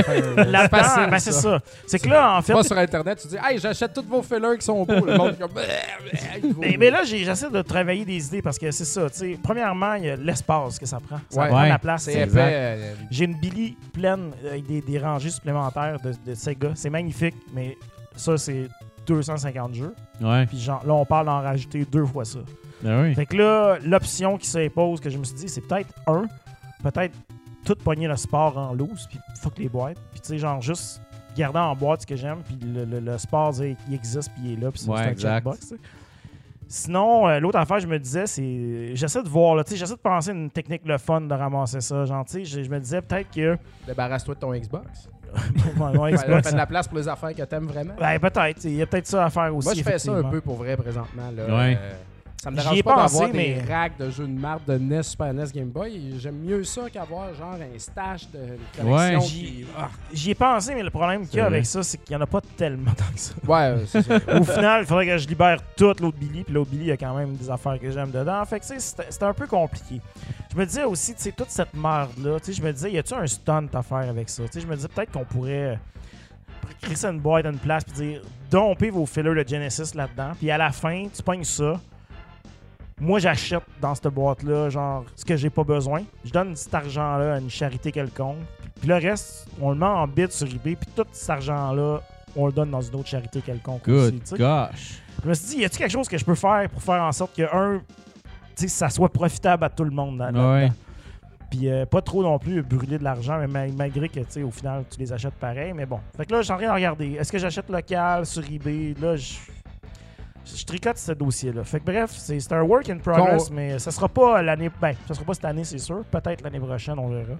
la facile, ben c'est ça. C'est que là, en fait, sur Internet, tu dis Hey, j'achète tous vos fillers qui sont beaux. Le monde comme. Mais, mais là, j'essaie de travailler des idées parce que c'est ça. tu sais. Premièrement, il y a l'espace que ça prend. Ça Ouais. prend de Ouais. la place. épais. euh, J'ai une Billy pleine avec des, des rangées supplémentaires de, de Sega. C'est magnifique, mais ça, c'est 250 jeux. Ouais. Puis genre, là, on parle d'en rajouter deux fois ça. Ben oui. Fait que là, l'option qui s'impose, que je me suis dit, c'est peut-être un, peut-être tout pogner le sport en loose, puis fuck les boîtes. Puis tu sais, genre, juste garder en boîte ce que j'aime, puis le, le- le sport, il existe, puis il est là, puis c'est Ouais, un checkbox. Sinon, euh, l'autre affaire, je me disais, c'est. J'essaie de voir, là, tu sais, j'essaie de penser à une technique le fun de ramasser ça. Genre, tu sais, je, je me disais peut-être que. Débarrasse-toi de ton Xbox. mon, Xbox, là, fais de la place pour les affaires que t'aimes vraiment. ben, peut-être. Il y a peut-être ça à faire aussi. Moi, je fais ça un peu pour vrai présentement. Là. Ouais. Euh, ça me dérange pas d'avoir mais- des racks de jeux de marde de NES, Super NES, Game Boy. J'aime mieux ça qu'avoir genre un stash de collection Ouais. qui... Ah. J'y ai pensé, mais le problème qu'il y a vrai. avec ça, c'est qu'il n'y en a pas tellement tant que ça. Ouais, c'est ça. Au final, il faudrait que je libère toute l'autre Billy, puis l'autre Billy, il y a quand même des affaires que j'aime dedans. Fait que, tu sais, c'était c'était un peu compliqué. Je me disais aussi, tu sais, toute cette merde-là, tu sais, je me disais, y a-tu un stunt à faire avec ça? Tu sais, je me disais peut-être qu'on pourrait crisser une boîte à une place, puis dire, domper vos fillers de Genesis là-dedans, puis à la fin, tu pognes ça. Moi, j'achète dans cette boîte-là, genre, ce que j'ai pas besoin. Je donne cet argent-là à une charité quelconque. Puis le reste, on le met en bid sur eBay, puis tout cet argent-là, on le donne dans une autre charité quelconque. Good gosh. Je me suis dit, y a-t-il quelque chose que je peux faire pour faire en sorte que, un, ça soit profitable à tout le monde là- là-dedans? Ouais. Puis euh, pas trop non plus brûler de l'argent, mais ma- malgré que, tu sais, au final, tu les achètes pareil. Mais bon. Fait que là, je suis en train de regarder. Est-ce que j'achète local sur eBay? Là, je. Je tricote ce dossier-là. Fait que bref, c'est un work in progress, Con- mais ça sera pas l'année. Ben, ça sera pas cette année, c'est sûr. Peut-être l'année prochaine, on verra.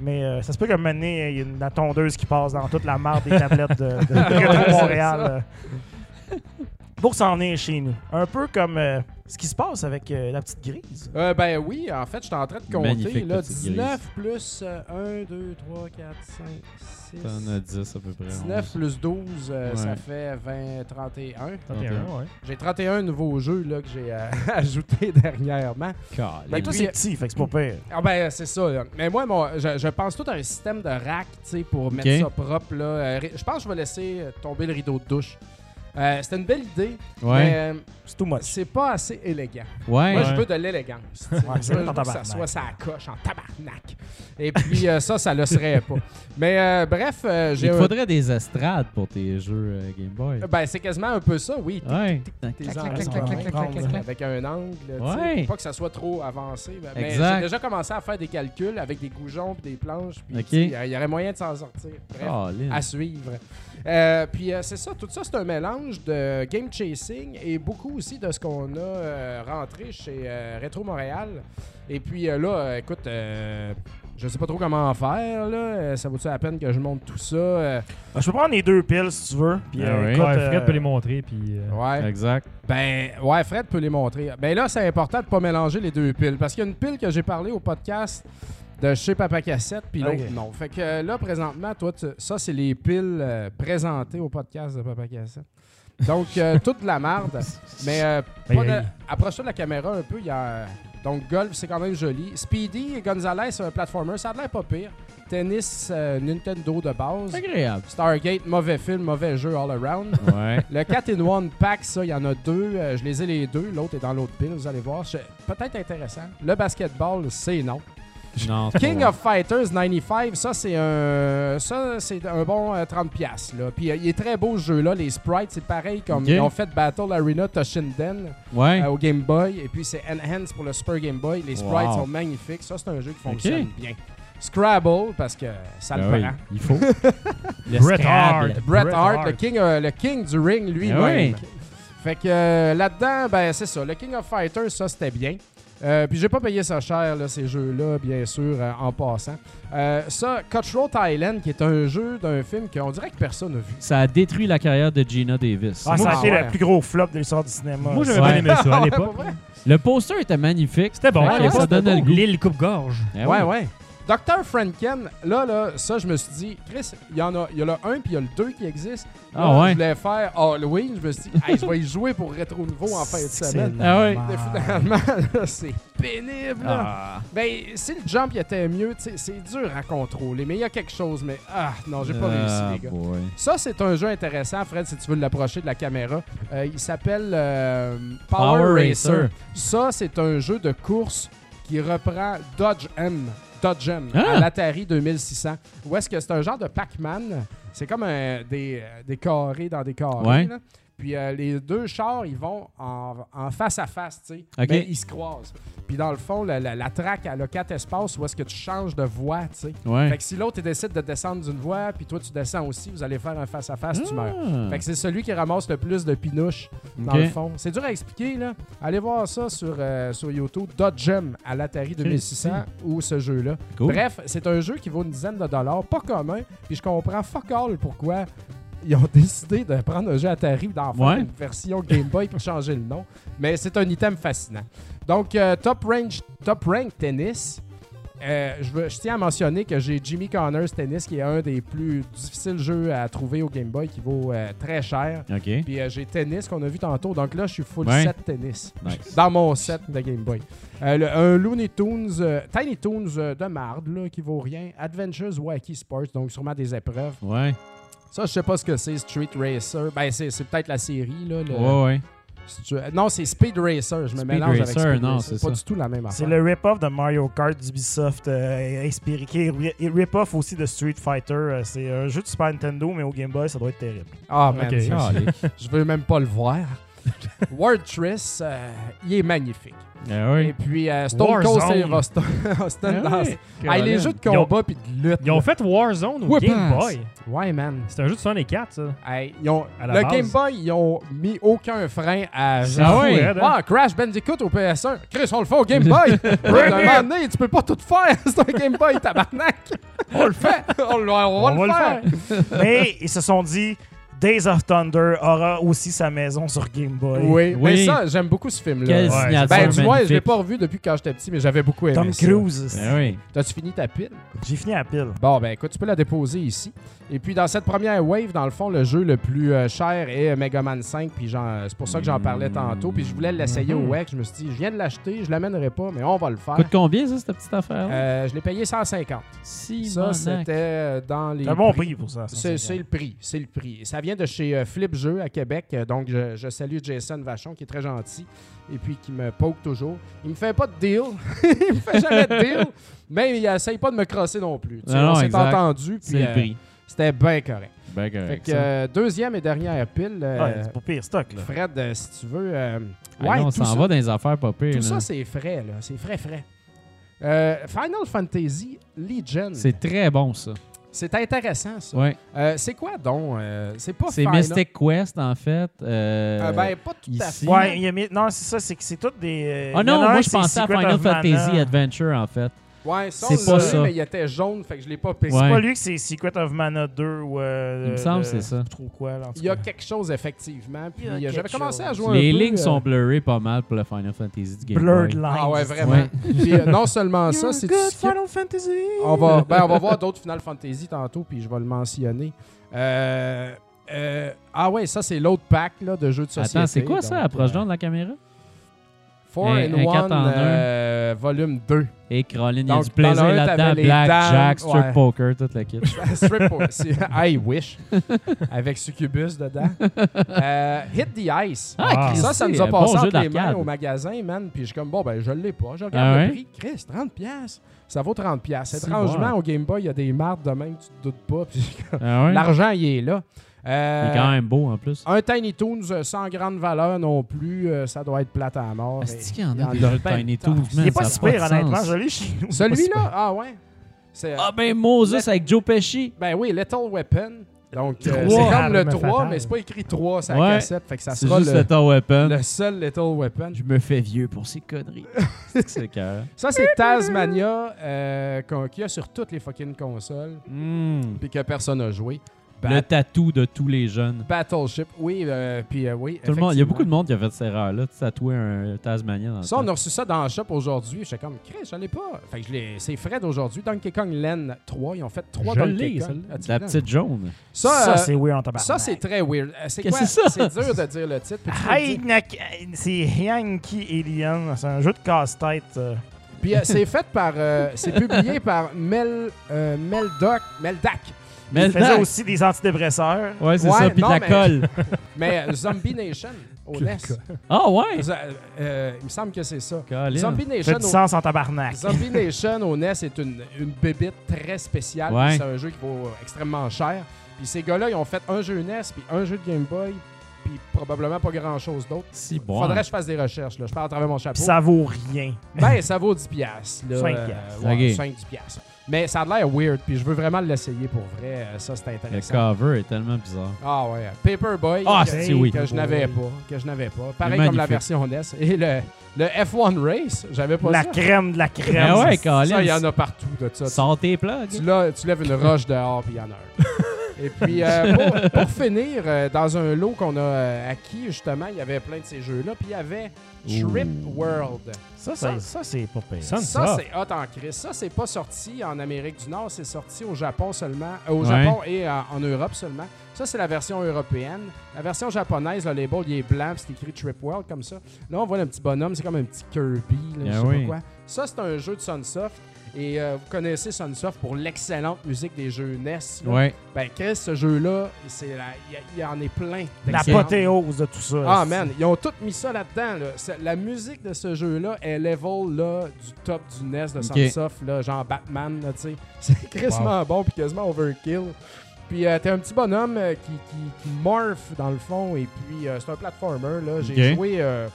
Mais euh, ça se peut qu'à un moment donné, il y ait une tondeuse qui passe dans toute la marde des tablettes de, Montréal. Pour s'en venir chez nous. Un peu comme euh, ce qui se passe avec euh, la petite grise. Euh, ben oui, en fait, je suis en train de compter. Magnifique Là, petite 19 plus euh, 1, 2, 3, 4, 5, 6... T'en as 10 à peu près. 19 plus 12, euh, ça fait 20, 31. 31, ouais. J'ai 31 nouveaux jeux là, que j'ai euh, ajoutés dernièrement. Calais. Ben, toi, c'est petit, fait que c'est pas pire. Ah ben c'est ça. là. Mais moi, mon, je, je pense tout à un système de rack tu sais, pour mettre ça propre. Là. Je pense que je vais laisser tomber le rideau de douche. Euh, c'était une belle idée, Ouais. mais euh, C'est tout moche. c'est pas assez élégant. Ouais. Moi, je veux de l'élégance. tu. Ouais, Je veux que ça soit ça coche en tabarnak. Et puis, euh, ça, ça le serait pas. Mais euh, bref, euh, j'ai. Il te faudrait des estrades pour tes jeux euh, Game Boy. Euh, ben, c'est quasiment un peu ça, oui. Avec un angle, Ouais. pas que ça soit trop avancé. Mais j'ai déjà commencé à faire des calculs avec des goujons puis des planches, il y aurait moyen de s'en sortir. Bref, à suivre. Euh, puis euh, c'est ça, tout ça, c'est un mélange de game chasing et beaucoup aussi de ce qu'on a euh, rentré chez euh, Retro Montréal. Et puis euh, là, écoute, euh, je sais pas trop comment en faire. Là. Ça vaut-tu la peine que je monte tout ça? Euh, Ah, Je peux prendre les deux piles si tu veux. Puis, Ah euh, oui. écoute, Ouais, Fred euh, peut les montrer, puis... euh, ouais. Exact. Ben, ouais, Fred peut les montrer. Ben là, c'est important de pas mélanger les deux piles. Parce qu'il y a une pile que j'ai parlé au podcast de chez Papa Cassette, puis l'autre non. Fait que là, présentement, toi, tu- ça, c'est les piles euh, présentées au podcast de Papa Cassette. Donc, euh, toute de la marde. Mais euh, pas de- approche-toi de la caméra un peu. Il y a... Donc, Golf, c'est quand même joli. Speedy et Gonzalez, c'est un platformer. Ça a l'air pas pire. Tennis, euh, Nintendo de base. Agréable. Stargate, mauvais film, mauvais jeu all around. Ouais. Le 4 in 1 pack, ça, il y en a deux. Euh, je les ai les deux. L'autre est dans l'autre pile, vous allez voir. Je- Peut-être intéressant. Le basketball, c'est non. Non, King of Fighters 95, ça, c'est un ça c'est un bon euh, 30$. piastres, Là. Puis euh, il est très beau ce jeu-là. Les sprites, c'est pareil comme ils ont fait Battle Arena Toshinden Ouais. euh, au Game Boy. Et puis c'est Enhance pour le Super Game Boy. Les sprites Wow. sont magnifiques. Ça, c'est un jeu qui fonctionne bien. Scrabble, parce que ça Ben le oui, prend. il faut. Le Bret. Hart. Bret Hart, le king, euh, le king du ring lui-même. Ouais. Fait que euh, là-dedans, ben c'est ça. Le King of Fighters, ça c'était bien. Euh, puis j'ai pas payé ça cher, là, ces jeux-là, bien sûr, euh, en passant. Euh, ça, Cutthroat Island, qui est un jeu d'un film qu'on dirait que personne n'a vu. Ça a détruit la carrière de Gina Davis. Ah, ça a Ah, été ouais. le plus gros flop de l'histoire du cinéma. Moi, j'avais Ouais. bien aimé ça à Ouais, l'époque. Le poster était magnifique. C'était bon, Fait à que l'époque, ça donnait le goût. L'île coupe-gorge. Eh ouais, ouais. Dr. Franken, là, là, ça, je me suis dit, Chris, il y en a, il y a le 1 puis il y a le 2 qui existe. Là, Ah ouais. Je voulais faire Halloween, je me suis dit, hey, je vais y jouer pour Rétro Nouveau en fin de semaine. Ah ouais. Mais finalement, c'est pénible. là. Ah. Ben, si le jump il était mieux, tu sais, c'est dur à contrôler, mais il y a quelque chose, mais ah, non, j'ai pas réussi, Ah, les gars. boy. Ça, c'est un jeu intéressant, Fred, si tu veux l'approcher de la caméra. Euh, il s'appelle euh, Power, Power Racer. Racer. Ça, c'est un jeu de course qui reprend Dodge M. Dodge M Ah! à l'Atari 2600. Où est-ce que c'est un genre de Pac-Man? C'est comme un- des, euh, des carrés dans des carrés. Ouais. là. Puis euh, les deux chars, ils vont en, en face à face, tu sais. Mais ils se croisent. Puis dans le fond, la, la, la track, elle a quatre espaces où est-ce que tu changes de voie, tu sais. Ouais. Fait que si l'autre il décide de descendre d'une voie, puis toi tu descends aussi, vous allez faire un face-à-face, tu meurs. Ah. Fait que c'est celui qui ramasse le plus de pinouches dans le fond. C'est dur à expliquer, là. Allez voir ça sur, euh, sur YouTube. Dodgem à l'Atari 2600 ou ce jeu-là. Cool. Bref, c'est un jeu qui vaut une dizaine de dollars, pas commun. Puis je comprends fuck all pourquoi ils ont décidé de prendre un jeu Atari d'en faire Ouais. une version Game Boy pour changer le nom. Mais c'est un item fascinant. Donc, euh, Top, range, top Rank Tennis. Euh, je, veux- je tiens à mentionner que j'ai Jimmy Connors Tennis, qui est un des plus difficiles jeux à trouver au Game Boy, qui vaut euh, très cher. OK. Puis euh, j'ai tennis qu'on a vu tantôt. Donc là, je suis full Ouais. set tennis. Nice. Dans mon set de Game Boy. Le- un Looney Tunes, Tiny Toons de marde, là, qui vaut rien. Adventures Wacky Sports, donc sûrement des épreuves. Ouais. Ça, je sais pas ce que c'est, Street Racer. Ben, c'est c'est peut-être la série, là. le- Ouais, ouais. tu- Non, c'est Speed Racer. Je me Speed mélange avec Racer, Speed non, Racer. c'est pas ça. du tout la même C'est affaire. le rip-off de Mario Kart d'Ubisoft, euh, inspiré, rip-off aussi de Street Fighter. Euh, C'est un jeu de Super Nintendo, mais au Game Boy, ça doit être terrible. Ah, man, Ok. ça, les- je veux même pas le voir. Word Triss, euh, il est magnifique. Ah Et puis euh, Stone Cold. Steve Austin, Austin Ah dans- oui. Ah, les jeux de Ils ont- combat puis de lutte. Ils ont fait Warzone au Whip Game ass. Boy. Ouais, man. C'est un jeu de 64, ça. Hey, ils ont- À la le base. Game Boy, ils ont mis aucun frein à. C'est Ah fou, ouais? raide, hein? Ah, Crash Bandicoot au PS1. Chris, on le fait au Game Boy. Moment donné, tu peux pas tout faire. C'est un Game Boy, tabarnak. On le fait. On, le- on va, le faire. mais ils se sont dit, Days of Thunder aura aussi sa maison sur Game Boy. Oui, Oui. mais ça, j'aime beaucoup ce film-là. Quelle Ouais, Ben, tu vois, je l'ai pas revu depuis quand j'étais petit, mais j'avais beaucoup aimé Tom ça. Cruise. Ben oui. T'as-tu fini ta pile? J'ai fini à pile. Bon, ben écoute, tu peux la déposer ici. Et puis, dans cette première wave, dans le fond, le jeu le plus euh, cher est Mega Man 5. Puis c'est pour ça que j'en parlais tantôt. Puis je voulais l'essayer au WEC. Je me suis dit, je viens de l'acheter, je l'amènerai pas, mais on va le faire. Coûte combien, ça, cette petite affaire? Euh, je l'ai payé 150. Si, Ça, c'était euh, dans les. C'est un bon prix pour ça. C'est 150. c'est le prix. C'est le prix. Ça vient vient de chez euh, Flip Jeux à Québec. Euh, donc, je, je salue Jason Vachon, qui est très gentil et puis qui me poke toujours. Il me fait pas de deal. il me fait jamais de deal. Mais il essaye pas de me crosser non plus. Tu Non, on s'est entendu. C'est le euh, prix. C'était bien correct. Ben Fait que euh, deuxième et dernière pile. euh, c'est pas pire stock, là. Fred, euh, si tu veux. euh, Ah ouais, non, on s'en va dans les affaires pas pires. tout là. ça c'est frais, là. C'est frais, frais. Euh, Final Fantasy Legion. C'est très bon, ça. C'est intéressant, ça. Ouais. Euh, c'est quoi donc euh, C'est pas C'est. Mystic Quest, en fait. Euh, Euh, ben, pas tout à fait. Ouais, il y a mis- non, c'est ça, c'est que c'est tout des. Ah en non, moi je pensais à Final. Fantasy Adventure, en fait. Ouais, ça, C'est on pas ça. mais il était jaune, fait que je l'ai pas payé. C'est pas lui que c'est Secret of Mana 2 ou. euh, Il me semble c'est ça. trop quoi, là, en tout Il y a cas. quelque chose, effectivement. Puis Il y a euh, j'avais quelque commencé à chose. jouer un Les peu, lignes euh, sont blurrées pas mal pour le Final Fantasy du Game Blurred Boy. Lines. Ah ouais, vraiment. Ouais. Puis euh, non seulement ça, c'est good Final Fantasy. On va, ben, on va voir d'autres Final Fantasy tantôt, puis je vais le mentionner. Euh, euh, ah ouais, ça c'est l'autre pack là, de jeux de société. Attends, c'est quoi ça? donc, Approche euh, donc de la caméra. 4 Un- in un 1, quatre en un. euh, volume 2. Et Caroline, il y a du plaisir là-dedans. t'avais les Black, dames, Jack, strip ouais. poker, toute la kit. Strip c'est- I wish. Avec Succubus dedans. Euh, Hit the Ice. Ah, ça, ça nous a passé bon entre les mains au magasin, man. Puis je suis comme, bon, ben, je l'ai pas. Je regarde Ah le prix. Chris, 30$. piastres. Ça vaut 30$. piastres. C'est Étrangement, bon. au Game Boy, il y a des marques de même, tu te doutes pas. Ah l'argent, il est là. Euh, Il est quand même beau en plus. Un Tiny Toons euh, sans grande valeur non plus, euh, ça doit être plate à mort. Est-ce qu'il y en a des Tiny. Toons, Il man? est pas si pire, honnêtement. sens. Je l'ai chez nous. Celui-là, ah ouais. Ah ben Moses avec Joe Pesci. ben oui, Little Weapon. Donc, euh, Trois. c'est comme le 3, fatale. mais c'est pas écrit 3 sur Ouais. la cassette. Fait que ça C'est sera juste le, Lethal Weapon. le seul Little Weapon. Je me fais vieux pour ces conneries. c'est. Ça, c'est Tasmania euh, qu'on- qu'il y a sur toutes les fucking consoles, Hmm. puis que personne n'a joué. Le tatou de tous les jeunes. Battleship, oui, euh, puis euh, oui. Tout le monde, il y a beaucoup de monde qui a fait cette erreur-là, de tatouer un Tasmania dans le Ça, on a reçu ça dans le shop aujourd'hui. J'étais comme, Chris, j'en ai pas. Fait que je l'ai- c'est Fred aujourd'hui. Donkey Kong Land 3. Ils ont fait 3 Je Donkey Kong. La petite jaune. Ça, Ça, euh, c'est weird en tabarnak. ça, c'est très weird. Euh, C'est quoi? c'est ça? C'est dur de dire le titre. C'est Yankee Alien. C'est un jeu de casse-tête. Puis euh, c'est fait par. euh, c'est publié par Mel, euh, Meldoc, Meldac. Mais Il faisait aussi des antidépresseurs. Ouais, c'est Ouais, ça, puis de la mais- colle. Mais euh, Zombie Nation au NES. Ah ouais? Ça, euh, il me semble que c'est ça. Colin. Zombie Nation fait du au sens en tabarnak. Zombie Nation au NES est une, une bébite très spéciale. Ouais. C'est un jeu qui vaut euh, extrêmement cher. Puis ces gars-là, ils ont fait un jeu NES, puis un jeu de Game Boy, puis probablement pas grand-chose d'autre. Si bon. Faudrait que je fasse des recherches. Là. Je parle à travers mon chapeau. Ça vaut rien. Ben, ça vaut 10 piastres. là. Cinq Euh, piastres. ouais, Ok. 5, 10 piastres. Mais ça a l'air weird, puis je veux vraiment l'essayer pour vrai. Euh, Ça, c'est Le intéressant. cover est tellement bizarre. Ah ouais, Paperboy. Ah, que, c'est oui. que je n'avais pas. Que je n'avais pas. Pareil comme la version NES. Et le, le F1 Race, j'avais pas La ça. crème de la crème. Ah ouais. Ça, il y en a partout de ça. Sors tes plugs. Tu, lèves une roche dehors, puis il y en a un. Et puis, euh, pour, pour finir, euh, dans un lot qu'on a euh, acquis, justement, il y avait plein de ces jeux-là. Puis il y avait Trip World. Ça, ça, ça, c'est pas pire. Ça, Ça, c'est hot en crise. Ça, c'est pas sorti en Amérique du Nord, c'est sorti au Japon seulement. euh, au Ouais. Japon et en, en Europe seulement. Ça, c'est la version européenne. La version japonaise, le label, il est blanc, c'est écrit Trip World comme ça. Là, on voit le petit bonhomme, c'est comme un petit Kirby, là, je Ah sais oui. pas quoi. Ça, c'est un jeu de Sunsoft. Et euh, vous connaissez Sunsoft pour l'excellente musique des jeux NES. là. Ouais. Ben, Chris, ce jeu-là, c'est la- il y a- il y, en est plein. d'excellentes. L'apothéose de tout ça. Ah, man, ils ont tout mis ça là-dedans. Là. C'est- La musique de ce jeu-là est level là, du top du NES de. Sunsoft, là, genre Batman, là, tu sais. C'est crissement bon puis quasiment overkill. Puis euh, t'es un petit bonhomme euh, qui, qui, qui morph dans le fond et puis euh, c'est un platformer. là. J'ai Ok. joué euh,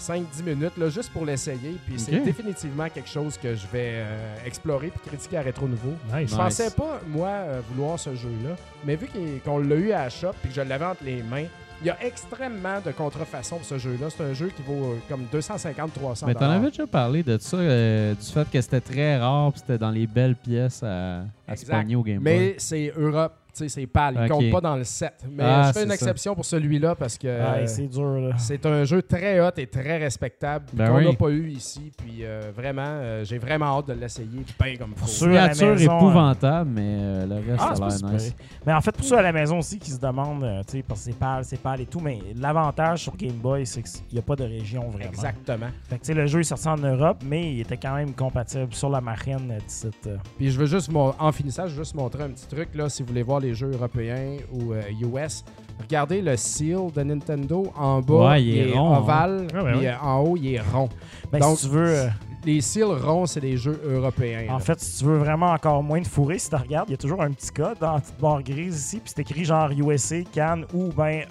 5-10 minutes là, juste pour l'essayer. Puis c'est définitivement quelque chose que je vais euh, explorer puis critiquer à Rétro Nouveau. Nice. Je pensais pas, moi, euh, vouloir ce jeu-là, mais vu qu'on l'a eu à la shop et que je l'avais entre les mains, il y a extrêmement de contrefaçons pour ce jeu-là. C'est un jeu qui vaut euh, comme 250-300 Mais t'en avais déjà parlé de ça, euh, du fait que c'était très rare, puis c'était dans les belles pièces à, à se pogner au Game Boy. Mais c'est Europe, c'est pâle. Il Ok. compte pas dans le set. Mais Ah, je fais une ça. exception pour celui-là parce que Ah, euh, c'est dur, là. c'est un jeu très hot et très respectable Ben qu'on n'a oui. pas eu ici. Puis euh, vraiment, euh, j'ai vraiment hâte de l'essayer bien comme à la Miniature maison, épouvantable, mais euh, le reste, Ah, a pas l'air nice. Mais en fait, pour ceux à la maison aussi qui se demandent, euh, tu sais, parce que c'est pâle, c'est pâle et tout, mais l'avantage sur Game Boy, c'est qu'il n'y a pas de région vraiment. Exactement. Fait que, le jeu est sorti en Europe, mais il était quand même compatible sur la marine euh, d'ici. euh. Puis je veux juste, en finissant, je veux juste montrer un petit truc. là. Si vous voulez voir les jeux européens ou euh, US. Regardez le seal de Nintendo. En bas, Ouais, il est rond, hein. ovale. Ah ouais, puis, ouais. euh, en haut, il est rond. Ben, Donc, si tu veux, euh, Les seals ronds, c'est des jeux européens. en là. fait, si tu veux vraiment encore moins de fourrer, si tu regardes, il y a toujours un petit code dans la petite barre grise ici, puis c'est écrit genre USA, Cannes ou ben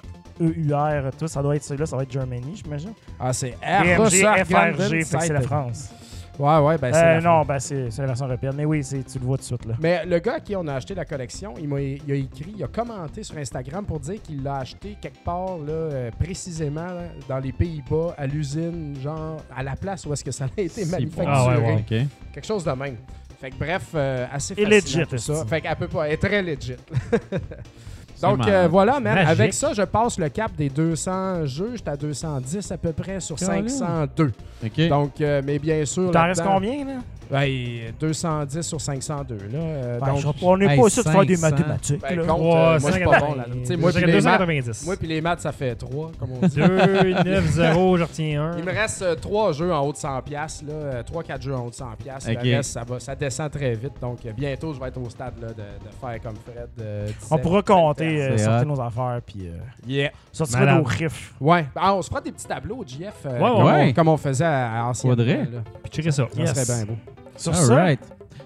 EUR, tout ça doit être celui-là, ça va être Germany, j'imagine. Ah, c'est DMG, Russell FRG, Ganden fait que c'est la. France. Ouais, ouais, ben c'est Euh, non, ben c'est c'est la version européenne, mais oui, c'est- tu le vois tout de suite là. Mais le gars à qui on a acheté la collection, il, m'a, il a écrit, il a commenté sur Instagram pour dire qu'il l'a acheté quelque part, là, euh, précisément, là, dans les Pays-Bas, à l'usine, genre, à la place où est-ce que ça a été manufacturé. Ah ouais, ouais. OK. Quelque chose de même. Fait que bref, euh, assez Et fascinant legit, tout ça. Fait qu'elle peut pas, elle est très legit. Donc euh, voilà, man. Magique. Avec ça, je passe le cap des 200 jeux. J'étais à 210 à peu près sur Caroline. 502. OK. Donc, euh, mais bien sûr. T'en restes combien là? Ben, 210 sur 502. Là, Euh, Ben, donc, on n'est pas ici de faire des 500. mathématiques. ben, là. Ouais, euh, moi, je suis pas 180. bon là. Tu sais, Je moi, puis dirais les maths, 290. moi, puis les maths, ça fait 3, comme on dit. 2, 9, 0, je retiens un. Il me reste 3 jeux en haut de 100$, piastres, là, 3-4 jeux en haut de 100$. piastres. Ok. Le reste, ça, va, ça descend très vite. Donc, euh, bientôt, je vais être au stade là, de, de faire comme Fred. euh. On pourra compter, euh, sortir hot. nos affaires, puis euh, Yeah. sortir nos riffs. Ouais. Ah, on se fera des petits tableaux, JF, euh, Ouais, ouais, comme, ouais. On, comme on faisait à, à anciennement, Faudrait. Puis checker ça. Ça serait bien beau. Sur All ça, right.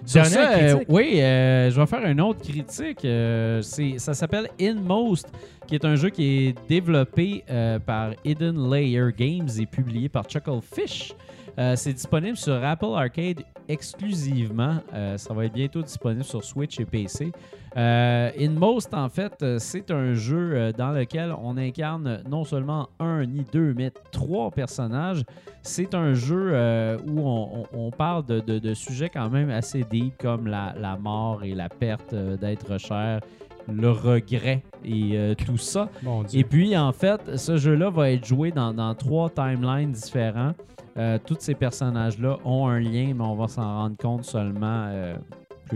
Sur ça, euh, oui, euh, je vais faire une autre critique. Euh, ça s'appelle Inmost, qui est un jeu qui est développé euh, par Hidden Layer Games et publié par Chucklefish. C'est disponible sur Apple Arcade exclusivement. Ça va être bientôt disponible sur Switch et PC. Euh, Inmost, en fait, euh, c'est un jeu euh, dans lequel on incarne non seulement un ni deux, mais trois personnages. C'est un jeu euh, où on, on- on parle de, de- de sujets quand même assez deep comme la, la mort et la perte d'être cher, le regret et euh, tout ça. Et puis, en fait, ce jeu-là va être joué dans, dans trois timelines différents. Euh, tous ces personnages-là ont un lien, mais on va s'en rendre compte seulement euh,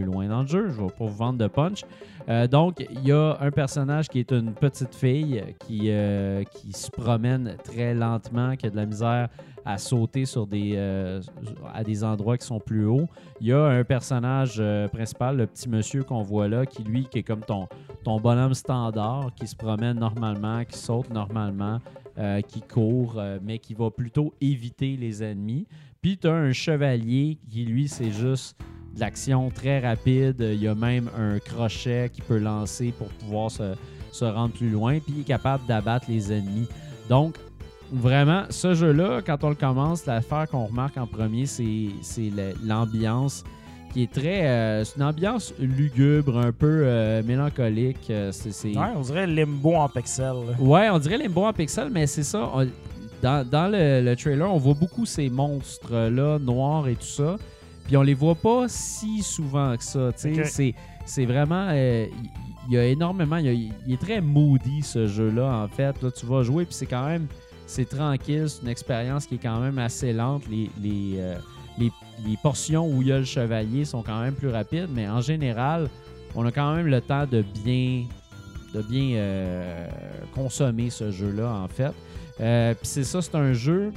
loin dans le jeu. Je ne vais pas vous vendre de punch. Euh, donc, il y a un personnage qui est une petite fille qui, euh, qui se promène très lentement, qui a de la misère à sauter sur des, euh, à des endroits qui sont plus hauts. Il y a un personnage principal, le petit monsieur qu'on voit là, qui lui, qui est comme ton, bonhomme standard, qui se promène normalement, qui saute normalement, qui court, mais qui va plutôt éviter les ennemis. Puis tu as un chevalier qui, lui, c'est juste de l'action très rapide. Il y a même un crochet qu'il peut lancer pour pouvoir se, se rendre plus loin. Puis il est capable d'abattre les ennemis. Donc, vraiment, ce jeu-là, quand on le commence, l'affaire qu'on remarque en premier, c'est l'ambiance qui est très. euh, c'est une ambiance lugubre, un peu euh, mélancolique. Euh, c'est- ouais, on dirait Limbo en pixel. Ouais, on dirait Limbo en pixel, mais c'est ça. on- dans dans le, le trailer, on voit beaucoup ces monstres-là, noirs et tout ça. Puis on les voit pas si souvent que ça. C'est, c'est vraiment. euh, Il y, a énormément. Il, est très moody, ce jeu-là, en fait. Là, tu vas jouer, puis c'est quand même. C'est tranquille. C'est une expérience qui est quand même assez lente. Les, les, euh, les, les portions où il y a le chevalier sont quand même plus rapides, mais en général, on a quand même le temps de bien de bien euh, consommer ce jeu-là, en fait. Euh, Puis c'est ça, c'est un jeu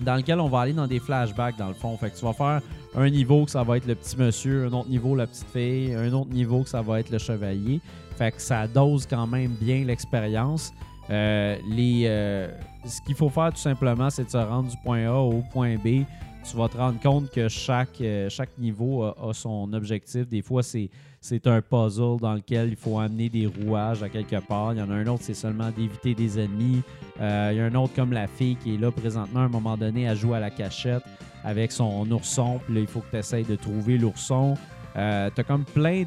dans lequel on va aller dans des flashbacks, dans le fond. Fait que tu vas faire un niveau que ça va être le petit monsieur, un autre niveau la petite fille, un autre niveau que ça va être le chevalier. Fait que ça dose quand même bien l'expérience. Euh, euh, ce qu'il faut faire tout simplement, c'est de se rendre du point A au point B. Tu vas te rendre compte que chaque, euh, chaque niveau a son objectif. Des fois, c'est c'est un puzzle dans lequel il faut amener des rouages à quelque part. Il y en a un autre, c'est seulement d'éviter des ennemis. Euh, il y a un autre comme la fille qui est là présentement. À un moment donné, elle joue à la cachette avec son ourson. Puis là, il faut que tu essayes de trouver l'ourson. Euh, tu as comme plein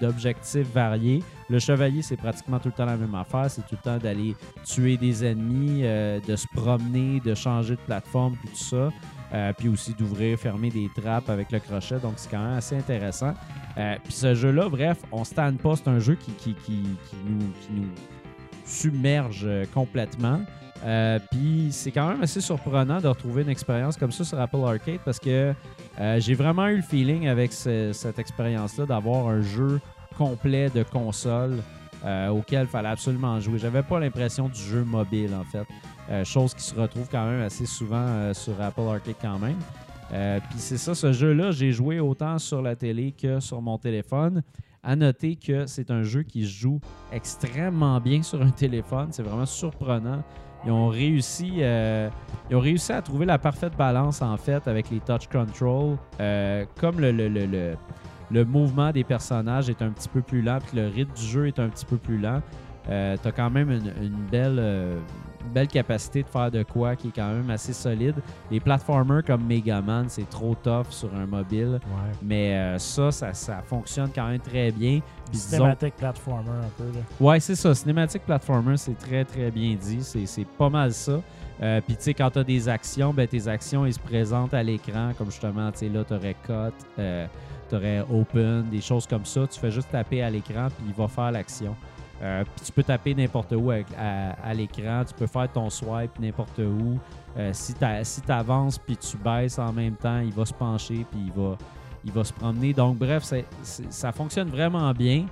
d'objectifs variés. Le chevalier, c'est pratiquement tout le temps la même affaire. C'est tout le temps d'aller tuer des ennemis, euh, de se promener, de changer de plateforme, puis tout ça. Euh, puis aussi d'ouvrir, fermer des trappes avec le crochet. Donc, c'est quand même assez intéressant. Euh, puis ce jeu-là, bref, on se tanne pas. C'est un jeu qui, nous, submerge euh, complètement. Puis c'est quand même assez surprenant de retrouver une expérience comme ça sur Apple Arcade parce que j'ai vraiment eu le feeling avec ce- cette expérience-là d'avoir un jeu complet de console auquel il fallait absolument jouer. J'avais pas l'impression du jeu mobile en fait. Euh, chose qui se retrouve quand même assez souvent euh, sur Apple Arcade quand même. Euh, Puis c'est ça, ce jeu-là, j'ai joué autant sur la télé que sur mon téléphone. À noter que c'est un jeu qui se joue extrêmement bien sur un téléphone. C'est vraiment surprenant. Ils ont réussi, ont réussi à trouver la parfaite balance en fait avec les touch control. Comme le, le, le, le- le mouvement des personnages est un petit peu plus lent, puis le rythme du jeu est un petit peu plus lent. Euh, tu as quand même une, belle, belle capacité de faire de quoi qui est quand même assez solide. Les platformers comme Mega Man, c'est trop tough sur un mobile. Ouais. Mais euh, ça, ça, ça fonctionne quand même très bien. Cinématique platformer un peu. Là. Ouais, c'est ça. Cinématique platformer, c'est très, très bien dit. C'est pas mal ça. Euh, Puis, tu sais, quand tu as des actions, ben, tes actions, ils se présentent à l'écran. Comme justement, tu sais, là, tu aurais cut, tu aurais open, des choses comme ça. Tu fais juste taper à l'écran, puis il va faire l'action. Euh, tu peux taper n'importe où à, l'écran. Tu peux faire ton swipe n'importe où. Euh, si tu si avances puis tu baisses en même temps, il va se pencher puis il va, il va se promener. Donc, bref, ça fonctionne vraiment bien.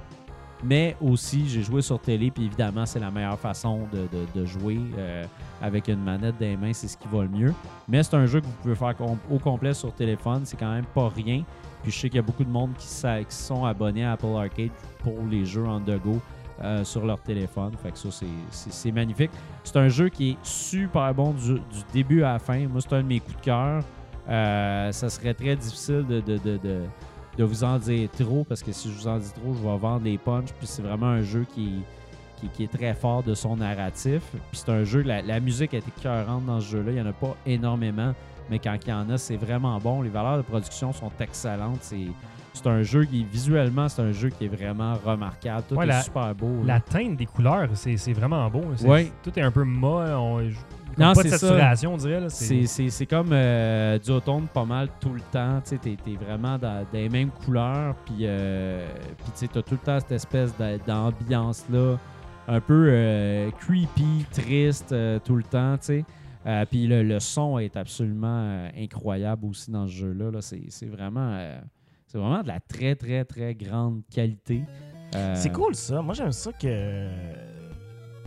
Mais aussi, j'ai joué sur télé, puis évidemment, c'est la meilleure façon de, de- de jouer euh, avec une manette des mains, c'est ce qui va le mieux. Mais c'est un jeu que vous pouvez faire au complet sur téléphone, c'est quand même pas rien. Puis je sais qu'il y a beaucoup de monde qui, qui sont abonnés à Apple Arcade pour les jeux on the go euh, sur leur téléphone. Fait que ça, c'est- magnifique. C'est un jeu qui est super bon du, début à la fin. Moi, c'est un de mes coups de cœur. Euh, ça serait très difficile de, de- de- de- de vous en dire trop parce que si je vous en dis trop, je vais vendre les punchs. Puis c'est vraiment un jeu qui, qui, qui est très fort de son narratif. Puis c'est un jeu, la, la musique est écœurante dans ce jeu-là. Il n'y en a pas énormément, mais quand il y en a, c'est vraiment bon. Les valeurs de production sont excellentes. C'est. C'est un jeu qui, visuellement, c'est un jeu qui est vraiment remarquable. Tout Ouais, est la- super beau. là. La teinte des couleurs, c'est c'est vraiment beau. Ouais. Tout est un peu molle. On, Non, pas de c'est ça. saturation, on dirait. C'est, c'est, c'est comme euh, du automne pas mal tout le temps. Tu t'es vraiment dans, dans les mêmes couleurs. Puis, euh, puis tu t'as tout le temps cette espèce d'a- d'ambiance-là, un peu euh, creepy, triste euh, tout le temps. tu sais. Euh, puis le, le son est absolument incroyable aussi dans ce jeu-là. là. C'est, c'est vraiment, c'est vraiment de la très, très, très grande qualité. Euh, C'est cool ça. Moi, j'aime ça que.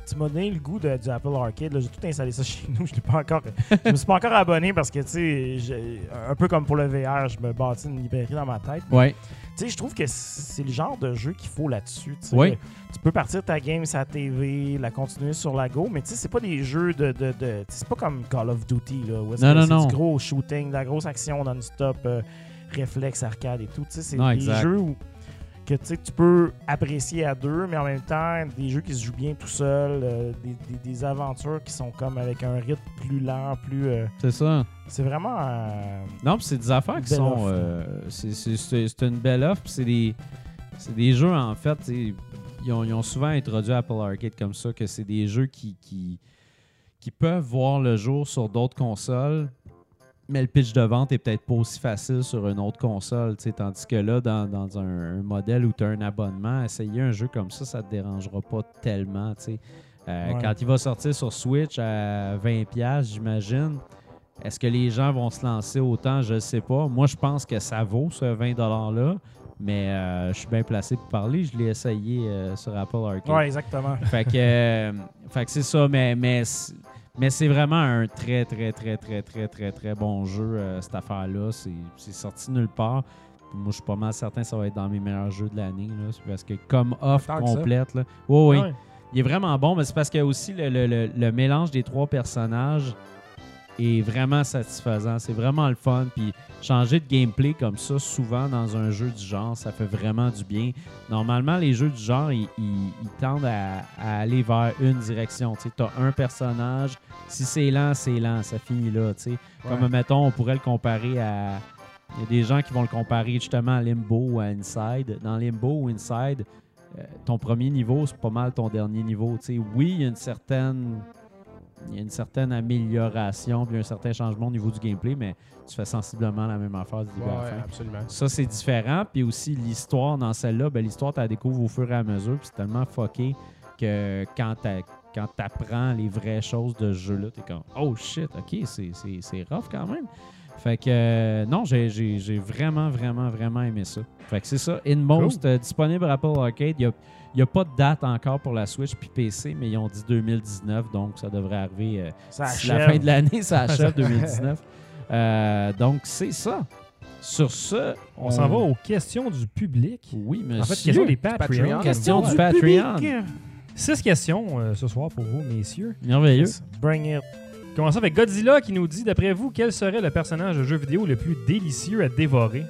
Tu m'as donné le goût de- du Apple Arcade. là. J'ai tout installé ça chez nous. Je pas encore. je me suis pas encore abonné parce que, tu sais, un peu comme pour le VR, je me bâtis une librairie dans ma tête. Ouais, Tu sais, je trouve que c'est le genre de jeu qu'il faut là-dessus. Oui. Tu peux partir ta game sur la TV, la continuer sur la Go, mais tu sais, c'est pas des jeux de. de, de- c'est pas comme Call of Duty, là, où Non, non, c'est non. du gros shooting, de la grosse action non-stop, euh, réflexe, arcade et tout. C'est des exact. jeux où que tu sais, tu peux apprécier à deux, mais en même temps, des jeux qui se jouent bien tout seul, euh, des, des- des aventures qui sont comme avec un rythme plus lent, plus. euh, c'est ça. c'est vraiment. euh, Non, c'est des affaires qui sont. c'est- c'est c'est- c'est une belle offre. C'est des, c'est des jeux, en fait. ont, ils ont souvent introduit Apple Arcade comme ça, que c'est des jeux qui, qui, qui peuvent voir le jour sur d'autres consoles, mais le pitch de vente est peut-être pas aussi facile sur une autre console. Tandis que là, dans, dans un, un modèle où tu as un abonnement, essayer un jeu comme ça, ça te dérangera pas tellement. Euh, Ouais. Quand il va sortir sur Switch à 20$, j'imagine. Est-ce que les gens vont se lancer autant? Je ne sais pas. Moi, je pense que ça vaut ce 20 $-là, mais euh, je suis bien placé pour parler. Je l'ai essayé euh, sur Apple Arcade. Ouais, exactement. Fait que, euh, fait que c'est ça, mais, mais, mais c'est vraiment un très, très, très, très, très, très, très bon jeu, euh, cette affaire-là. C'est sorti nulle part. Puis Moi, je suis pas mal certain que ça va être dans mes meilleurs jeux de l'année. C'est Parce que comme offre complète, là, oui, oui, Ouais. il est vraiment bon, mais c'est parce que aussi le, le- le- le mélange des trois personnages est vraiment satisfaisant. C'est vraiment le fun. Puis changer de gameplay comme ça, souvent dans un jeu du genre, ça fait vraiment du bien. Normalement, les jeux du genre, ils, ils- ils tendent à, à aller vers une direction. Tu as un personnage. Si c'est lent, c'est lent. Ça finit là. Comme, mettons, on pourrait le comparer à. Il y a des gens qui vont le comparer justement à Limbo ou à Inside. Dans Limbo ou Inside, euh, ton premier niveau, c'est pas mal ton dernier niveau. Oui, il y a une certaine. Il y a une certaine amélioration puis un certain changement au niveau du gameplay, mais tu fais sensiblement la même affaire du début à la Ouais, fin. absolument. Ça, c'est différent. Puis aussi, l'histoire dans celle-là, ben, l'histoire, tu la découvres au fur et à mesure. Puis c'est tellement fucké que quand tu quand apprends les vraies choses de ce jeu-là, tu es comme Oh shit, ok, c'est- rough quand même. Fait que euh, non, j'ai- vraiment, vraiment, vraiment aimé ça. Fait que c'est ça. Inmost, euh, disponible Apple Arcade. Il n'y a, pas de date encore pour la Switch puis PC, mais ils ont dit 2019, donc ça devrait arriver euh, Ça la fin de l'année. Ça achève 2019. Euh, donc c'est ça. Sur ce, On s'en va aux questions du public. Oui, monsieur. En fait, question des Patreon. Patreons. Question du du Patreon. public. Six questions euh, ce soir pour vous, messieurs. Merveilleux. Bring it. Commençons avec Godzilla qui nous dit D'après vous, quel serait le personnage de jeu vidéo le plus délicieux à dévorer?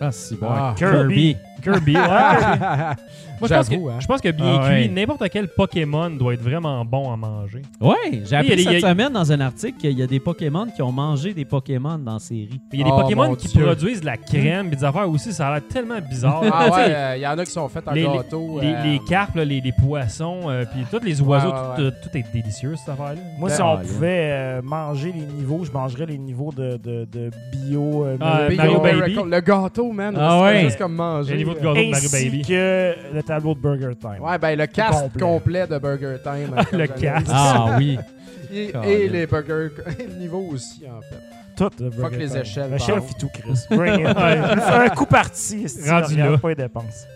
Ah, si bon. Ah. Kirby. Kirby. Ouais. Moi, je pense, que, hein. je pense que bien Ah cuit, ouais. n'importe quel Pokémon doit être vraiment bon à manger. Ouais, j'ai appris des- cette il y a- semaine dans un article qu'il y a des Pokémon qui ont mangé des Pokémon dans la série. Il y a des Oh, Pokémon mon qui Dieu. produisent de la crème et des affaires aussi, ça a l'air tellement bizarre. Ah ouais, il y en a qui sont faits en les, les- gâteau. les- euh, les carpes, là, les, les poissons, euh, puis tous les oiseaux, Ouais, ouais, tout, tout est délicieux cette affaire-là. Moi, si on ah, pouvait euh, manger les niveaux, je mangerais les niveaux de, de, de bio. euh, Ah, Mario Baby. Le gâteau, man. Ah c'est ouais. juste comme manger. Le niveau de gâteau de Mario ainsi Baby. que le tableau de Burger Time. Ouais, ben le cast complet. complet, de Burger Time. Comme le cast. Ah oui. Et, les burgers, le niveau aussi, en fait. Tout le Fuck Burger les Time. échelles, L'échelle pardon. fit tout, Chris. Bring it. un coup parti. si Rendu là. pas les dépenses.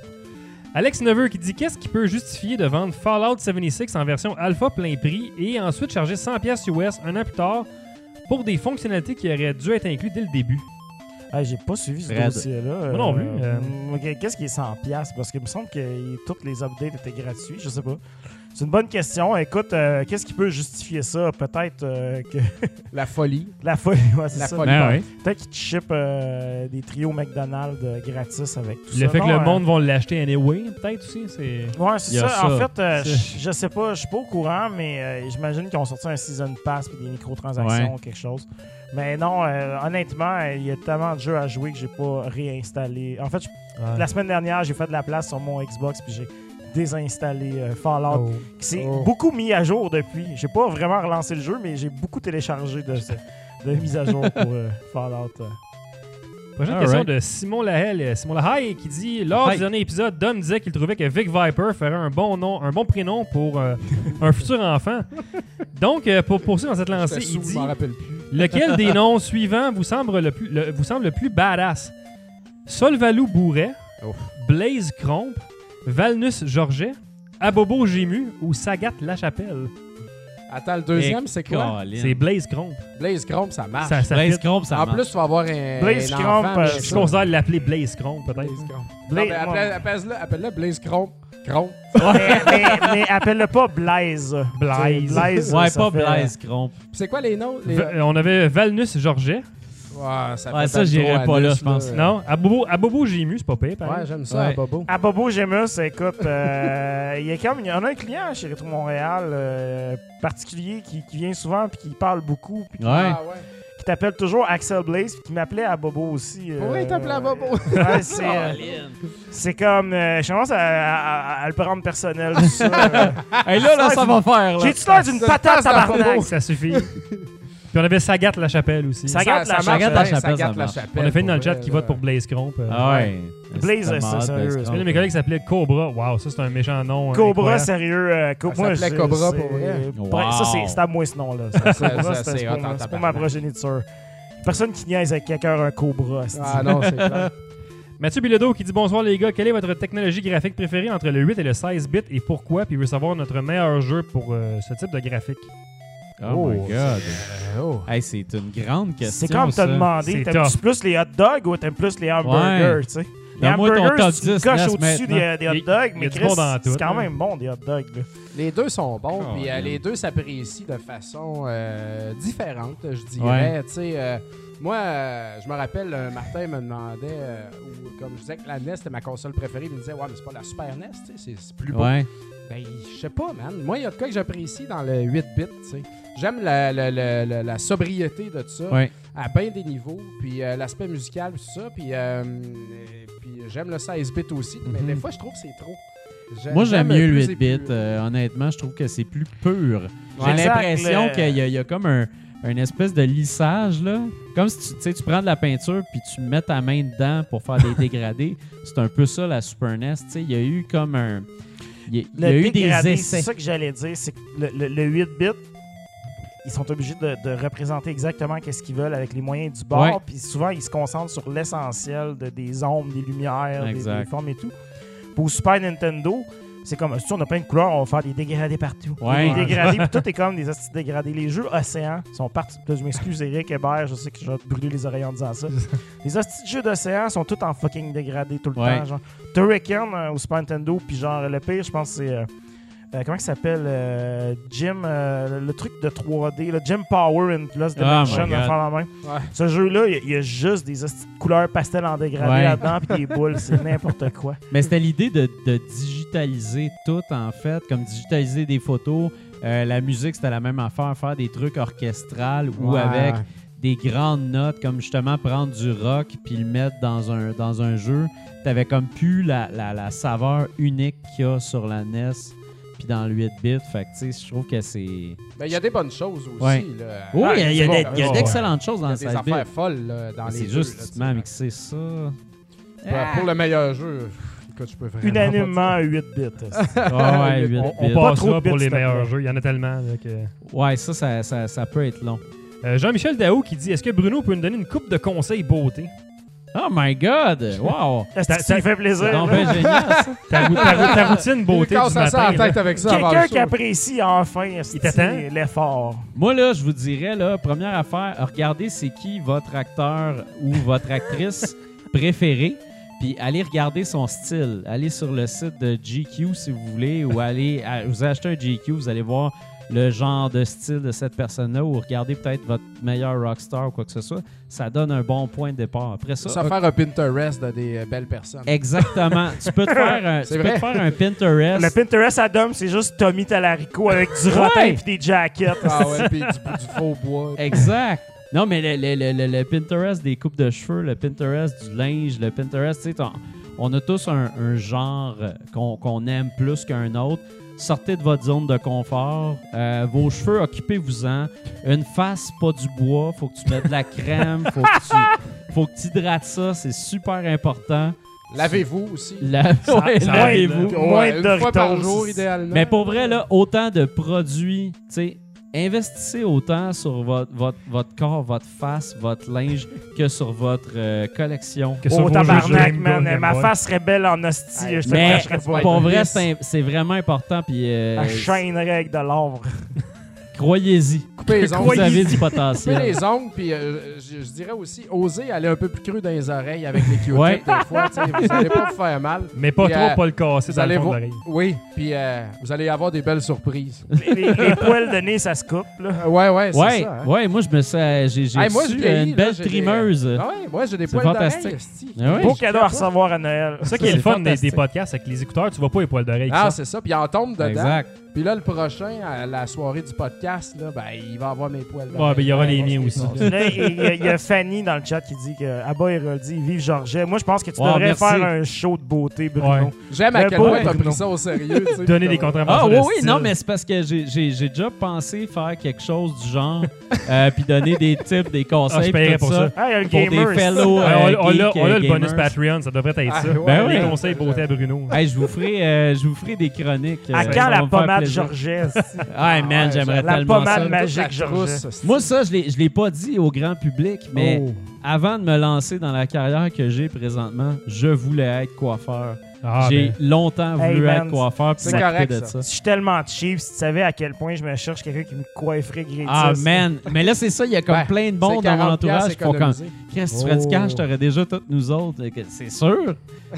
Alex Neveu qui dit Qu'est-ce qui peut justifier de vendre Fallout 76 en version alpha plein prix et ensuite charger 100$ US un an plus tard pour des fonctionnalités qui auraient dû être incluses dès le début? Ah, J'ai pas suivi ce Red. dossier-là. Moi non plus, euh. ok, Qu'est-ce qui est 100$? piastres? Parce qu'il me semble que tous les updates étaient gratuits. Je sais pas. C'est une bonne question. Écoute, euh, qu'est-ce qui peut justifier ça? Peut-être euh, que La folie. la folie. Ouais, c'est La ça. folie. Ben ouais. Peut-être qu'ils te shippent euh, des trios McDonald's euh, gratis avec tout ça. Le fait que le monde va l'acheter anyway, peut-être aussi. c'est... Ouais, c'est ça. En fait, euh, je je sais pas, je suis pas au courant, mais euh, j'imagine qu'ils ont sorti un Season Pass puis des microtransactions, quelque chose. Mais non, euh, honnêtement, euh, il y a tellement de jeux à jouer que j'ai pas réinstallé. En fait, la semaine dernière, j'ai fait de la place sur mon Xbox puis j'ai désinstallé euh, Fallout. Oh. qui s'est Oh. beaucoup mis à jour depuis. J'ai pas vraiment relancé le jeu, mais j'ai beaucoup téléchargé de, de mise à jour pour euh, Fallout. euh. Prochaine All question right. de Simon Lahel. Simon Lahel qui dit Lors Hi. du dernier épisode, Dom disait qu'il trouvait que Vic Viper ferait un bon nom, un bon prénom pour euh, un futur enfant. Donc, euh, pour poursuivre dans cette lancée, il dit. Lequel des noms suivants vous semble le plus, le- vous semble le plus badass Solvalou Bourret, Oh. Blaze Cromp, Valnus Georget, Abobo Gému ou Sagat Lachapelle Attends, le deuxième, c'est quoi? C'est Blaze Cromp. Blaze Chrome, ça marche. Ça, ça Blaze fit. Cromp, ça en marche. plus, tu vas avoir un. Blaze un Crump, enfant, euh, Je considère l'appeler Blaze Cromp, peut-être. Blaze appelle- appelle-le appelle-le Blaze. Chrome. mais, mais, mais appelle-le pas Blaze. Blaze. Blaze Ouais, pas fait- Blaze Cromp. Puis c'est quoi les noms? Les... On avait Valnus Georget. Ouais, ça, Ouais, ça, j'irais pas là, je pense. Non, Abobo, Abobo Gému, c'est pas pire, pareil. Ouais, j'aime ça, Ouais. Bobo. À Bobo Gemus, écoute, euh, il y a y en a un client chez Rétro Montréal euh, particulier qui, qui vient souvent puis qui parle beaucoup puis qui, Ouais. Ah, ouais. qui t'appelle toujours Axel Blaze puis qui m'appelait à Bobo aussi. euh, Pourquoi il t'appelait à Bobo? Ouais, c'est euh, c'est comme euh, je commence à, à- à le prendre personnel tout ça. euh. Hey, là, là, ça va faire. là. J'ai-tu l'air d'une patate à tabarnak? Bobo. Ça suffit. Puis on avait Sagat aussi. La marche Sagat bien, la chapelle, ça la marche. chapelle. On a fait une dans le chat vrai, qui là. vote pour Blaze Cromp. euh. Ah ouais. Blaze, C'est sérieux. Blaze Un de mes collègues s'appelait Cobra. Wow, ça c'est un méchant nom. euh, Cobra, sérieux. euh, s'appelait Cobra c'est- pour vrai? Ça, c'est à moi ce nom-là. Cobra, c'est pour ma progéniture. Personne qui niaise avec quelqu'un un Cobra. Ah non, c'est clair. Mathieu Bilodeau qui dit bonsoir les gars, quelle est votre technologie graphique préférée entre le 8 et le 16 bits et pourquoi? Puis il veut savoir notre meilleur jeu pour euh, ce type de graphique. Oh my god. Oh. Hey, c'est une grande question. C'est comme ça. t'as demandé, C'est t'aimes-tu tough. plus les hot dogs ou t'aimes plus les hamburgers, tu sais? Les Donne-moi ton hamburgers, top c'est une 10 coche Ness, au-dessus des, maintenant. des hot dogs, il y mais a du Chris, bon dans tout, c'est quand hein. même bon des hot dogs. là. Les deux sont bons, Oh, puis euh, les deux s'apprécient de façon euh, différente, je dirais. Tu sais, euh, moi, euh, je me rappelle, euh, Martin me demandait, euh, ou comme je disais que la NES c'était ma console préférée, il me disait, ouais, mais c'est pas la Super NES, tu sais, c'est- c'est plus beau. Ouais. Ben, je sais pas, man. Moi, il y a de quoi que j'apprécie dans le 8 bits, tu sais. J'aime la, la- la- la- la sobriété de tout ça, à bien des niveaux, puis euh, l'aspect musical, tout ça, puis, euh, puis j'aime le 16 bits aussi, mais Mhm. des fois, je trouve que c'est trop. Moi, j'aime mieux le plus 8 et bits. euh, honnêtement, je trouve que c'est plus pur. J'ai Ouais. l'impression le- qu'il y, a- il y a comme un, un espèce de lissage, là. Comme si tu, tu sais, tu prends de la peinture puis tu mets ta main dedans pour faire des dégradés. C'est un peu ça, la Super NES. Tu sais, Il y a eu comme un... Il y a, il y a Le eu des essais. c'est ça que j'allais dire, c'est que le, le- le 8 bits, ils sont obligés de, de représenter exactement qu'est-ce qu'ils veulent avec les moyens du bord, Ouais. puis souvent ils se concentrent sur l'essentiel de, des ombres, des lumières, des, des formes et tout. Pour Super Nintendo, c'est comme, si on a plein de couleurs, on va faire des dégradés partout. Ouais. Des dégradés, puis tout est comme des dégradés. Les jeux océans sont partis. Là, je m'excuse, Eric Hébert, je sais que je vais te brûler les oreilles en disant ça. les hosties de jeux d'océan sont tous en fucking dégradés tout le Ouais. temps. Genre, Turrican euh, au Super Nintendo, puis genre, le pire, je pense, c'est. euh, euh, comment il s'appelle euh, Jim, euh, le truc de 3D, le Jim Power and Plus Dimension, God. à faire la main. Ouais. Ce jeu-là, il y a- il y, a juste des couleurs pastel en dégradé Ouais. là-dedans, puis des boules, c'est n'importe quoi. Mais c'était l'idée de, de digitaliser tout, en fait, comme digitaliser des photos. Euh, la musique, c'était la même affaire, faire des trucs orchestrales ou Ouais. avec des grandes notes, comme justement prendre du rock puis le mettre dans un, dans un jeu. T'avais comme plus la, la, la saveur unique qu'il y a sur la NES puis dans le 8 bits. Fait que, tu sais, je trouve que c'est... Ben, il y a des bonnes choses aussi. Ouais. Là. Oui, il y a, il y a c'est des- bon, il y a ouais. d'excellentes choses Il y dans a le des 16 bits. affaires folles là, dans les C'est juste là, tu mixer ça. Pour- Pour le meilleur jeu, écoute, je peux vraiment. Unanimement 8 bits. Ouais, ouais, 8 On, on bits. Pas passe trop pour bits, les meilleurs jeux. Il y en a tellement. là, que- Ouais, ça, ça, ça, ça peut être long. Euh, Jean-Michel Daou qui dit Est-ce que Bruno peut nous donner une coupe de conseils beauté? Oh my God! Wow! Ça- ça fait plaisir? Là? bien génial, ça. ta, ta ta routine beauté du casse ça matin. à la là? tête avec ça Quelqu'un qui apprécie enfin l'effort. Moi, là, je vous dirais, là, première affaire, regardez c'est qui votre acteur ou votre actrice préférée. Puis allez regarder son style. Allez sur le site de GQ si vous voulez, ou allez à- vous achetez un GQ, vous allez voir le genre de style de cette personne-là, ou regardez peut-être votre meilleur rockstar ou quoi que ce soit. Ça donne un bon point de départ. Après ça, Ça faire un Pinterest de des euh, belles personnes. exactement. tu peux te faire un, tu C'est peux vrai. te faire un Pinterest. Le Pinterest Adam, c'est juste Tommy Talarico avec du rotin et des jackets. Ah ouais, puis du, du faux bois. Exact. Non, mais le, le- le- le- le Pinterest des coupes de cheveux, le Pinterest du linge, le Pinterest, tu sais, on, on a tous un, un genre euh, qu'on qu'on aime plus qu'un autre. Sortez de votre zone de confort. Euh, vos cheveux, occupez-vous-en. Une face, pas du bois. Faut que tu mettes de la crème. Faut que tu faut que tu hydrates ça. C'est super important. Lavez-vous aussi. La... Ouais, lavez-vous. Moins une de fois par jour, idéalement. Mais pour vrai, là, autant de produits, tu sais, investissez autant sur votre, votre, votre corps, votre face, votre linge que sur votre euh, collection. Que sur Oh tabarnak, man. Game Ma Boy. face serait belle en hostie. Hey, je te Mais pas. pour vrai, c'est vraiment important. Puis euh, Elle chaînerait avec de l'or. croyez-y, Coupez les vous ongles. avez du Coupez potentiel. les ongles, puis euh, je, je dirais aussi, osez aller un peu plus creux dans les oreilles avec les Q-tips Ouais. des fois. Vous allez pas vous faire mal. Mais pas Puis, trop, euh, pas le casser Vous dans le allez fond de. Oui, puis euh, vous allez avoir des belles surprises. les, les- les poils de nez, ça se coupe. Là. Euh, ouais, ouais, c'est Ouais, ça. hein. ouais, moi je me euh, j'ai j'ai Hey, une belle là, j'ai des- trimeuse. Ah ouais, moi j'ai des C'est poils fantastique. Ah. Beau cadeau à recevoir à Noël. C'est ça qui est le fun des, podcasts avec les écouteurs, tu vois pas les poils d'oreille. Ah, c'est ça. Puis il en tombe dedans. Exact. Puis là, le prochain, à la soirée du podcast, là, ben, il va avoir mes poils. Ouais, ben, il y aura les miens aussi. Là, il y, a- il y a Fanny dans le chat qui dit que Abba Héroldi, vive Georget. Moi, je pense que tu devrais merci. faire un show de beauté, Bruno. Ouais. J'aime à quel point t'as Bruno. pris ça au sérieux. tu sais, Donner puis des comme- contraventions Ah de oui, oui, style. non, mais c'est parce que j'ai- j'ai j'ai déjà pensé faire quelque chose du genre, euh, puis donner des tips, des Ah, je conseils, paierais puis tout pour ça. ça. Ah, il y a le Pour des fellow Ouais, euh, on, on geeks, a, on a euh, le bonus gamers. Patreon, ça devrait être Ah, ça. ouais. Ben les ouais. conseils beauté à Bruno. Hey, je vous ferai, euh, je vous ferai des chroniques. À euh, quand va la me faire pommade plaisir. Georget? Ah, man, Ouais, j'aimerais la tellement pommade ça. magique, la Georget. trousse, esti. Moi, ça, je l'ai- je l'ai pas dit au grand public, mais Oh. avant de me lancer dans la carrière que j'ai présentement, je voulais être coiffeur. Ah, j'ai ben, longtemps Hey, voulu man, être coiffeur, c'est correct, de ça. ça. Je suis tellement cheap. Si tu savais à quel point je me cherche quelqu'un qui me coifferait gratis. Ah, man. Mais là, c'est ça, il y a comme Ben, plein de bons dans mon 40 entourage piastres qui font comme Qu'est-ce que tu ferais du Oh. cash? T'aurais déjà toutes nous autres. C'est sûr.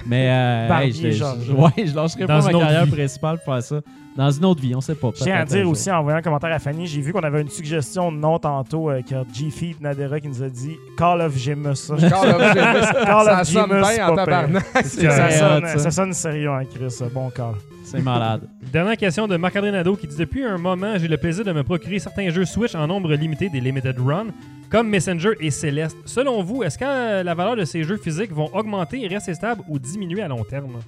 Mais euh, hey, je, je- ouais, je lâcherai Dans pas ma une autre carrière vie. principale pour faire ça. Dans une autre vie, on sait pas. Je tiens à dire jour. aussi, en voyant un commentaire à Fanny, j'ai vu qu'on avait une suggestion de nom tantôt euh, G-Feed Nadera qui nous a dit Call of Jimus. Ça, Call of Duty, Call ça of sonne Jimus, bien en tabarnak. sonne, ça sonne sérieux, hein, Chris. Bon call. C'est malade. Dernière question de Marc-André Nadeau qui dit Depuis un moment, j'ai le plaisir de me procurer certains jeux Switch en nombre limité des Limited Run, comme Messenger et Celeste. Selon vous, est-ce que euh, la valeur de ces jeux physiques vont augmenter, rester stable ou diminuer à long terme?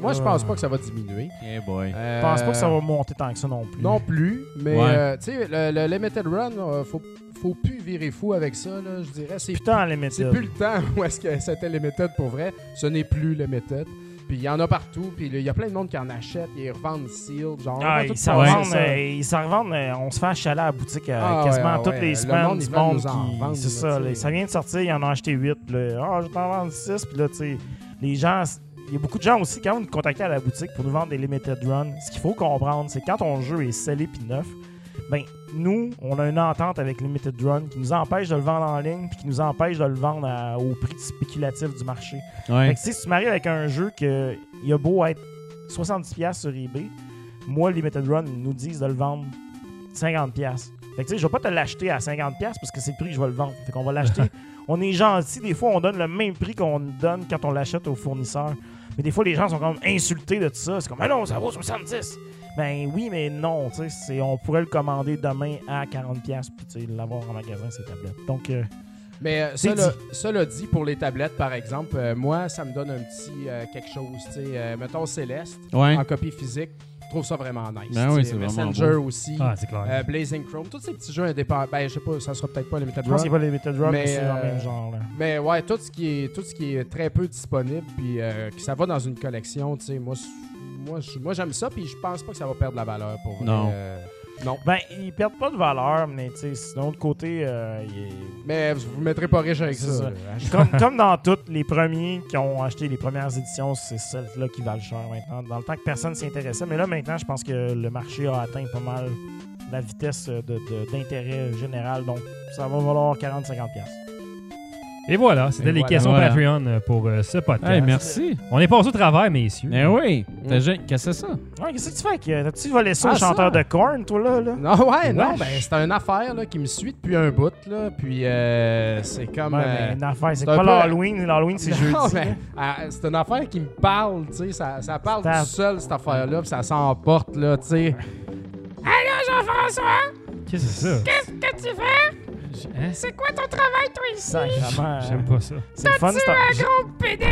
Moi, je pense pas que ça va diminuer. Eh boy. Je pense pas que ça va monter tant que ça non plus. Non plus, mais Ouais. euh, tu sais, le, le Limited Run, euh, faut, faut plus virer fou avec ça, là, je dirais. C'est Putain, les c'est méthodes. plus le temps où est-ce que c'était Limited pour vrai. Ce n'est plus le méthode. Puis il y en a partout, puis il y a plein de monde qui en achète, ils revendent sealed, genre. on Ah, ils s'en revendent, euh, ils s'en revendent, euh, on se fait achaler à la boutique euh, Ah, quasiment ouais, toutes ouais. les Le semaines monde, du ils veulent monde nous en qui... C'est là, ça, tu sais. là, ça vient de sortir, ils en ont acheté 8. Ah, je t'en vends 6, puis là, tu sais, les gens... il y a beaucoup de gens aussi, quand vous nous contactez à la boutique pour nous vendre des limited run, ce qu'il faut comprendre, c'est quand ton jeu est scellé puis neuf, ben nous, on a une entente avec Limited Run qui nous empêche de le vendre en ligne puis qui nous empêche de le vendre à- au prix spéculatif du marché. Fait que, si tu m'arrives avec un jeu que il a beau être 70$ sur eBay, moi, Limited Run ils nous disent de le vendre 50$. Fait que tu sais, je vais pas te l'acheter à 50$ parce que c'est le prix que je vais le vendre. Fait qu'on va l'acheter. on est gentil, des fois on donne le même prix qu'on donne quand on l'achète au fournisseur. Mais des fois les gens sont comme insultés de tout ça. C'est comme ah non, ça vaut 70. Ben oui, mais non, tu sais, c'est- on pourrait le commander demain à 40$ puis l'avoir en magasin, ces tablettes. Donc euh, Mais euh, cela, dit. cela dit, pour les tablettes, par exemple, euh, moi, ça me donne un petit euh, quelque chose. tu sais, euh, mettons Céleste, Ouais. en copie physique, je trouve ça vraiment nice. Ben oui, Messenger beau. aussi, Ah, c'est clair. euh, Blazing Chrome, tous ces petits jeux indépendants. Ben, je sais pas, ça sera peut-être pas Limited je pense Run. qu'il n'y a pas Limited Run, mais, Mais, c'est dans le même genre. Là. Mais ouais, tout ce qui est tout ce qui est très peu disponible puis euh, que ça va dans une collection, tu sais, moi moi je- moi j'aime ça puis je pense pas que ça va perdre la valeur pour vrai, Non. euh, non. Ben, ils perdent pas de valeur, mais tu sais, d'un autre côté, euh, il est- Mais vous vous mettrez pas riche avec ça. comme, comme dans toutes, les premiers qui ont acheté les premières éditions, c'est celles-là qui valent cher maintenant. Dans le temps que personne s'y intéressait. Mais là, maintenant, je pense que le marché a atteint pas mal la vitesse de- de- d'intérêt général. Donc, ça va valoir 40-50$. Et voilà, c'était Et les voilà. questions Voilà. Patreon euh, pour euh, ce podcast. Hey, merci. On est passé au travers, messieurs. Eh oui. Mm. T'as Qu'est-ce que c'est ça? Ouais, qu'est-ce que tu fais? euh, T'as-tu volé ça Ah, au chanteur ça? de corn, toi, là? là? Non, ouais, non, ben c'est une affaire là, qui me suit depuis un bout là, puis euh, c'est comme Ouais, euh, mais une affaire, c'est c'est pas peu- l'Halloween. L'Halloween, c'est jeudi. Non, mais, ah, c'est une affaire qui me parle, tu sais, ça, ça parle Ça- tout seul cette affaire-là, puis ça s'emporte là, tu sais. Qu'est-ce que c'est ça? Qu'est-ce que tu fais? Hein? C'est quoi ton travail, toi, ici? J'aime pas ça. C'est le fun, Tu c'est un un- gros pédé?